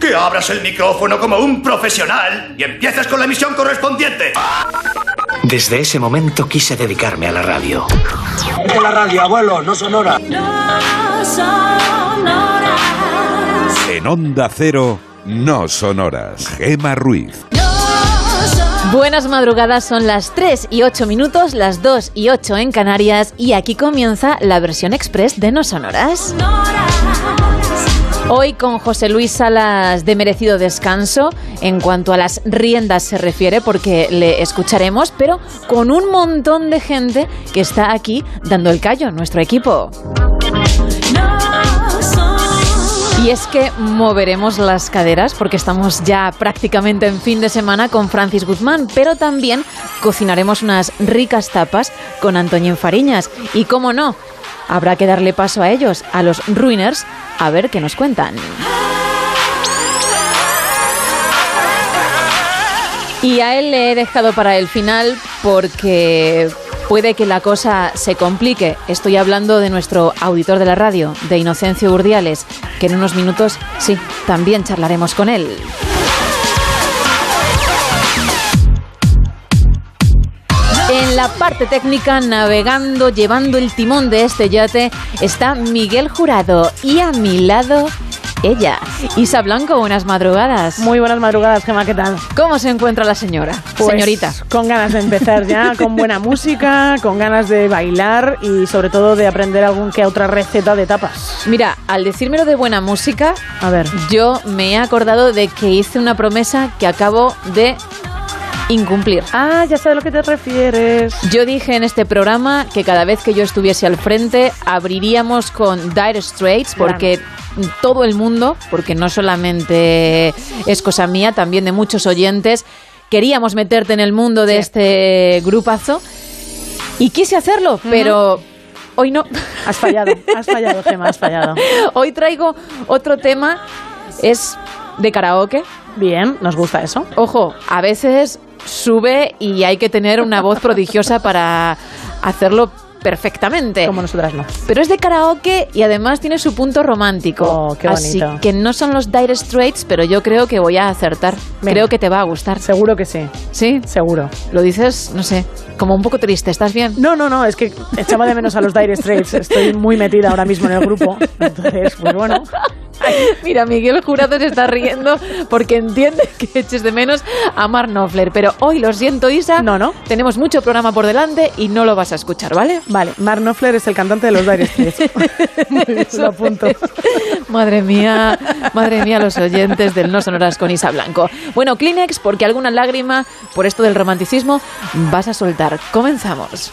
[SPEAKER 37] que abras el micrófono como un profesional y empieces con la emisión correspondiente.
[SPEAKER 26] Desde ese momento quise dedicarme a la radio.
[SPEAKER 36] De la radio, abuelo, no sonora.
[SPEAKER 38] En Onda Cero, no sonoras. Gema Ruiz.
[SPEAKER 39] Buenas madrugadas, son las 3 y 8 minutos, las 2 y 8 en Canarias y aquí comienza la versión express de No Sonoras. Hoy con José Luis Salas de merecido descanso en cuanto a las riendas se refiere porque le escucharemos, pero con un montón de gente que está aquí dando el callo, nuestro equipo. Y es que moveremos las caderas porque estamos ya prácticamente en fin de semana con Francis Guzmán, pero también cocinaremos unas ricas tapas con Antoñín Fariñas. Y cómo no, habrá que darle paso a ellos, a los Ruiners, a ver qué nos cuentan. Y a él le he dejado para el final porque puede que la cosa se complique. Estoy hablando de nuestro auditor de la radio, de Inocencio Urdiales, que en unos minutos, sí, también charlaremos con él. La parte técnica, navegando, llevando el timón de este yate, está Miguel Jurado y a mi lado ella. Isa Blanco, buenas madrugadas.
[SPEAKER 22] Muy buenas madrugadas, Gemma, ¿qué tal?
[SPEAKER 39] ¿Cómo se encuentra la señora?
[SPEAKER 22] Pues,
[SPEAKER 39] Señorita.
[SPEAKER 22] Con ganas de empezar ya, con buena música, con ganas de bailar y sobre todo de aprender algún que otra receta de tapas.
[SPEAKER 39] Mira, al decírmelo de buena música,
[SPEAKER 22] a ver,
[SPEAKER 39] yo me he acordado de que hice una promesa que acabo de incumplir.
[SPEAKER 22] Ah, ya sé a lo que te refieres.
[SPEAKER 39] Yo dije en este programa que cada vez que yo estuviese al frente abriríamos con Dire Straits porque todo el mundo, porque no solamente es cosa mía, también de muchos oyentes, queríamos meterte en el mundo de
[SPEAKER 22] Sí.
[SPEAKER 39] este grupazo y quise hacerlo, pero hoy no.
[SPEAKER 22] Has fallado, has fallado, Gemma, has fallado.
[SPEAKER 39] Hoy traigo otro tema, es de karaoke.
[SPEAKER 22] Bien, nos gusta eso.
[SPEAKER 39] Ojo, a veces sube y hay que tener una voz prodigiosa para hacerlo perfectamente.
[SPEAKER 40] Como nosotras no.
[SPEAKER 39] Pero es de karaoke y además tiene su punto romántico.
[SPEAKER 40] Oh, qué
[SPEAKER 39] Así
[SPEAKER 40] bonito.
[SPEAKER 39] que no son los Dire Straits, pero yo creo que voy a acertar. Creo que te va a gustar.
[SPEAKER 40] Seguro que sí.
[SPEAKER 39] ¿Sí?
[SPEAKER 40] Seguro.
[SPEAKER 39] Lo dices, no sé, como un poco triste. ¿Estás bien?
[SPEAKER 40] No, no, no, es que echaba de menos a los Dire Straits. Estoy muy metida ahora mismo en el grupo. Entonces, pues bueno.
[SPEAKER 39] Mira, Miguel Jurado se está riendo porque entiende que eches de menos a Mark Knopfler. Pero hoy, lo siento, Isa.
[SPEAKER 40] No, no.
[SPEAKER 39] Tenemos mucho programa por delante y no lo vas a escuchar, ¿vale?
[SPEAKER 40] Vale, Mark Knopfler es el cantante de los Dire Straits. Muy bien, lo apunto.
[SPEAKER 39] Madre mía, madre mía, los oyentes del No Sonoras con Isa Blanco. Bueno, Kleenex, porque alguna lágrima por esto del romanticismo vas a soltar. Comenzamos.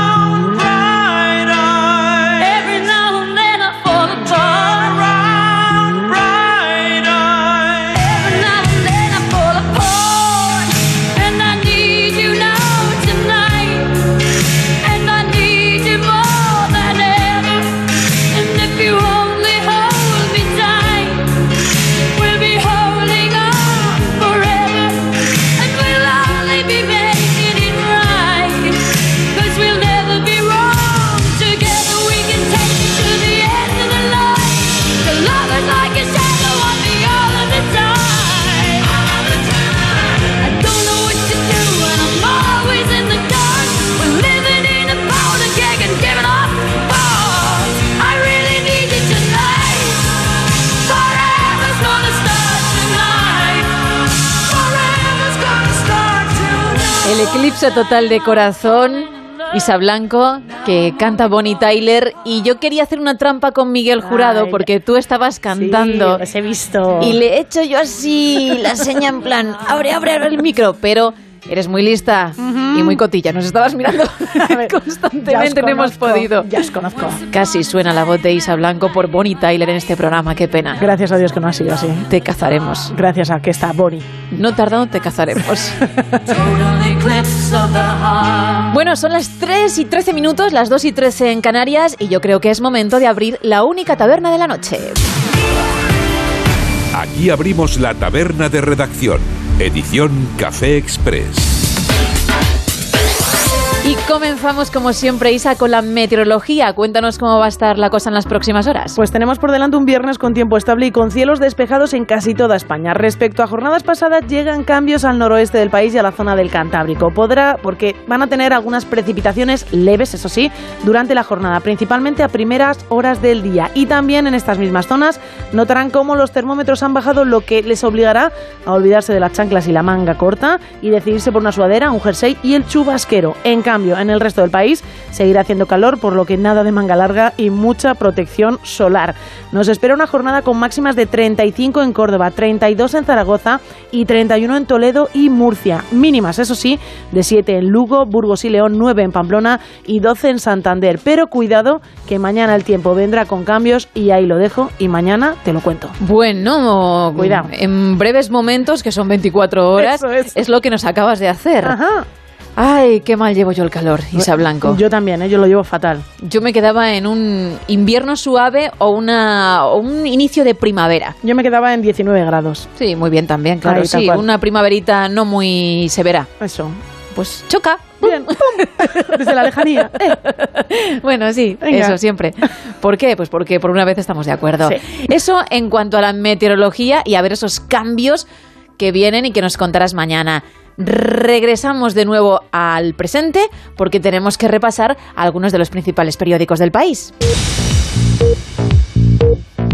[SPEAKER 39] eclipse total de corazón. Isa Blanco, que canta Bonnie Tyler, y yo quería hacer una trampa con Miguel Jurado
[SPEAKER 40] Ay,
[SPEAKER 39] porque tú estabas cantando.
[SPEAKER 40] Sí, los he visto.
[SPEAKER 39] Y le he hecho yo así la seña en plan, abre, abre, abre el micro, pero eres muy lista y muy cotilla. Nos estabas mirando constantemente, no hemos podido.
[SPEAKER 40] Ya os conozco.
[SPEAKER 39] Casi suena la voz de Isa Blanco por Bonnie Tyler en este programa, qué pena.
[SPEAKER 40] Gracias a Dios que no ha sido así.
[SPEAKER 39] Te cazaremos.
[SPEAKER 40] Gracias a que está Bonnie.
[SPEAKER 39] No tardando te cazaremos. Bueno, son las 3 y 13 minutos, las 2 y 13 en Canarias, y yo creo que es momento de abrir la única taberna de la noche.
[SPEAKER 41] Aquí abrimos la taberna de redacción, edición Café Express.
[SPEAKER 39] Comenzamos como siempre, Isa, con la meteorología. Cuéntanos cómo va a estar la cosa en las próximas horas.
[SPEAKER 40] Pues tenemos por delante un viernes con tiempo estable y con cielos despejados en casi toda España. Respecto a jornadas pasadas, llegan cambios al noroeste del país y a la zona del Cantábrico. Podrá, porque van a tener algunas precipitaciones leves, eso sí, durante la jornada, principalmente a primeras horas del día. Y también en estas mismas zonas notarán cómo los termómetros han bajado, lo que les obligará a olvidarse de las chanclas y la manga corta y decidirse por una sudadera, un jersey y el chubasquero. En cambio, en el resto del país seguirá haciendo calor, por lo que nada de manga larga y mucha protección solar. Nos espera una jornada con máximas de 35 en Córdoba, 32 en Zaragoza y 31 en Toledo y Murcia. Mínimas, eso sí, de 7 en Lugo, Burgos y León, 9 en Pamplona y 12 en Santander. Pero cuidado que mañana el tiempo vendrá con cambios y ahí lo dejo y mañana te lo cuento.
[SPEAKER 39] Bueno,
[SPEAKER 40] Cuidado.
[SPEAKER 39] En breves momentos, que son 24 horas,
[SPEAKER 40] Eso es.
[SPEAKER 39] lo que nos acabas de hacer.
[SPEAKER 40] Ajá.
[SPEAKER 39] Ay, qué mal llevo yo el calor, Isa Blanco.
[SPEAKER 40] Yo también, ¿eh? yo lo llevo fatal.
[SPEAKER 39] Yo me quedaba en un invierno suave o, una, o un inicio de primavera.
[SPEAKER 40] Yo me quedaba en 19 grados.
[SPEAKER 39] Sí, muy bien también, claro.
[SPEAKER 40] Ahí,
[SPEAKER 39] sí, una primaverita no muy severa.
[SPEAKER 40] Eso.
[SPEAKER 39] Pues choca.
[SPEAKER 40] Bien, ¡pum! desde la lejanía. Eh.
[SPEAKER 39] Bueno, sí,
[SPEAKER 40] Venga.
[SPEAKER 39] eso siempre. ¿Por qué? Pues porque por una vez estamos de acuerdo.
[SPEAKER 40] Sí.
[SPEAKER 39] Eso en cuanto a la meteorología y a ver esos cambios que vienen y que nos contarás mañana. Regresamos de nuevo al presente porque tenemos que repasar algunos de los principales periódicos del país.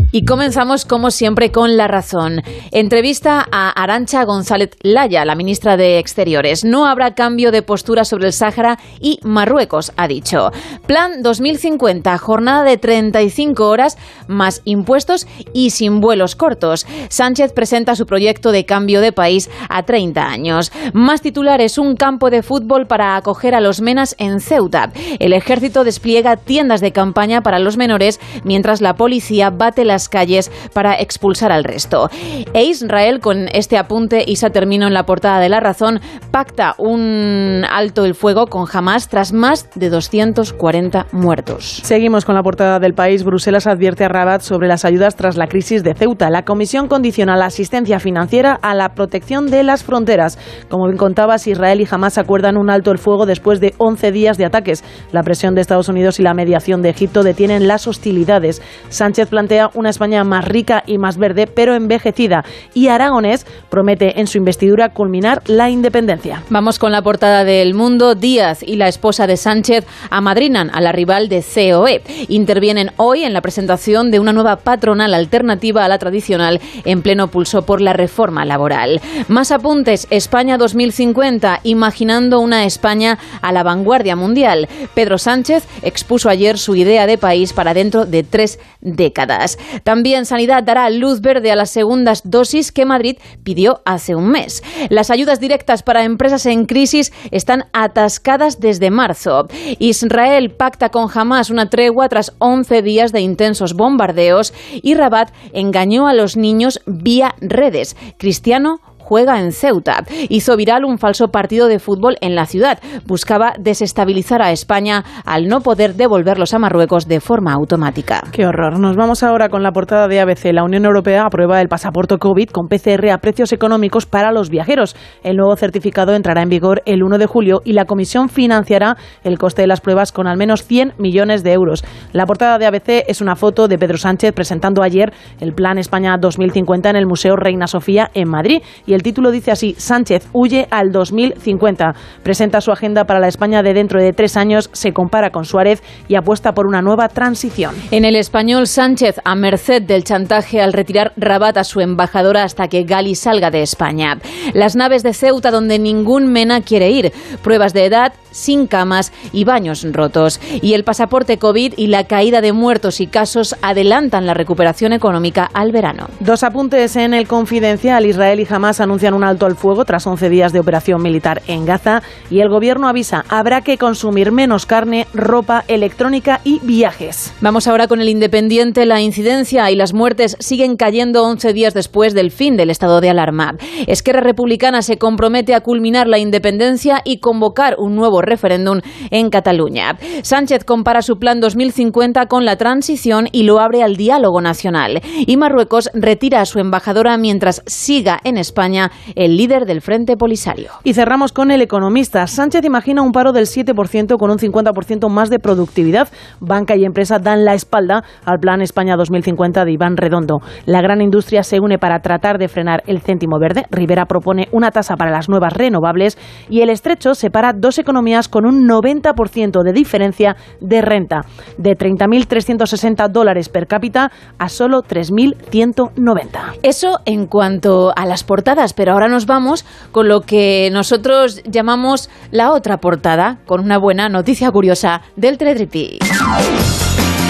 [SPEAKER 39] Y comenzamos, como siempre, con la razón. Entrevista a Arancha González Laya, la ministra de Exteriores. No habrá cambio de postura sobre el Sáhara y Marruecos, ha dicho. Plan 2050, jornada de 35 horas, más impuestos y sin vuelos cortos. Sánchez presenta su proyecto de cambio de país a 30 años. Más titulares, un campo de fútbol para acoger a los menas en Ceuta. El ejército despliega tiendas de campaña para los menores, mientras la policía bate las calles para expulsar al resto. E Israel, con este apunte, Isa termino en la portada de La Razón, pacta un alto el fuego con Hamas tras más de 240 muertos.
[SPEAKER 40] Seguimos con la portada del país. Bruselas advierte a Rabat sobre las ayudas tras la crisis de Ceuta. La Comisión condiciona la asistencia financiera a la protección de las fronteras. Como bien contabas, Israel y Hamas acuerdan un alto el fuego después de 11 días de ataques. La presión de Estados Unidos y la mediación de Egipto detienen las hostilidades. Sánchez plantea una España más rica y más verde, pero envejecida. Y Aragonés promete en su investidura culminar la independencia.
[SPEAKER 39] Vamos con la portada del Mundo. Díaz y la esposa de Sánchez amadrinan a la rival de COE. Intervienen hoy en la presentación de una nueva patronal alternativa a la tradicional en pleno pulso por la reforma laboral. Más apuntes. España 2050, imaginando una España a la vanguardia mundial. Pedro Sánchez expuso ayer su idea de país para dentro de tres décadas. También Sanidad dará luz verde a las segundas dosis que Madrid pidió hace un mes. Las ayudas directas para empresas en crisis están atascadas desde marzo. Israel pacta con Hamas una tregua tras 11 días de intensos bombardeos y Rabat engañó a los niños vía redes. Cristiano juega en Ceuta. Hizo viral un falso partido de fútbol en la ciudad. Buscaba desestabilizar a España al no poder devolverlos a Marruecos de forma automática.
[SPEAKER 40] Qué horror. Nos vamos ahora con la portada de ABC. La Unión Europea aprueba el pasaporte COVID con PCR a precios económicos para los viajeros. El nuevo certificado entrará en vigor el 1 de julio y la Comisión financiará el coste de las pruebas con al menos 100 millones de euros. La portada de ABC es una foto de Pedro Sánchez presentando ayer el Plan España 2050 en el Museo Reina Sofía en Madrid y el título dice así, Sánchez huye al 2050. Presenta su agenda para la España de dentro de tres años, se compara con Suárez y apuesta por una nueva transición.
[SPEAKER 39] En el español, Sánchez, a merced del chantaje al retirar Rabat a su embajadora hasta que Gali salga de España. Las naves de Ceuta donde ningún mena quiere ir. Pruebas de edad, sin camas y baños rotos. Y el pasaporte COVID y la caída de muertos y casos adelantan la recuperación económica al verano.
[SPEAKER 40] Dos apuntes en el confidencial. Israel y Hamas anuncian un alto al fuego tras 11 días de operación militar en Gaza y el gobierno avisa habrá que consumir menos carne, ropa, electrónica y viajes.
[SPEAKER 39] Vamos ahora con el Independiente. La incidencia y las muertes siguen cayendo 11 días después del fin del estado de alarma. Esquerra Republicana se compromete a culminar la independencia y convocar un nuevo referéndum en Cataluña. Sánchez compara su plan 2050 con la transición y lo abre al diálogo nacional. Y Marruecos retira a su embajadora mientras siga en España el líder del Frente Polisario.
[SPEAKER 40] Y cerramos con el economista. Sánchez imagina un paro del 7% con un 50% más de productividad. Banca y empresa dan la espalda al Plan España 2050 de Iván Redondo. La gran industria se une para tratar de frenar el céntimo verde. Rivera propone una tasa para las nuevas renovables y el estrecho separa dos economías con un 90% de diferencia de renta, de 30.360 dólares per cápita a solo 3.190.
[SPEAKER 39] Eso en cuanto a las portadas, pero ahora nos vamos con lo que nosotros llamamos la otra portada, con una buena noticia curiosa del Teletripi.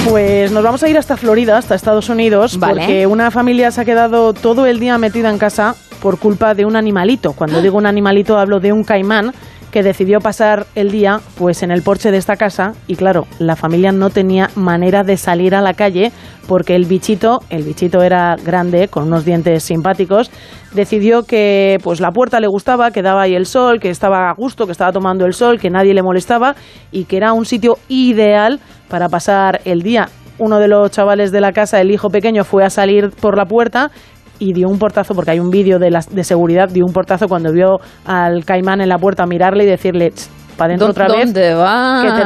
[SPEAKER 40] Pues nos vamos a ir hasta Florida, hasta Estados Unidos,
[SPEAKER 39] Vale.
[SPEAKER 40] porque una familia se ha quedado todo el día metida en casa por culpa de un animalito. Cuando digo un animalito hablo de un caimán que decidió pasar el día pues en el porche de esta casa y claro, la familia no tenía manera de salir a la calle porque el bichito, el bichito era grande con unos dientes simpáticos, decidió que pues la puerta le gustaba, que daba ahí el sol, que estaba a gusto, que estaba tomando el sol, que nadie le molestaba y que era un sitio ideal para pasar el día. Uno de los chavales de la casa, el hijo pequeño, fue a salir por la puerta y dio un portazo, porque hay un vídeo de, las- de seguridad, dio un portazo cuando vio al caimán en la puerta mirarle y decirle, para adentro
[SPEAKER 39] ¿Dó-
[SPEAKER 40] otra vez,
[SPEAKER 39] dónde vas?
[SPEAKER 40] que te.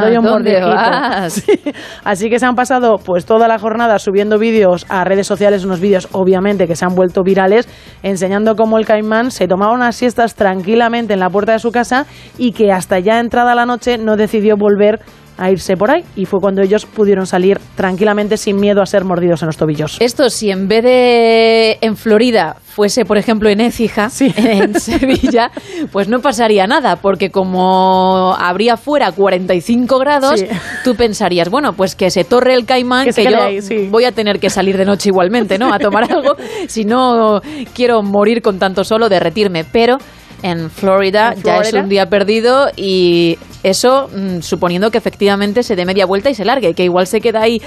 [SPEAKER 40] Así que se han pasado pues toda la jornada subiendo vídeos a redes sociales, unos vídeos obviamente que se han vuelto virales, enseñando cómo el caimán se tomaba unas siestas tranquilamente en la puerta de su casa y que hasta ya entrada la noche no decidió volver a irse por ahí y fue cuando ellos pudieron salir tranquilamente sin miedo a ser mordidos en los tobillos.
[SPEAKER 39] Esto si en vez de en Florida fuese, por ejemplo, en Écija, en Sevilla, pues no pasaría nada, porque como habría fuera 45 grados,
[SPEAKER 40] Sí.
[SPEAKER 39] tú pensarías, bueno, pues que se torre el caimán,
[SPEAKER 40] Que
[SPEAKER 39] que, yo
[SPEAKER 40] ahí, sí.
[SPEAKER 39] voy a tener que salir de noche igualmente, ¿no? A tomar algo, si no quiero morir con tanto solo, derretirme. Pero en Florida,
[SPEAKER 40] ¿En
[SPEAKER 39] ya es un día perdido y eso mm, suponiendo que efectivamente se dé media vuelta y se largue, que igual se queda ahí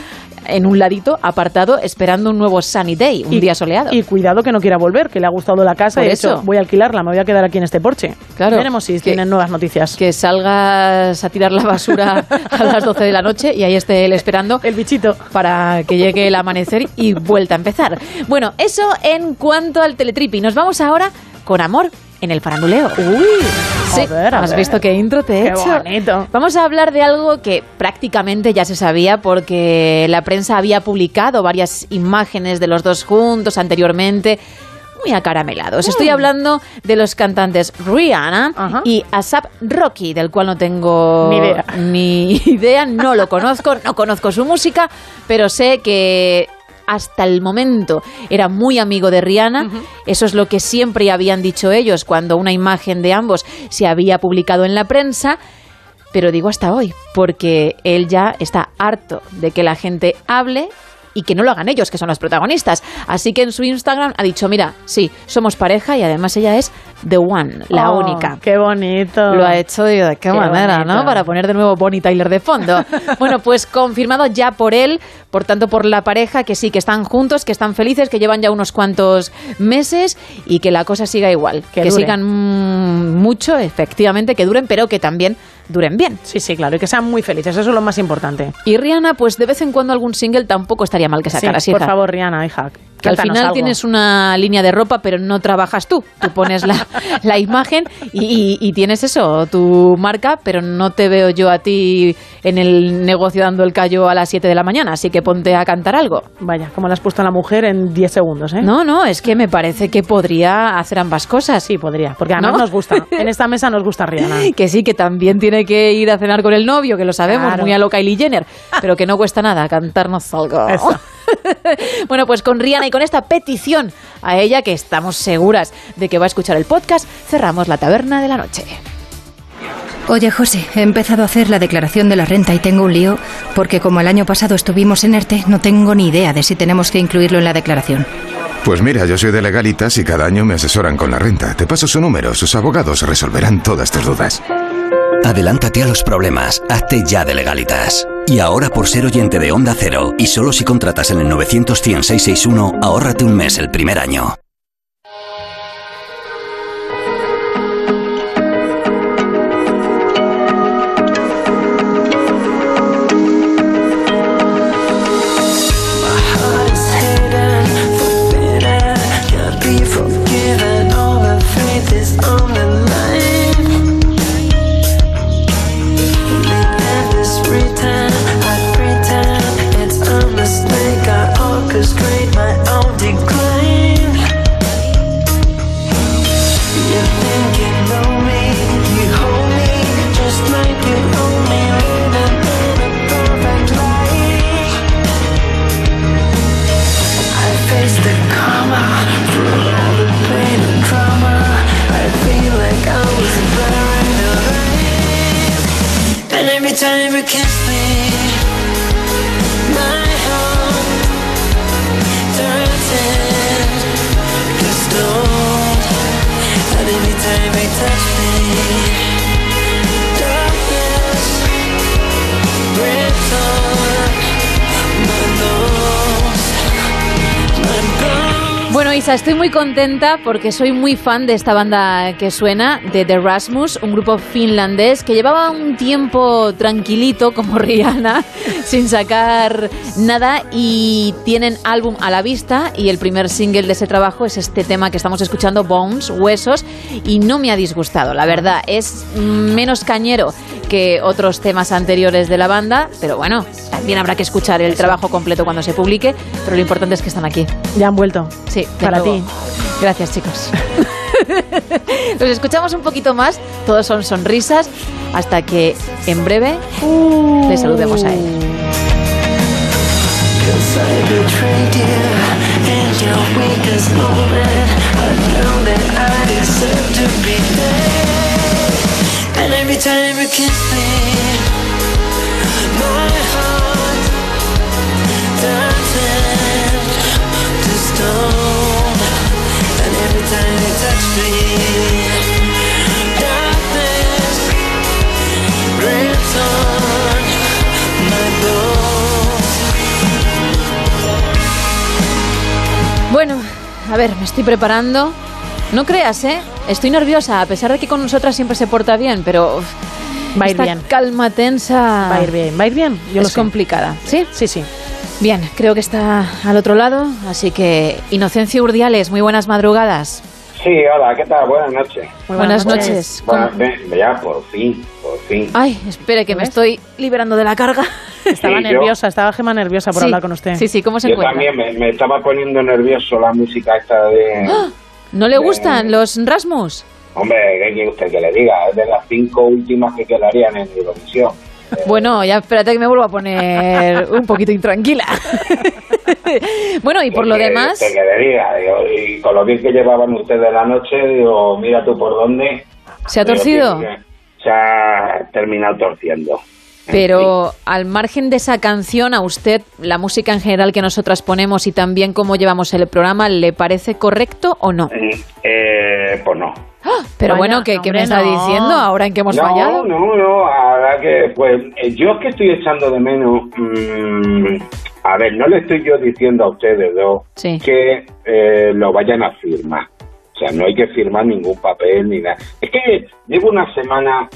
[SPEAKER 39] en un ladito, apartado, esperando un nuevo sunny day, un
[SPEAKER 40] Y-
[SPEAKER 39] día soleado.
[SPEAKER 40] Y cuidado que no quiera volver, que le ha gustado la casa
[SPEAKER 39] Por
[SPEAKER 40] y
[SPEAKER 39] eso.
[SPEAKER 40] hecho voy a alquilarla, me voy a quedar aquí en este porche.
[SPEAKER 39] Claro.
[SPEAKER 40] Veremos si
[SPEAKER 39] Que-
[SPEAKER 40] tienen nuevas noticias.
[SPEAKER 39] que salgas a tirar la basura a las 12 de la noche y ahí esté él esperando
[SPEAKER 40] el bichito
[SPEAKER 39] para que llegue el amanecer y vuelta a empezar. Bueno, eso en cuanto al teletripi. Nos vamos ahora con amor en el faranduleo. Uy, sí, has
[SPEAKER 40] ver.
[SPEAKER 39] visto qué intro te he
[SPEAKER 40] Qué
[SPEAKER 39] hecho.
[SPEAKER 40] bonito.
[SPEAKER 39] Vamos a hablar de algo que prácticamente ya se sabía porque la prensa había publicado varias imágenes de los dos juntos anteriormente. Muy acaramelados. Estoy hablando de los cantantes Rihanna y ASAP Rocky, del cual no tengo
[SPEAKER 40] Ni idea.
[SPEAKER 39] ni idea, no lo conozco, no conozco su música, pero sé que hasta el momento era muy amigo de Rihanna. Eso es lo que siempre habían dicho ellos cuando una imagen de ambos se había publicado en la prensa. Pero digo hasta hoy, porque él ya está harto de que la gente hable y que no lo hagan ellos, que son los protagonistas. Así que en su Instagram ha dicho, mira, sí, somos pareja y además ella es The One, la
[SPEAKER 40] Oh,
[SPEAKER 39] única.
[SPEAKER 40] Qué bonito.
[SPEAKER 39] Lo ha hecho y de qué,
[SPEAKER 40] Qué
[SPEAKER 39] manera,
[SPEAKER 40] bonito.
[SPEAKER 39] ¿no? Para poner de nuevo Bonnie Tyler de fondo. bueno, pues confirmado ya por él, por tanto por la pareja, que sí, que están juntos, que están felices, que llevan ya unos cuantos meses y que la cosa siga igual.
[SPEAKER 40] Que
[SPEAKER 39] Que, sigan mm, mucho, efectivamente, que duren, pero que también duren bien.
[SPEAKER 40] Sí, sí, claro, y que sean muy felices, eso es lo más importante.
[SPEAKER 39] Y Rihanna, pues de vez en cuando algún single tampoco estaría mal que sacaras,
[SPEAKER 40] sí, por
[SPEAKER 39] hija.
[SPEAKER 40] favor, Rihanna, hija.
[SPEAKER 39] Que al final
[SPEAKER 40] algo.
[SPEAKER 39] tienes una línea de ropa, pero no trabajas tú. Tú pones la, la imagen y, y- y tienes eso, tu marca, pero no te veo yo a ti en el negocio dando el callo a las 7 de la mañana, así que ponte a cantar algo.
[SPEAKER 40] Vaya, como le has puesto a la mujer en 10 segundos, ¿eh?
[SPEAKER 39] No, no, es que me parece que podría hacer ambas cosas.
[SPEAKER 40] Sí, podría, porque además
[SPEAKER 39] ¿No?
[SPEAKER 40] nos gusta. En esta mesa nos gusta Rihanna.
[SPEAKER 39] Que sí, que también tiene que ir a cenar con el novio, que lo sabemos,
[SPEAKER 40] Claro.
[SPEAKER 39] muy a lo Kylie Jenner, pero que no cuesta nada cantarnos algo.
[SPEAKER 40] Eso.
[SPEAKER 39] bueno, pues con Rihanna y con esta petición a ella, que estamos seguras de que va a escuchar el podcast, cerramos la taberna de la noche.
[SPEAKER 21] Oye, José, he empezado a hacer la declaración de la renta y tengo un lío porque como el año pasado estuvimos en ERTE, no tengo ni idea de si tenemos que incluirlo en la declaración.
[SPEAKER 42] Pues mira, yo soy de legalitas y cada año me asesoran con la renta. Te paso su número, sus abogados resolverán todas tus dudas.
[SPEAKER 43] Adelántate a los problemas, hazte ya de legalitas. Y ahora por ser oyente de Onda Cero, y solo si contratas en el 900 100 661, ahórrate un mes el primer año.
[SPEAKER 39] Estoy muy contenta porque soy muy fan de esta banda que suena, de The Rasmus, un grupo finlandés que llevaba un tiempo tranquilito como Rihanna, sin sacar nada y tienen álbum a la vista y el primer single de ese trabajo es este tema que estamos escuchando, Bones, Huesos, y no me ha disgustado, la verdad, es menos cañero que otros temas anteriores de la banda, pero bueno, también habrá que escuchar el trabajo completo cuando se publique, pero lo importante es que están aquí.
[SPEAKER 40] Ya han vuelto.
[SPEAKER 39] Sí,
[SPEAKER 40] Para
[SPEAKER 39] nuevo.
[SPEAKER 40] ti.
[SPEAKER 39] Gracias, chicos. Los escuchamos un poquito más, todos son sonrisas, hasta que en breve le saludemos a él.
[SPEAKER 44] And every time you kiss me, And every time you touch me, darkness rips on my bones.
[SPEAKER 39] Bueno, a ver, me estoy preparando. No creas, ¿eh? Estoy nerviosa, a pesar de que con nosotras siempre se porta bien, pero...
[SPEAKER 40] Va a ir
[SPEAKER 39] esta
[SPEAKER 40] bien.
[SPEAKER 39] calma tensa...
[SPEAKER 40] Va a ir bien, va a ir bien. Yo lo
[SPEAKER 39] es
[SPEAKER 40] sé.
[SPEAKER 39] complicada. ¿Sí?
[SPEAKER 40] Sí, sí.
[SPEAKER 39] Bien, creo que está al otro lado, así que Inocencia Urdiales, muy buenas madrugadas.
[SPEAKER 45] Sí, hola, ¿qué tal? Buenas noches.
[SPEAKER 39] Muy buenas Buenas noches. noches.
[SPEAKER 45] Bueno, ve- ya, por fin, por fin.
[SPEAKER 39] Ay, espere que me estoy liberando de la carga.
[SPEAKER 40] Estaba
[SPEAKER 45] Sí, yo-
[SPEAKER 40] nerviosa, estaba Gema nerviosa por
[SPEAKER 39] Sí,
[SPEAKER 40] hablar con usted.
[SPEAKER 39] sí, sí, ¿cómo se
[SPEAKER 45] Yo
[SPEAKER 39] encuentra?
[SPEAKER 45] también me, me estaba poniendo nervioso la música esta de...
[SPEAKER 39] ¡Ah! ¿No le gustan los Rasmus?
[SPEAKER 45] Hombre, ¿qué quiere usted que le diga? Es de las cinco últimas que quedarían en Eurovisión.
[SPEAKER 39] Bueno, ya espérate que me vuelvo a poner un poquito intranquila. bueno, y por lo
[SPEAKER 45] ¿Qué
[SPEAKER 39] demás...
[SPEAKER 45] que le diga? Digo, y con lo bien que llevaban ustedes la noche, digo, mira tú por dónde.
[SPEAKER 39] ¿Se ha torcido?
[SPEAKER 45] Se ha terminado torciendo.
[SPEAKER 39] Pero al margen de esa canción, a usted, la música en general que nosotras ponemos y también cómo llevamos el programa, ¿le parece correcto o no?
[SPEAKER 45] Eh, pues no.
[SPEAKER 39] Pero
[SPEAKER 45] Vaya,
[SPEAKER 39] bueno, ¿qué, qué me está
[SPEAKER 45] no.
[SPEAKER 39] diciendo ahora en que hemos
[SPEAKER 45] no,
[SPEAKER 39] fallado?
[SPEAKER 45] No, no, que, pues, eh, yo es que estoy echando de menos. mm, a ver, no le estoy yo diciendo a ustedes dos
[SPEAKER 39] Sí.
[SPEAKER 45] que eh, lo vayan a firmar. O sea, no hay que firmar ningún papel ni nada. Es que llevo una semana,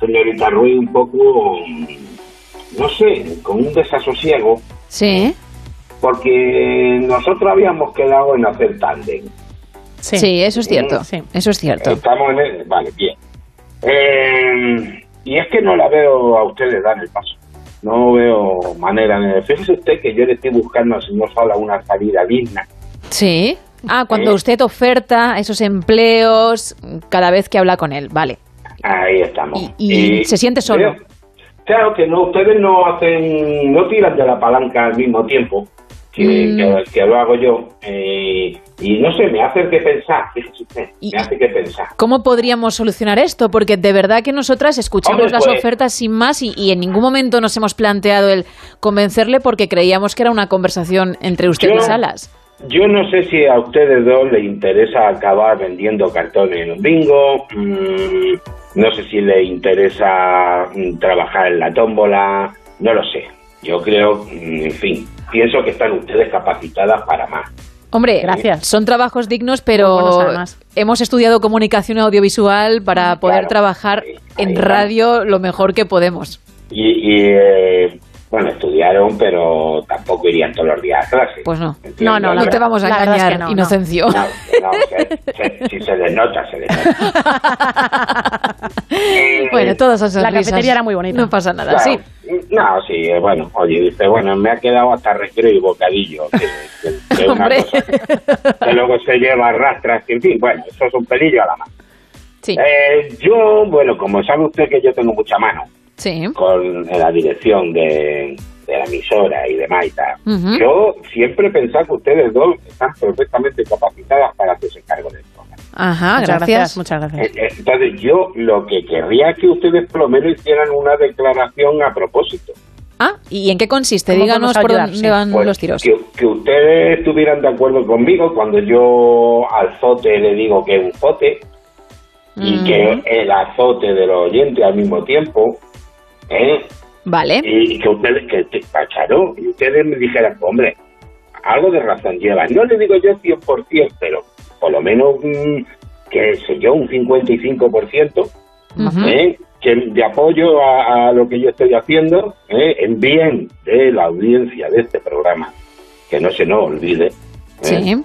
[SPEAKER 45] señorita Ruiz, un poco, mm, no sé, con un desasosiego,
[SPEAKER 39] Sí.
[SPEAKER 45] porque nosotros habíamos quedado en hacer tándem.
[SPEAKER 39] Sí, eso es cierto. Eso es cierto.
[SPEAKER 45] Estamos en el... Vale, bien. Eh, y es que no la veo a ustedes dar el paso. No veo manera. Fíjese usted que yo le estoy buscando al señor Sala una salida digna.
[SPEAKER 39] Sí. Ah, cuando usted oferta esos empleos cada vez que habla con él, vale.
[SPEAKER 45] Ahí estamos.
[SPEAKER 39] Y, se siente solo.
[SPEAKER 45] Claro que no, ustedes no hacen, no tiran de la palanca al mismo tiempo que,
[SPEAKER 39] Mm.
[SPEAKER 45] que- que lo hago yo. Eh, y no sé, me hace que pensar, fíjese usted, me hace que pensar.
[SPEAKER 39] ¿Cómo podríamos solucionar esto? Porque de verdad que nosotras escuchamos
[SPEAKER 45] Hombre,
[SPEAKER 39] las
[SPEAKER 45] pues-
[SPEAKER 39] ofertas sin más y, y en ningún momento nos hemos planteado el convencerle porque creíamos que era una conversación entre usted y
[SPEAKER 45] Yo-
[SPEAKER 39] Salas.
[SPEAKER 45] Yo no sé si a ustedes dos les interesa acabar vendiendo cartones en un bingo, mm, no sé si les interesa mm, trabajar en la tómbola, no lo sé. Yo creo, mm, en fin, pienso que están ustedes capacitadas para más.
[SPEAKER 39] Hombre, gracias. Son trabajos dignos, pero hemos estudiado comunicación audiovisual para poder
[SPEAKER 45] Claro.
[SPEAKER 39] trabajar en radio lo mejor que podemos.
[SPEAKER 45] Y, y, eh, bueno, estudiaron, pero tampoco irían todos los días a clase.
[SPEAKER 39] Pues no.
[SPEAKER 45] Entiendo,
[SPEAKER 39] No, no, no te vamos a
[SPEAKER 45] es
[SPEAKER 39] engañar,
[SPEAKER 45] que no, no.
[SPEAKER 39] Inocencio.
[SPEAKER 45] No, no, se- se- si se les nota, se les nota. Eh,
[SPEAKER 39] Bueno, todas esas
[SPEAKER 40] La cafetería era muy bonita.
[SPEAKER 39] No pasa nada,
[SPEAKER 45] Claro.
[SPEAKER 39] sí.
[SPEAKER 45] No, sí, eh, bueno, oye, dice, bueno, me ha quedado hasta recreo y bocadillo. Que, que- que una
[SPEAKER 39] Hombre.
[SPEAKER 45] cosa que luego se lleva rastras, en fin, bueno, eso es un pelillo a la mano.
[SPEAKER 39] Sí.
[SPEAKER 45] Eh, yo, bueno, como sabe usted que yo tengo mucha mano
[SPEAKER 39] Sí.
[SPEAKER 45] con la dirección de, de la emisora y demás y tal,
[SPEAKER 39] Ujú.
[SPEAKER 45] yo siempre he pensado que ustedes dos están perfectamente capacitadas para hacerse cargo de esto.
[SPEAKER 39] Ajá,
[SPEAKER 40] Muchas
[SPEAKER 39] gracias.
[SPEAKER 40] gracias, muchas gracias.
[SPEAKER 45] Eh, eh, Entonces yo lo que querría es que ustedes por lo menos hicieran una declaración a propósito.
[SPEAKER 39] Ah, ¿y en qué consiste?
[SPEAKER 45] ¿Cómo
[SPEAKER 39] Díganos por
[SPEAKER 45] ayudar?
[SPEAKER 39] dónde
[SPEAKER 45] Sí.
[SPEAKER 39] van
[SPEAKER 45] Pues
[SPEAKER 39] los tiros.
[SPEAKER 45] Que, que ustedes estuvieran de acuerdo conmigo cuando yo al zote le digo que es un zote y
[SPEAKER 39] Mm.
[SPEAKER 45] que el azote de los oyentes al mismo tiempo, ¿eh?
[SPEAKER 39] Vale.
[SPEAKER 45] Y, y que ustedes, que, y ustedes me dijeran, hombre, algo de razón lleva. No le digo yo 100%, pero por lo menos, mm, qué sé yo, un 55%,
[SPEAKER 39] Ujú.
[SPEAKER 45] ¿eh? que de apoyo a, a lo que yo estoy haciendo ¿eh? en bien de la audiencia de este programa, que no se nos olvide. ¿eh?
[SPEAKER 39] Sí.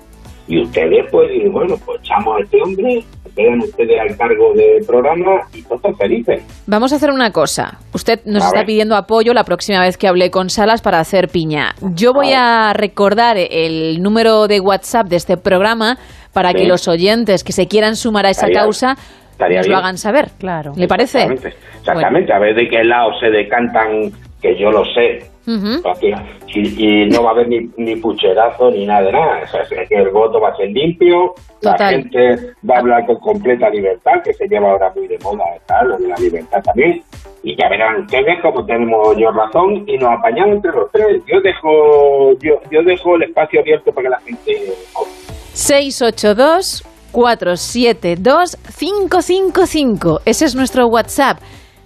[SPEAKER 45] Y ustedes, pues, bueno, pues echamos a este hombre, quedan ustedes al cargo del programa y todos felices.
[SPEAKER 39] Vamos a hacer una cosa. Usted nos
[SPEAKER 45] A
[SPEAKER 39] está
[SPEAKER 45] ver.
[SPEAKER 39] pidiendo apoyo la próxima vez que hable con Salas para hacer piña. Yo voy a recordar el número de WhatsApp de este programa para que los oyentes que se quieran sumar a esa
[SPEAKER 45] Estaría-
[SPEAKER 39] causa
[SPEAKER 45] estaría
[SPEAKER 39] nos
[SPEAKER 45] bien.
[SPEAKER 39] lo hagan saber.
[SPEAKER 40] Claro.
[SPEAKER 39] ¿Le parece?
[SPEAKER 45] Exactamente, exactamente. a ver de qué lado se decantan, que yo lo sé. Aquí, y, y no va a haber ni, ni pucherazo ni nada de nada. O sea, es que el voto va a ser limpio, la gente va a hablar con completa libertad, que se lleva ahora muy de moda, tal, lo de la libertad también. Y ya verán ustedes cómo tenemos yo razón y nos apañamos entre los tres. Yo dejo, yo, yo dejo el espacio abierto para que la gente.
[SPEAKER 39] 682 472 555. Ese es nuestro WhatsApp.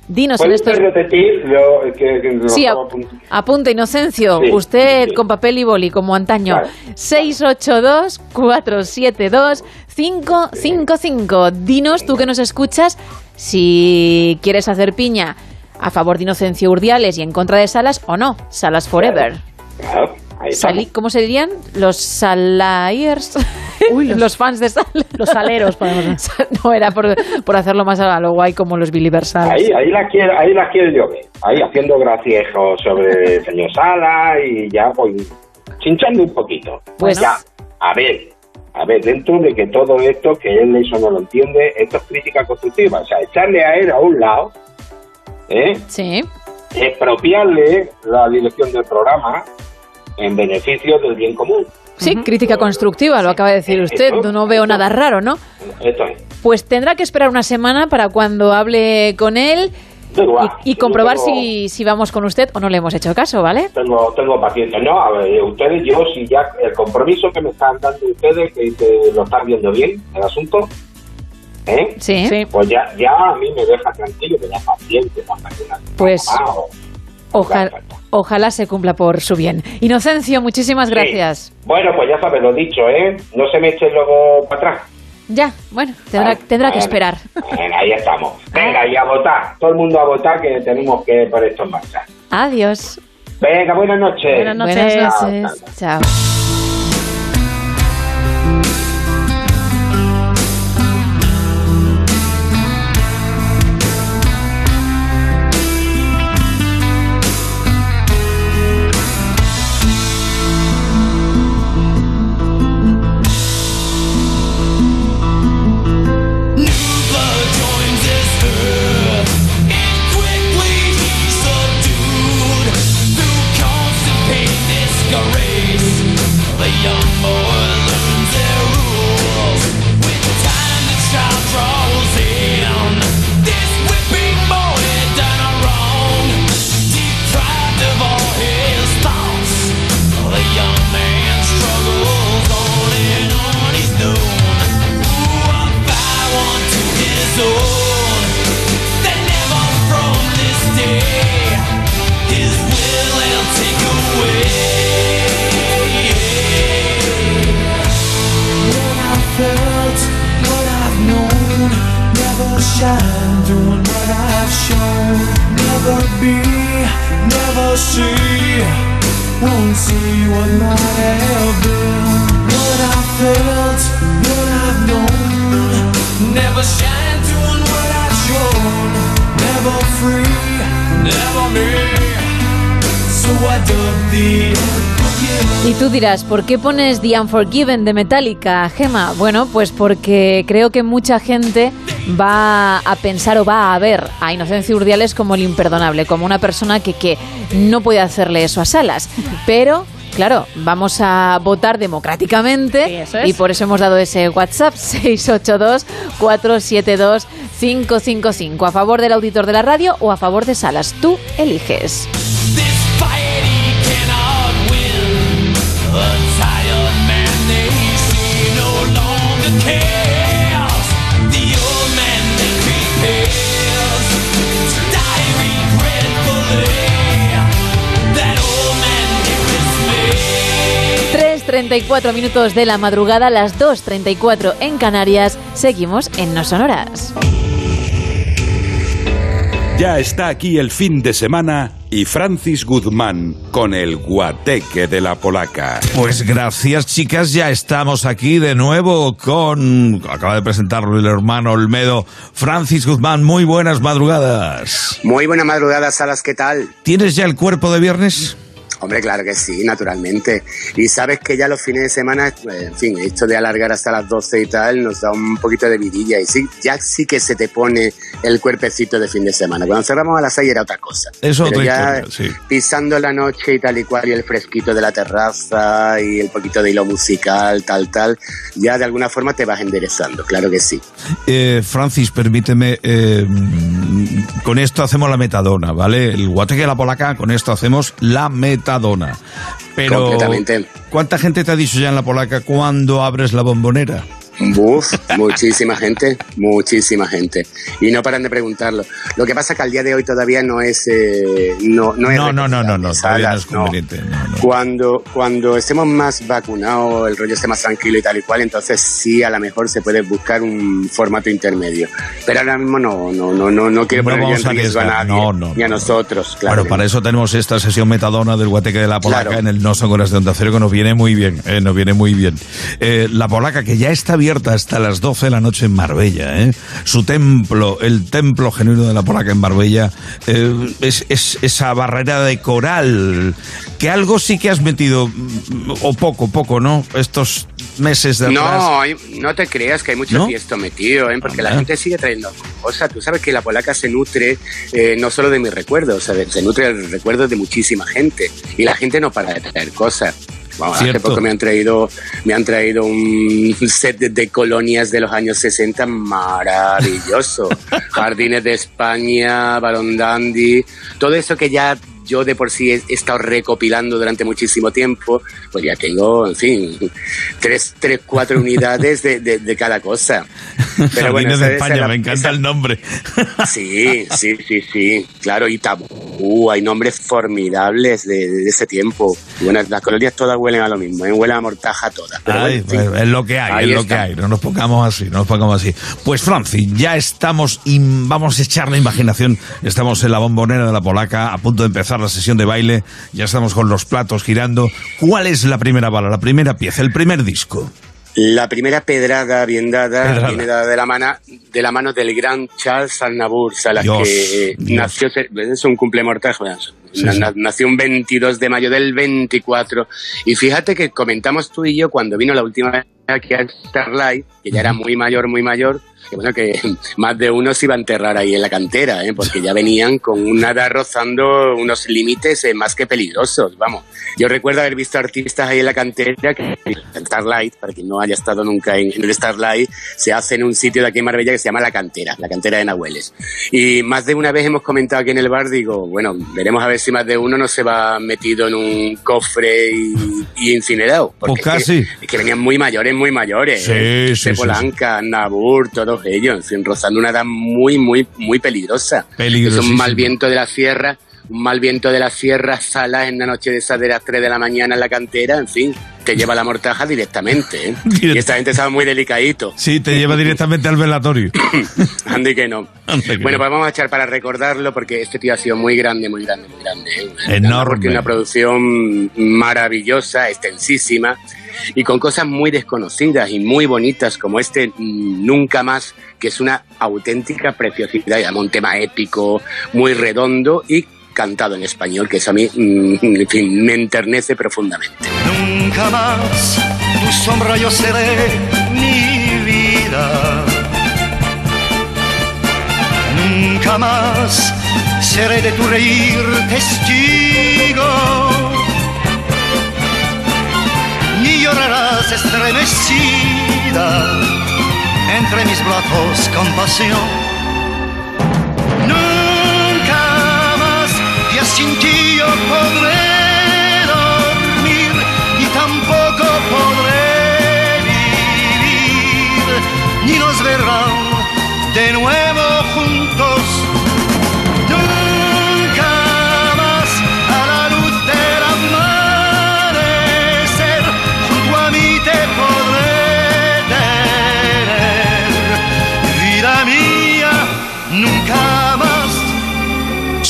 [SPEAKER 39] Dinos en
[SPEAKER 45] ¿Puedes
[SPEAKER 39] estos
[SPEAKER 45] repetir lo que, que lo
[SPEAKER 39] Sí, ap- apunta Inocencio,
[SPEAKER 45] Sí,
[SPEAKER 39] usted
[SPEAKER 45] sí.
[SPEAKER 39] con papel y boli como antaño. 682-472-555. Dinos, tú que nos escuchas, si quieres hacer piña a favor de Inocencio Urdiales y en contra de Salas o no. Salas Forever.
[SPEAKER 45] Claro,
[SPEAKER 39] Sali- ¿Cómo se dirían? Los Salaiers. los, fans de Salas.
[SPEAKER 40] Los saleros, podemos decir.
[SPEAKER 39] no, era por, por hacerlo más a lo guay como los Billy Versals.
[SPEAKER 45] Ahí, ahí la quiero, ahí la quiero yo ver. Ahí haciendo graciejos sobre el señor Sala y ya pues chinchando un poquito.
[SPEAKER 39] Pues-
[SPEAKER 45] ya, a ver, a ver, dentro de que todo esto, que él eso no lo entiende, esto es crítica constructiva. O sea, echarle a él a un lado, ¿eh?
[SPEAKER 39] Sí.
[SPEAKER 45] expropiarle la dirección del programa en beneficio del bien común.
[SPEAKER 39] Sí, crítica constructiva, lo acaba de decir usted.
[SPEAKER 45] Eso,
[SPEAKER 39] No veo nada raro, ¿no?
[SPEAKER 45] Esto es.
[SPEAKER 39] Pues tendrá que esperar una semana para cuando hable con él y, y comprobar
[SPEAKER 45] tengo-
[SPEAKER 39] si, si vamos con usted o no le hemos hecho caso, ¿vale?
[SPEAKER 45] Tengo, tengo paciencia. No, a ver, ustedes, yo, si ya el compromiso que me están dando ustedes, que, que lo están viendo bien, el asunto, ¿eh?
[SPEAKER 39] Sí.
[SPEAKER 45] Pues ya, ya a mí me deja tranquilo, me da que una-
[SPEAKER 39] Pues
[SPEAKER 45] Ah,
[SPEAKER 39] ojalá, ojalá se cumpla por su bien. Inocencio, muchísimas
[SPEAKER 45] Sí.
[SPEAKER 39] gracias.
[SPEAKER 45] Bueno, pues ya sabes, lo dicho, ¿eh? No se me echen luego para atrás.
[SPEAKER 39] Ya, bueno, tendrá, tendrá que esperar.
[SPEAKER 45] Venga, ahí estamos. Venga, y a votar. Todo el mundo a votar que tenemos que poner esto en marcha.
[SPEAKER 39] Adiós.
[SPEAKER 45] Venga, buenas noches.
[SPEAKER 39] Buenas noches.
[SPEAKER 45] Chao,
[SPEAKER 39] Chao.
[SPEAKER 45] chao.
[SPEAKER 39] Dirás, ¿por qué pones The Unforgiven de Metallica, Gema? Bueno, pues porque creo que mucha gente va a pensar o va a ver a Inocencio Urdiales como el imperdonable, como una persona que, que no puede hacerle eso a Salas. Pero, claro, vamos a votar democráticamente
[SPEAKER 40] es.
[SPEAKER 39] y por eso hemos dado ese WhatsApp 682-472-555. ¿A favor del auditor de la radio o a favor de Salas? Tú eliges. 34 minutos de la madrugada, las 2.34 en Canarias. Seguimos en No Sonoras.
[SPEAKER 38] Ya está aquí el fin de semana y Francis Guzmán con el guateque de la polaca.
[SPEAKER 46] Pues gracias chicas, ya estamos aquí de nuevo con... Acaba de presentarlo el hermano Olmedo. Francis Guzmán, muy buenas madrugadas.
[SPEAKER 47] Muy buenas madrugadas, Salas, ¿qué tal?
[SPEAKER 46] ¿Tienes ya el cuerpo de viernes?
[SPEAKER 47] Hombre, claro que sí, naturalmente. Y sabes que ya los fines de semana, eh, en fin, esto de alargar hasta las 12 y tal, nos da un poquito de vidilla. Y sí, ya sí que se te pone el cuerpecito de fin de semana. Cuando cerramos a las 6 era otra cosa.
[SPEAKER 46] Eso
[SPEAKER 47] Pero ya
[SPEAKER 46] historia, sí.
[SPEAKER 47] pisando la noche y tal y cual, y el fresquito de la terraza, y el poquito de hilo musical, tal, tal, ya de alguna forma te vas enderezando, claro que sí.
[SPEAKER 46] Eh, Francis, permíteme, eh, con esto hacemos la metadona, ¿vale? El guateque la polaca, con esto hacemos la metadona. Pero,
[SPEAKER 47] Completamente.
[SPEAKER 46] ¿cuánta gente te ha dicho ya en la polaca cuando abres la bombonera?
[SPEAKER 47] Buf, muchísima gente, muchísima gente. Y no paran de preguntarlo. Lo que pasa que al día de hoy todavía no es... eh, no, no, es
[SPEAKER 46] No, no, no, no, no, todavía no es conveniente. no.
[SPEAKER 47] Cuando, cuando estemos más vacunados, el rollo esté más tranquilo y tal y cual, entonces sí, a lo mejor se puede buscar un formato intermedio. Pero ahora mismo no, no, no, no, no quiero poner en riesgo a nadie, ni a nosotros, claro.
[SPEAKER 46] bueno, para eso tenemos esta sesión metadona del guateque de la polaca
[SPEAKER 47] Claro.
[SPEAKER 46] en el No Son Horas de Onda Cero, que nos viene muy bien, eh, nos viene muy bien. Eh, la polaca, que ya está abierta hasta las 12 de la noche en Marbella, ¿eh? su templo, el templo genuino de la polaca en Marbella, eh, es, es esa barrera de coral, que algo sí que has metido, mm, o poco, poco, ¿no? Estos meses de atrás.
[SPEAKER 47] No, hay- no te creas que hay mucho
[SPEAKER 46] ¿No?
[SPEAKER 47] tiesto metido, ¿eh? porque la gente sigue trayendo cosas. Tú sabes que la polaca se nutre eh, no solo de mis recuerdos, de- se nutre del recuerdo de muchísima gente. Y la gente no para de traer cosas. Vamos, hace poco me han traído, me han traído un set de, de colonias de los años 60 maravilloso. Jardines de España, Barón Dandy, todo eso que ya yo de por sí he, estado recopilando durante muchísimo tiempo, pues ya tengo, en fin, tres, tres cuatro unidades de, de- de cada cosa. Pero bueno,
[SPEAKER 46] de España,
[SPEAKER 47] es la-
[SPEAKER 46] me encanta
[SPEAKER 47] esa-
[SPEAKER 46] el nombre.
[SPEAKER 47] Sí, sí, sí, sí, claro, y tabú, hay nombres formidables de, de ese tiempo. Bueno, las colonias todas huelen a lo mismo, ¿eh? huelen a mortaja todas. Pero
[SPEAKER 46] Ay,
[SPEAKER 47] bueno,
[SPEAKER 46] pues, es lo que hay,
[SPEAKER 47] Ahí
[SPEAKER 46] es lo
[SPEAKER 47] está.
[SPEAKER 46] que hay. No nos pongamos así, no nos pongamos así. Pues Franci, ya estamos y vamos a echar la imaginación. Estamos en la bombonera de la polaca, a punto de empezar la sesión de baile. Ya estamos con los platos girando. ¿Cuál es la primera bala, la primera pieza, el primer disco?
[SPEAKER 47] La primera pedrada bien dada
[SPEAKER 46] Pedrada.
[SPEAKER 47] viene dada de la, mano, de la mano del gran Charles Aznavour, Salas,
[SPEAKER 46] Dios,
[SPEAKER 47] que
[SPEAKER 46] Dios.
[SPEAKER 47] nació, es un cumple mortal, joder,
[SPEAKER 46] Sí, sí.
[SPEAKER 47] na- nació un 22 de mayo del 24. Y fíjate que comentamos tú y yo cuando vino la última vez aquí a Starlight, que ya era muy mayor, muy mayor, que bueno, que más de uno se iba a enterrar ahí en la cantera, ¿eh? porque ya venían con una edad rozando unos límites eh, más que peligrosos, vamos. Yo recuerdo haber visto artistas ahí en la cantera que el Starlight, para quien no haya estado nunca en, en el Starlight, se hace en un sitio de aquí en Marbella que se llama La Cantera, la cantera de Nahueles. Y más de una vez hemos comentado aquí en el bar, digo, bueno, veremos a ver si más de uno no se va metido en un cofre y, y incinerado. Porque
[SPEAKER 46] Pues casi.
[SPEAKER 47] Es que, es que venían muy mayores, muy mayores.
[SPEAKER 46] Sí,
[SPEAKER 47] ¿eh?
[SPEAKER 46] sí,
[SPEAKER 47] Polanca, Nabur, todos ellos, en fin, rozando una edad muy, muy, muy peligrosa. Es
[SPEAKER 46] Peligrosísimo.
[SPEAKER 47] un mal viento de la sierra, un mal viento de la sierra, salas en la noche de esas de las 3 de la mañana en la cantera, en fin, te lleva la mortaja directamente. ¿eh? y esta gente estaba muy delicadito.
[SPEAKER 46] Sí, te lleva directamente al velatorio.
[SPEAKER 47] Ande que no.
[SPEAKER 46] Que
[SPEAKER 47] Bueno,
[SPEAKER 46] no.
[SPEAKER 47] pues vamos a echar para recordarlo porque este tío ha sido muy grande, muy grande, muy grande. ¿eh?
[SPEAKER 46] Enorme.
[SPEAKER 47] Tiene una producción maravillosa, extensísima y con cosas muy desconocidas y muy bonitas como este mm, Nunca Más, que es una auténtica preciosidad, y un tema épico, muy redondo y cantado en español, que eso a mí, mm, en fin, me enternece profundamente.
[SPEAKER 37] Nunca más tu sombra yo seré mi vida. Nunca más seré de tu reír testigo. Ni llorarás estremecida entre mis brazos con pasión. Sin ti yo podré dormir y tampoco podré vivir, ni nos verán de nuevo juntos.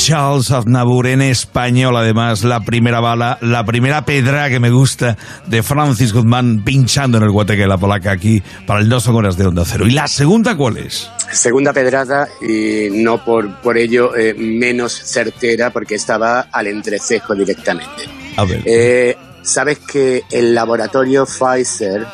[SPEAKER 46] Charles Aznavour en español, además, la primera bala, la primera pedra que me gusta de Francis Guzmán pinchando en el guateque de la polaca aquí para el dos horas de Onda Cero. ¿Y la segunda cuál es?
[SPEAKER 47] Segunda pedrada y no por, por ello eh, menos certera porque estaba al entrecejo directamente.
[SPEAKER 46] A ver.
[SPEAKER 47] Eh, Sabes que el laboratorio Pfizer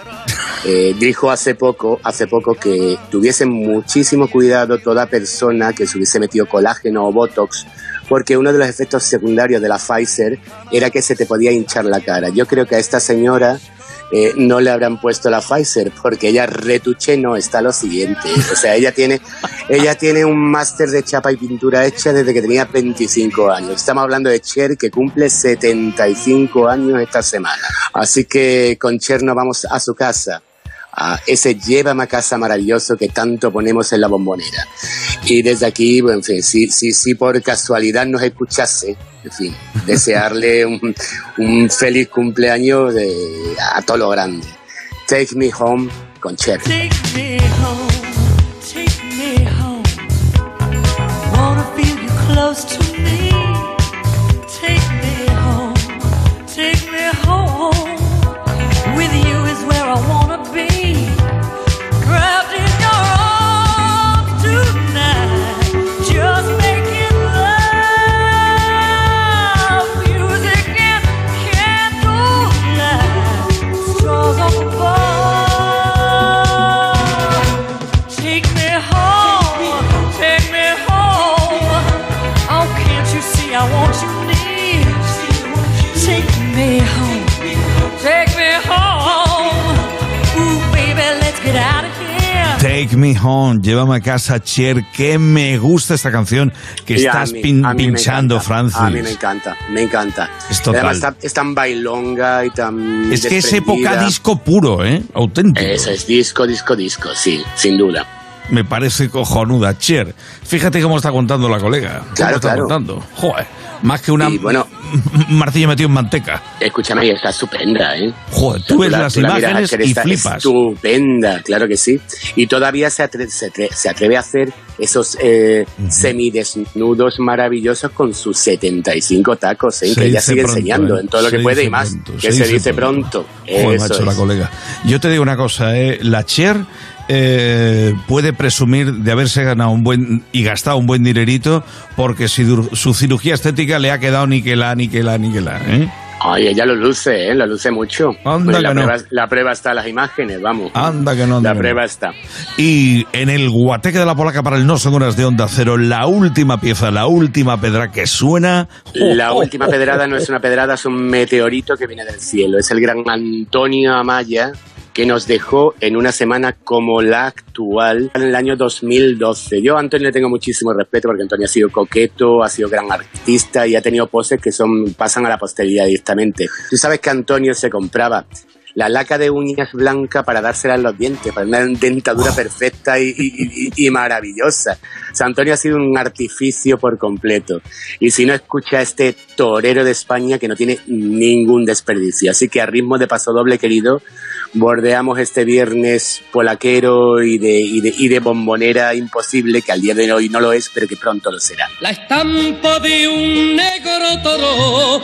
[SPEAKER 47] eh, dijo hace poco, hace poco que tuviesen muchísimo cuidado toda persona que se hubiese metido colágeno o botox, porque uno de los efectos secundarios de la Pfizer era que se te podía hinchar la cara. Yo creo que a esta señora eh, no le habrán puesto la Pfizer porque ella retuche no está lo siguiente. O sea ella tiene ella tiene un máster de chapa y pintura hecha desde que tenía 25 años. Estamos hablando de Cher que cumple 75 años esta semana. Así que con Cher nos vamos a su casa a ese llévame a casa maravilloso que tanto ponemos en la bombonera y desde aquí bueno, en fin si, si, si por casualidad nos escuchase en fin, desearle un, un feliz cumpleaños de, a todo lo grande. Take me home con Cher.
[SPEAKER 44] Take me home, take me home. Wanna feel you close to Take me home,
[SPEAKER 46] llévame a casa, Cher. Que me gusta esta canción que
[SPEAKER 47] Y
[SPEAKER 46] estás
[SPEAKER 47] mí-
[SPEAKER 46] pin- pinchando,
[SPEAKER 47] encanta,
[SPEAKER 46] Francis.
[SPEAKER 47] A mí me encanta, me encanta.
[SPEAKER 46] Es total.
[SPEAKER 47] Además está- es tan bailonga y tan.
[SPEAKER 46] Es que es época disco puro, ¿eh? Auténtico.
[SPEAKER 47] Eso es disco, disco, disco, sí, sin duda.
[SPEAKER 46] Me parece cojonuda. Cher, fíjate cómo está contando la colega. ¿Cómo
[SPEAKER 47] Claro,
[SPEAKER 46] está
[SPEAKER 47] claro.
[SPEAKER 46] contando? Joder, más que una
[SPEAKER 47] Y bueno-
[SPEAKER 46] martillo metido en manteca.
[SPEAKER 47] Escúchame, está estupenda, ¿eh?
[SPEAKER 46] Joder, tú ves
[SPEAKER 47] la-
[SPEAKER 46] las
[SPEAKER 47] tú la
[SPEAKER 46] imágenes
[SPEAKER 47] Cher,
[SPEAKER 46] y flipas.
[SPEAKER 47] Estupenda, claro que sí. Y todavía se, atre- se, atre- se atreve a hacer esos eh, semidesnudos maravillosos con sus 75 tacos, ¿eh? Que ella sigue
[SPEAKER 46] pronto,
[SPEAKER 47] enseñando
[SPEAKER 46] ¿eh?
[SPEAKER 47] en todo lo
[SPEAKER 46] Se
[SPEAKER 47] que puede y más.
[SPEAKER 46] pronto,
[SPEAKER 47] que se, dice pronto.
[SPEAKER 46] Joder,
[SPEAKER 47] Eso
[SPEAKER 46] macho, la colega. Yo te digo una cosa, ¿eh? la Cher eh, puede presumir de haberse ganado un buen y gastado un buen dinerito porque si dur- su cirugía estética le ha quedado niquelá, niquelá, niquelá. ¿eh?
[SPEAKER 47] Ay, ella lo luce, ¿eh? Lo luce mucho.
[SPEAKER 46] Anda
[SPEAKER 47] Pues la,
[SPEAKER 46] que no.
[SPEAKER 47] prueba, la prueba está en las imágenes, vamos.
[SPEAKER 46] Anda que no, anda
[SPEAKER 47] La
[SPEAKER 46] que no.
[SPEAKER 47] prueba está.
[SPEAKER 46] Y en el guateque de la polaca para el No Son Horas de Onda Cero, la última pieza, la última pedra que suena.
[SPEAKER 47] La última pedrada no es una pedrada, es un meteorito que viene del cielo. Es el gran Antonio Amaya que nos dejó en una semana como la actual en el año 2012. Yo a Antonio le tengo muchísimo respeto porque Antonio ha sido coqueto, ha sido gran artista y ha tenido poses que son pasan a la posteridad directamente. Tú sabes que Antonio se compraba la laca de uñas blanca para dársela en los dientes, para una dentadura perfecta y, y- y- y maravillosa. Antonio ha sido un artificio por completo. Y si no escucha a este torero de España que no tiene ningún desperdicio. Así que a ritmo de paso doble, querido, bordeamos este viernes polaquero y de, y de, y de bombonera imposible, que al día de hoy no lo es, pero que pronto lo será.
[SPEAKER 48] La estampa de un negro toro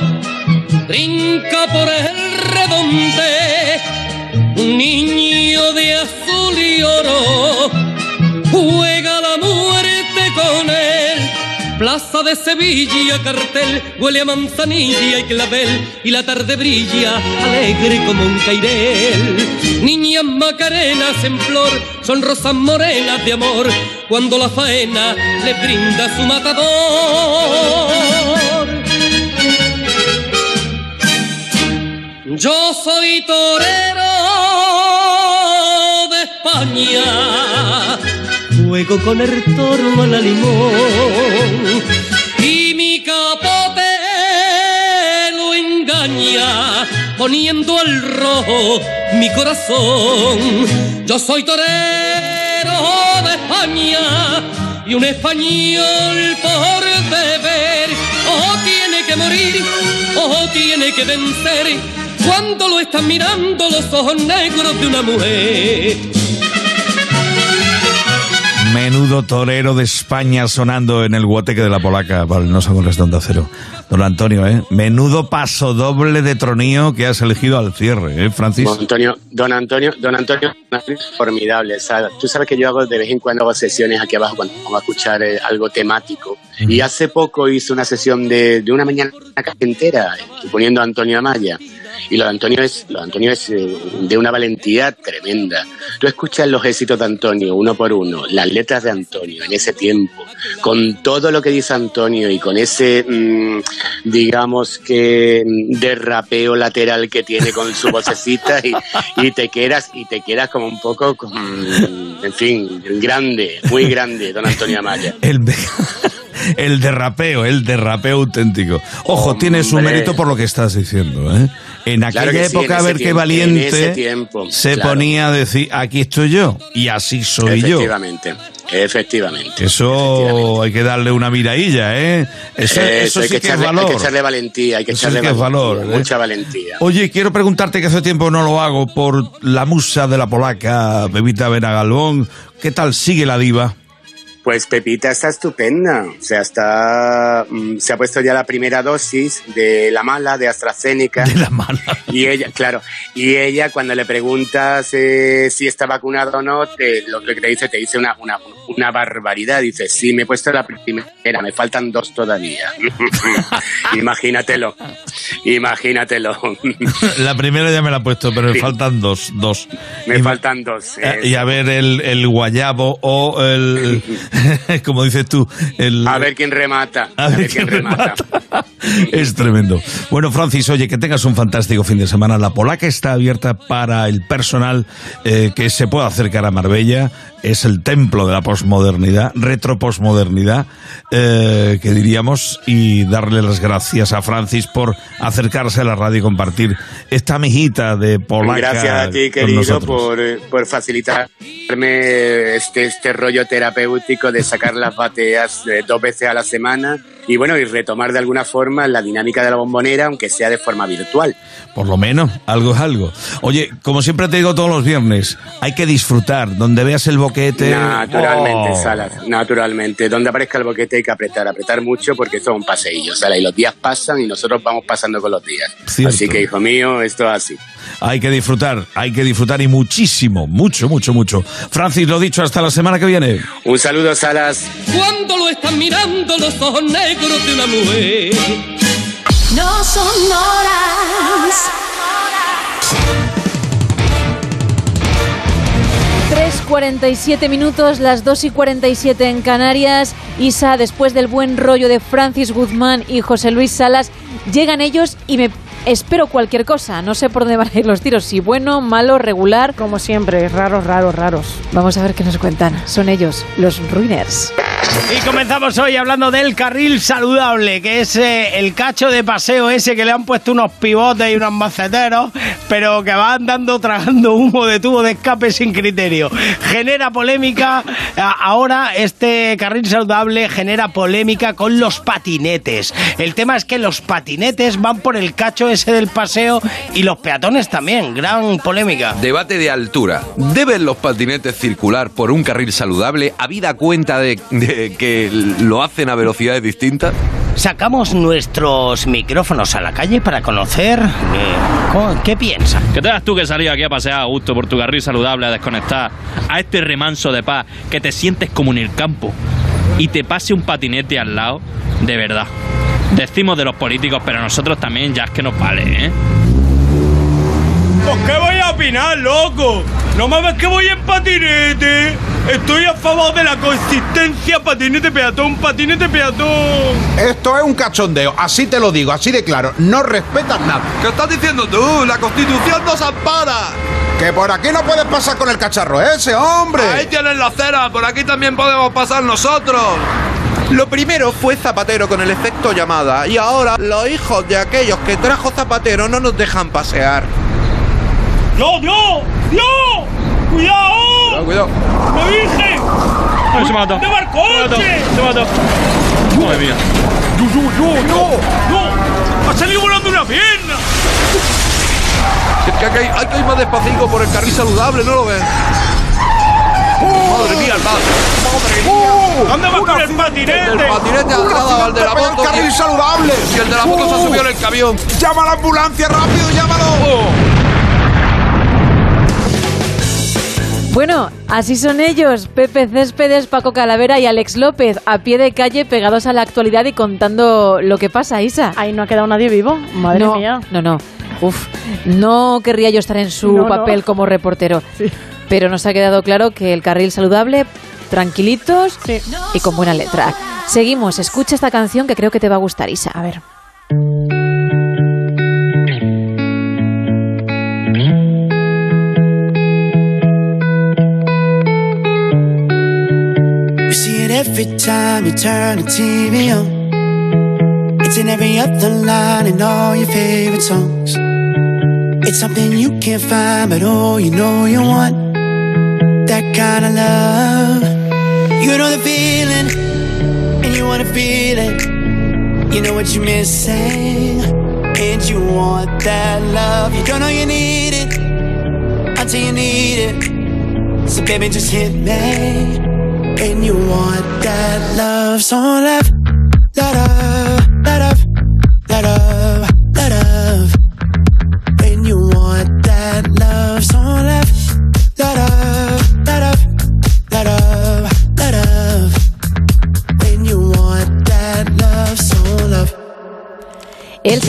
[SPEAKER 48] brinca por el redonde, un niño de azul y oro juega la muerte con él. Plaza de Sevilla, cartel, huele a manzanilla y clavel, y la tarde brilla alegre como un cairel. Niñas macarenas en flor, son rosas morenas de amor, cuando la faena le brinda su matador. Yo soy torero de España, juego con el toro a la limón y mi capote lo engaña poniendo al rojo mi corazón. Yo soy torero de España y un español por deber o tiene que morir o tiene que vencer cuando lo están mirando los ojos negros de una mujer.
[SPEAKER 46] Menudo torero de España sonando en el guateque de la polaca el No Son Horas de Onda Cero. Don Antonio, ¿eh? Menudo paso doble de tronío que has elegido al cierre, ¿eh, Francis?
[SPEAKER 47] Don Antonio, don Antonio, don Antonio formidable. ¿sabes? Tú sabes que yo hago de vez en cuando hago sesiones aquí abajo cuando vamos a escuchar eh, algo temático. Y hace poco hizo una sesión de, de una mañana entera, eh, poniendo a Antonio Amaya. Y lo de Antonio es, lo de Antonio es eh, de una valentía tremenda. Tú escuchas los éxitos de Antonio uno por uno, las letras de Antonio en ese tiempo, con todo lo que dice Antonio y con ese, mm, digamos que, mm, derrapeo lateral que tiene con su vocecita y, te quedas, y te quedas como un poco, en fin, grande, muy grande, don Antonio Amaya.
[SPEAKER 46] El, el derrapeo, el derrapeo auténtico. Ojo, tiene su
[SPEAKER 47] Hombre.
[SPEAKER 46] mérito por lo que estás diciendo, ¿eh? En aquella
[SPEAKER 47] Claro que sí, en
[SPEAKER 46] época, a ver qué valiente
[SPEAKER 47] tiempo,
[SPEAKER 46] se
[SPEAKER 47] claro.
[SPEAKER 46] ponía a decir, aquí estoy yo, y así soy yo.
[SPEAKER 47] Efectivamente, efectivamente.
[SPEAKER 46] Eso hay que darle una miradilla, ¿eh? Eso, eso
[SPEAKER 47] hay
[SPEAKER 46] sí
[SPEAKER 47] que,
[SPEAKER 46] que es
[SPEAKER 47] echarle, hay
[SPEAKER 46] valor.
[SPEAKER 47] que echarle valentía, hay que echarle
[SPEAKER 46] sí que valor, ¿eh?
[SPEAKER 47] mucha valentía.
[SPEAKER 46] Oye, quiero preguntarte que hace tiempo no lo hago por la musa de la polaca, Bebita Benagalbón. ¿Qué tal sigue la diva?
[SPEAKER 47] Pues Pepita está estupenda, o sea, está, mm, se ha puesto ya la primera dosis de la mala, de AstraZeneca. De
[SPEAKER 46] la mala.
[SPEAKER 47] Y ella, claro, y ella cuando le preguntas eh, si está vacunada o no, te- lo que te dice, te dice una, una, una barbaridad. Dice, sí, me he puesto la primera, me faltan dos todavía. imagínatelo, imagínatelo.
[SPEAKER 46] La primera ya me la he puesto, pero me
[SPEAKER 47] Sí.
[SPEAKER 46] faltan dos. dos.
[SPEAKER 47] me
[SPEAKER 46] Y
[SPEAKER 47] faltan dos.
[SPEAKER 46] Eh. Y a ver el, el guayabo o el, como dices tú, el...
[SPEAKER 47] A ver quién remata.
[SPEAKER 46] A
[SPEAKER 47] A
[SPEAKER 46] ver
[SPEAKER 47] ver quién
[SPEAKER 46] quién
[SPEAKER 47] remata.
[SPEAKER 46] Es tremendo. Bueno, Francis, oye, que tengas un fantástico fin de semana. La Polaca está abierta para el personal eh, que se pueda acercar a Marbella. Es el templo de la posmodernidad, retroposmodernidad, eh, que diríamos, y darle las gracias a Francis por acercarse a la radio y compartir esta mijita de Polaca.
[SPEAKER 47] Gracias a ti, querido, por, eh, por facilitarme este, este rollo terapéutico de sacar las bateas eh, dos veces a la semana y bueno, y retomar de alguna forma la dinámica de la bombonera, aunque sea de forma virtual.
[SPEAKER 46] Por lo menos, algo es algo. Oye, como siempre te digo todos los viernes, hay que disfrutar. Donde veas el boquete.
[SPEAKER 47] Naturalmente,
[SPEAKER 46] Oh.
[SPEAKER 47] Salas, naturalmente. Donde aparezca el boquete hay que apretar, apretar mucho porque esto es un paseillo, Salas, y los días pasan y nosotros vamos pasando con los días.
[SPEAKER 46] Cierto.
[SPEAKER 47] Así que, hijo mío, esto es así.
[SPEAKER 46] Hay que disfrutar, hay que disfrutar y muchísimo, mucho, mucho, mucho. Francis, lo dicho, hasta la semana que viene.
[SPEAKER 47] Un saludo, Salas.
[SPEAKER 48] Cuando lo están mirando los ojos negros
[SPEAKER 44] No son horas.
[SPEAKER 39] 3.47 minutos, las 2 y 47 en Canarias. Isa, después del buen rollo de Francis Guzmán y José Luis Salas, llegan ellos y me espero cualquier cosa. No sé por dónde van a ir los tiros, si bueno, malo, regular.
[SPEAKER 40] Como siempre, raros, raros, raros.
[SPEAKER 39] Vamos a ver qué nos cuentan. Son ellos, los Ruiners.
[SPEAKER 49] Y comenzamos hoy hablando del carril saludable, que es eh, el cacho de paseo ese que le han puesto unos pivotes y unos maceteros, pero que va andando tragando humo de tubo de escape sin criterio. Genera polémica, ahora este carril saludable genera polémica con los patinetes. El tema es que los patinetes van por el cacho ese del paseo y los peatones también, gran polémica.
[SPEAKER 50] Debate de altura. ¿Deben los patinetes circular por un carril saludable habida cuenta de, de que lo hacen a velocidades distintas?
[SPEAKER 49] Sacamos nuestros micrófonos a la calle para conocer eh, qué piensan.
[SPEAKER 51] Que tengas tú que salir aquí a pasear a gusto por tu carril saludable, a desconectar, a este remanso de paz, que te sientes como en el campo y te pase un patinete al lado, de verdad. Decimos de los políticos, pero nosotros también ya es que nos vale, ¿eh?
[SPEAKER 28] ¿Pues qué voy a opinar, loco? No me ves que voy en patinete. Estoy a favor de la consistencia patinete peatón, patinete peatón.
[SPEAKER 52] Esto es un cachondeo, así te lo digo, así de claro. No respetas nada.
[SPEAKER 50] ¿Qué estás diciendo tú? La constitución nos ampara.
[SPEAKER 52] Que por aquí no puedes pasar con el cacharro ese, hombre.
[SPEAKER 50] Ahí tienes la acera, por aquí también podemos pasar nosotros. Lo primero fue Zapatero con el efecto llamada y ahora los hijos de aquellos que trajo Zapatero no nos dejan pasear.
[SPEAKER 28] ¡No, Dios! ¡Dios! ¡Cuidado!
[SPEAKER 50] Cuidado,
[SPEAKER 28] ¡Me virgen!
[SPEAKER 51] se mata.
[SPEAKER 28] ¡Te va el coche!
[SPEAKER 51] Se mata. Madre mía.
[SPEAKER 28] ¡Yo, yo, yo, no! ¡No! ¡Ha salido volando una pierna!
[SPEAKER 50] Es que hay, que ir- hay que ir más despacito por el carril saludable, ¿no lo ves? Madre mía, el padre.
[SPEAKER 28] ¿Dónde vas con el patinete?
[SPEAKER 50] El patinete ha dado al de la moto.
[SPEAKER 52] el carril
[SPEAKER 50] y-
[SPEAKER 52] saludable.
[SPEAKER 50] Y el de la moto se ha subido en el camión.
[SPEAKER 52] Llama a la ambulancia rápido, llámalo.
[SPEAKER 39] Bueno, así son ellos, Pepe Céspedes, Paco Calavera y Alex López, a pie de calle, pegados a la actualidad y contando lo que pasa, Isa.
[SPEAKER 40] Ahí no ha quedado nadie vivo, madre
[SPEAKER 39] no,
[SPEAKER 40] mía.
[SPEAKER 39] No, no. Uf, no querría yo estar en su
[SPEAKER 40] No, no.
[SPEAKER 39] papel como reportero. Pero nos ha quedado claro que el carril saludable, tranquilitos y con buena letra. Seguimos, escucha esta canción que creo que te va a gustar, Isa. A ver.
[SPEAKER 43] Every time you turn the TV on. It's in every other line in all your favorite songs. It's something you can't find, but oh, you know you want that kind of love. You know the feeling, and you wanna feel it. You know what you're missing, and you want that love. You don't know you need it until you need it. So baby, just hit me. And you want that love, so love,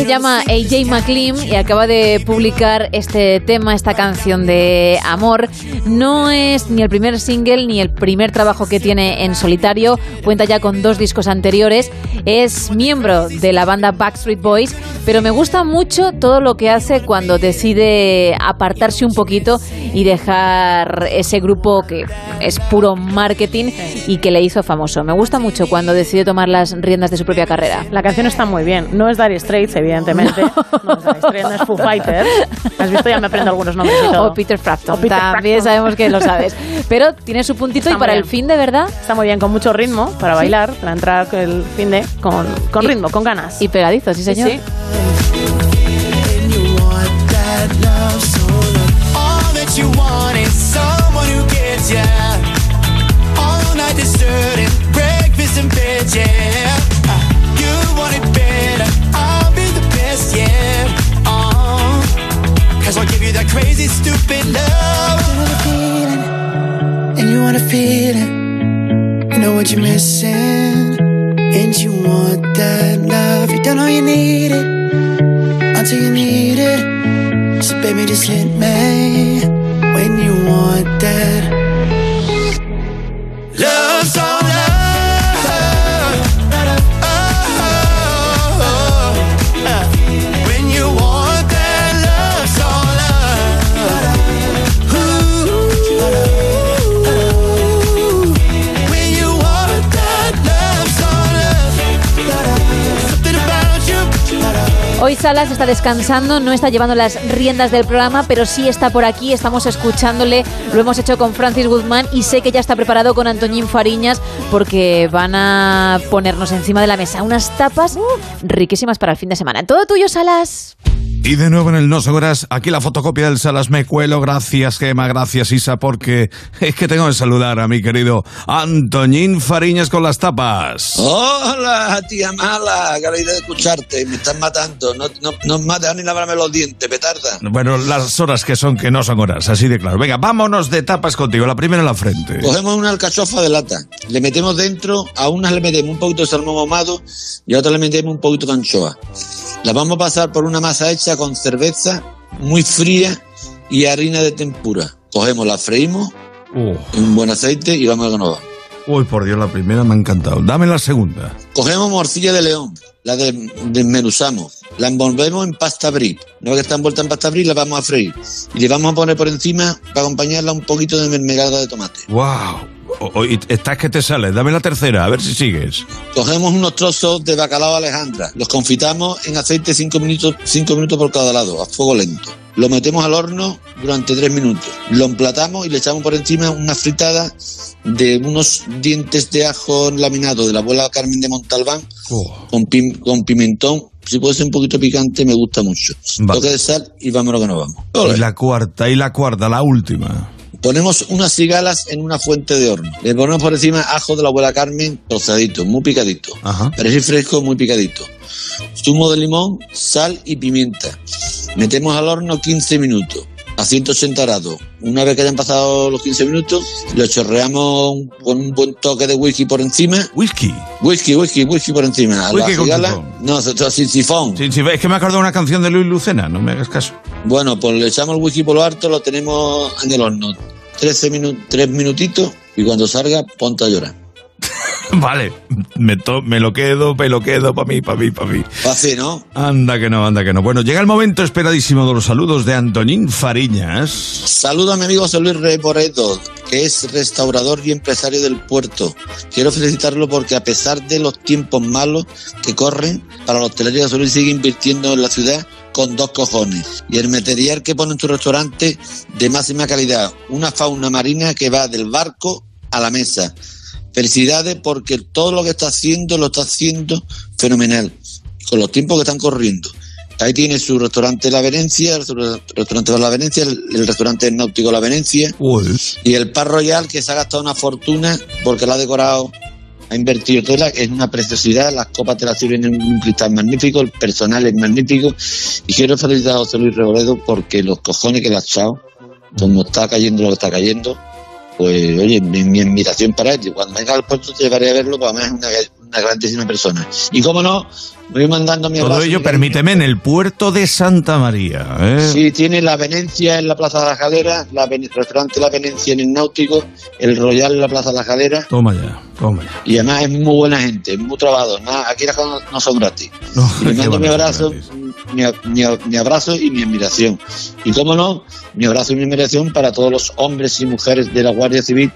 [SPEAKER 39] llama AJ McLean y acaba de publicar este tema, esta canción de amor. No es ni el primer single ni el primer trabajo que tiene en solitario. Cuenta ya con dos discos anteriores. Es miembro de la banda Backstreet Boys, pero me gusta mucho todo lo que hace cuando decide apartarse un poquito y dejar ese grupo que es puro marketing y que le hizo famoso. Me gusta mucho cuando decide tomar las riendas de su propia carrera.
[SPEAKER 40] La canción está muy bien. No es Dire Straits, evidentemente. No, es Dire Straits, no es Foo Fighters. ¿Has visto? Ya me aprendo algunos nombres y todo.
[SPEAKER 39] O Peter Frampton.
[SPEAKER 40] O Peter
[SPEAKER 39] También
[SPEAKER 40] Frampton.
[SPEAKER 39] sabemos que lo sabes. Pero tiene su puntito
[SPEAKER 40] Está
[SPEAKER 39] y para el fin de verdad.
[SPEAKER 40] Está muy bien, con mucho ritmo para
[SPEAKER 39] Sí.
[SPEAKER 40] bailar, para entrar el fin de con, con
[SPEAKER 39] Y-
[SPEAKER 40] ritmo, con ganas.
[SPEAKER 39] Y pegadizo, sí, señor.
[SPEAKER 40] sí.
[SPEAKER 43] That Cause I'll give you crazy, stupid love. And you wanna feel it. You know what you're missing, and you want that love. You don't know you need it until you need it. So baby, just hit me when you want that.
[SPEAKER 39] Hoy Salas está descansando, no está llevando las riendas del programa, pero sí está por aquí, estamos escuchándole, lo hemos hecho con Francis Guzmán y sé que ya está preparado con Antoñín Fariñas porque van a ponernos encima de la mesa unas tapas riquísimas para el fin de semana. Todo tuyo, Salas.
[SPEAKER 46] Y de nuevo en el No Seguras, aquí la fotocopia del Salas me cuelo. Gracias, Gema, gracias, Isa, porque es que tengo que saludar a mi querido Antoñín Fariñas con las tapas.
[SPEAKER 53] Hola, tía mala, que alegría de escucharte, me estás matando, no, no, no me dejas ni lavarme los dientes, petarda.
[SPEAKER 46] Bueno, las horas que son, que no son horas, así de claro. Venga, vámonos de tapas contigo. La primera en la frente.
[SPEAKER 53] Cogemos una alcachofa de lata, le metemos dentro, a unas le metemos un poquito de salmón ahumado y a otras le metemos un poquito de anchoa. La vamos a pasar por una masa hecha con cerveza muy fría y harina de tempura. Cogemos, la freímos un buen aceite y vamos a va.
[SPEAKER 46] Uy, por Dios, la primera me ha encantado. Dame la segunda.
[SPEAKER 53] Cogemos morcilla de león, la de- desmenuzamos, la envolvemos en pasta brie. Una vez que está envuelta en pasta brie, la vamos a freír. Y le vamos a poner por encima, para acompañarla, un poquito de mermelada de tomate.
[SPEAKER 46] ¡Wow! Estás que te sale. Dame la tercera, a ver si sigues.
[SPEAKER 53] Cogemos unos trozos de bacalao Alejandra, los confitamos en aceite 5 minutos, cinco minutos por cada lado, a fuego lento. Lo metemos al horno durante 3 minutos. Lo emplatamos y le echamos por encima una fritada de unos dientes de ajo laminado de la abuela Carmen de Montalbán con, pim- con pimentón. Si puede ser un poquito picante, me gusta mucho. Toque de sal y vámonos que nos vamos.
[SPEAKER 46] Y la cuarta, y la cuarta, la última.
[SPEAKER 53] Ponemos unas cigalas en una fuente de horno. Le ponemos por encima ajo de la abuela Carmen, trozadito, muy picadito. Perejil fresco, muy picadito. Zumo de limón, sal y pimienta. Metemos al horno 15 minutos. A 180 grados. Una vez que hayan pasado los 15 minutos, lo chorreamos con un buen toque de whisky por encima.
[SPEAKER 46] ¿Whisky?
[SPEAKER 53] Whisky, whisky, whisky por encima. A
[SPEAKER 46] Whisky
[SPEAKER 53] la
[SPEAKER 46] con
[SPEAKER 53] cigala-. No, sin sifón.
[SPEAKER 46] Sí, es que me acuerdo de una canción de Luis Lucena, no me hagas caso.
[SPEAKER 53] Bueno, pues le echamos el whisky por lo alto, lo tenemos en el horno. 13 minu- 3 minutitos y cuando salga, ponte a llorar.
[SPEAKER 46] Vale, me, to- me lo quedo, me lo quedo para mí, para mí, para mí.
[SPEAKER 53] Fácil, ¿no?
[SPEAKER 46] Anda que no, anda que no. Bueno, llega el momento esperadísimo de los saludos de Antonín Fariñas.
[SPEAKER 53] Saludo a mi amigo José Luis Reporedo, que es restaurador y empresario del puerto. Quiero felicitarlo porque a pesar de los tiempos malos que corren, para la hostelería José Luis sigue invirtiendo en la ciudad con dos cojones. Y el material que pone en tu restaurante de máxima calidad. Una fauna marina que va del barco a la mesa. Felicidades porque todo lo que está haciendo lo está haciendo fenomenal. Con los tiempos que están corriendo. Ahí tiene su restaurante La Venecia, el restaur- restaurante La Venecia, el, restaurante náutico La Venecia y el Par Royal que se ha gastado una fortuna porque la ha decorado, ha invertido que es una preciosidad, las copas te las sirven en un cristal magnífico, el personal es magnífico y quiero felicitar a José Luis Reboledo porque los cojones que le ha echado, como está cayendo lo que está cayendo, pues oye, mi, mi admiración para él. Cuando venga al puerto te llevaré a verlo, porque además es una grandísima persona. Y cómo no, voy mandando mi
[SPEAKER 46] Todo ello, permíteme, en el puerto de Santa María. ¿eh?
[SPEAKER 53] Sí, tiene la Venecia en la Plaza de la Jalera, la restaurante La Venecia en el Náutico, el Royal en la Plaza de la Jalera.
[SPEAKER 46] Toma ya, toma ya.
[SPEAKER 53] Y además es muy buena gente, muy trabajador. Nada, aquí las cosas no son gratis. y le
[SPEAKER 46] qué
[SPEAKER 53] mando mi abrazo, mi, mi- mi abrazo y mi admiración. Y cómo no, mi abrazo y mi admiración para todos los hombres y mujeres de la Guardia Civil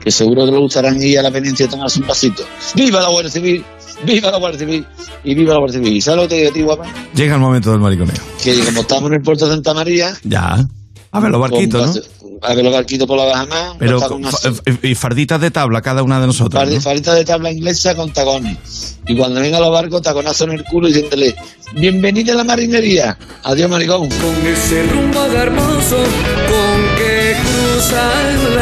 [SPEAKER 53] que seguro que lo gustarán ir a la Venecia a tomarse un pasito. ¡Viva la Guardia Civil! ¡Viva la Guardia Civil! Y viva la Guardia Civil. ¿Y ¿Sabes lo que te digo a ti, guapa?
[SPEAKER 46] Llega el momento del mariconeo.
[SPEAKER 53] Que como estamos en el puerto de Santa María,
[SPEAKER 46] Ya. A ver, los barquitos, ¿no?
[SPEAKER 53] A ver los barquitos por la Bajamar.
[SPEAKER 46] Pero
[SPEAKER 53] una
[SPEAKER 46] fa- y farditas de tabla cada una de nosotros.
[SPEAKER 53] Fardi-
[SPEAKER 46] ¿no?
[SPEAKER 53] farita de tabla inglesa con tacones. Y cuando vengan los barcos, taconazo en el culo y diciéndole, bienvenida a la marinería. Adiós, maricón.
[SPEAKER 48] Con ese rumbo hermoso con que cruzas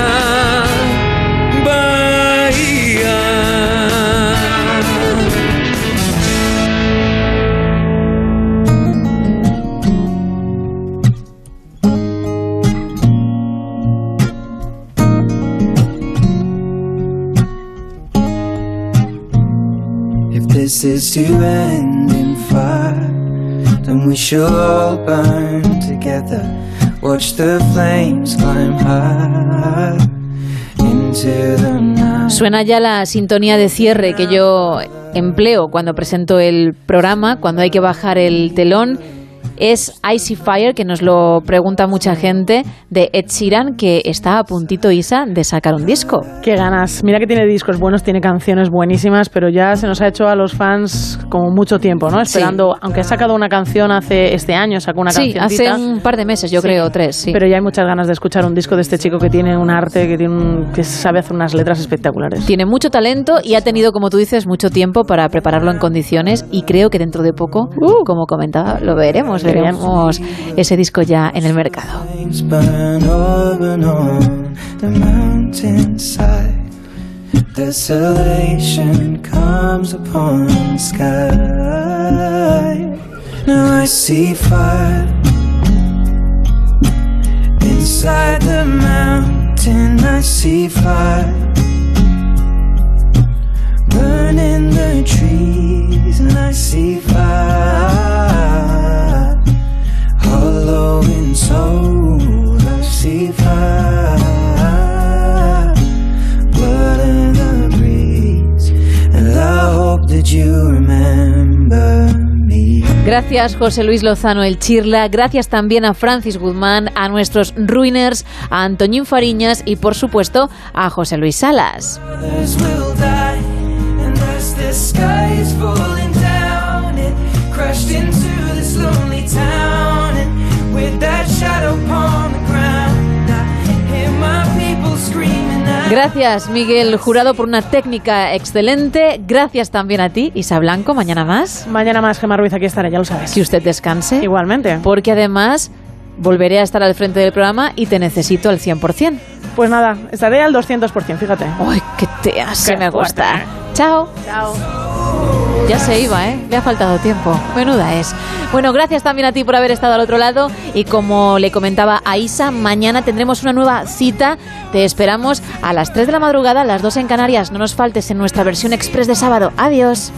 [SPEAKER 43] this is to end in fire, then we shall all burn together. Watch the flames climb high into the night.
[SPEAKER 39] Suena ya la sintonía de cierre que yo empleo cuando presento el programa, cuando hay que bajar el telón. Es Icy Fire, que nos lo pregunta mucha gente, de Ed Sheeran, que está a puntito, Isa, de sacar un disco.
[SPEAKER 40] Qué ganas. Mira que tiene discos buenos, tiene canciones buenísimas, pero ya se nos ha hecho a los fans como mucho tiempo, ¿no? Esperando, aunque ha sacado una canción hace este año, sacó una
[SPEAKER 39] Sí,
[SPEAKER 40] canción.
[SPEAKER 39] hace un par de meses, yo creo, tres, sí.
[SPEAKER 40] Pero ya hay muchas ganas de escuchar un disco de este chico que tiene un arte, que, tiene un- que sabe hacer unas letras espectaculares.
[SPEAKER 39] Tiene mucho talento y ha tenido, como tú dices, mucho tiempo para prepararlo en condiciones y creo que dentro de poco, como comentaba, lo veremos, Veremos ese disco ya en el mercado.
[SPEAKER 43] Inside the mountain. I see fire burning the trees, and I see fire hollow in soul. I see fire, blood in the breeze, and I hope that you remember me.
[SPEAKER 39] Gracias José Luis Lozano El Chirla, gracias también a Francis Guzmán, a nuestros ruiners, a Antoñín Fariñas y por supuesto a José Luis Salas.
[SPEAKER 43] Into this lonely town,
[SPEAKER 39] Gracias Miguel Jurado por una técnica excelente, gracias también a ti Isa Blanco, mañana más.
[SPEAKER 40] Mañana más, Gemma Ruiz, aquí estaré, ya lo sabes.
[SPEAKER 39] Que usted descanse.
[SPEAKER 40] Igualmente.
[SPEAKER 39] Porque además volveré a estar al frente del programa y te necesito al 100%.
[SPEAKER 40] Pues nada, estaré al 200%, fíjate.
[SPEAKER 39] ¡Ay, qué te hace me gusta!
[SPEAKER 40] fuerte.
[SPEAKER 39] Chao.
[SPEAKER 40] Chao.
[SPEAKER 39] Ya se iba, ¿eh? Le ha faltado tiempo. Menuda es. Bueno, gracias también a ti por haber estado al otro lado. Y como le comentaba a Isa, mañana tendremos una nueva cita. Te esperamos a las 3 de la madrugada, a las 2 en Canarias. No nos faltes en nuestra versión express de sábado. Adiós.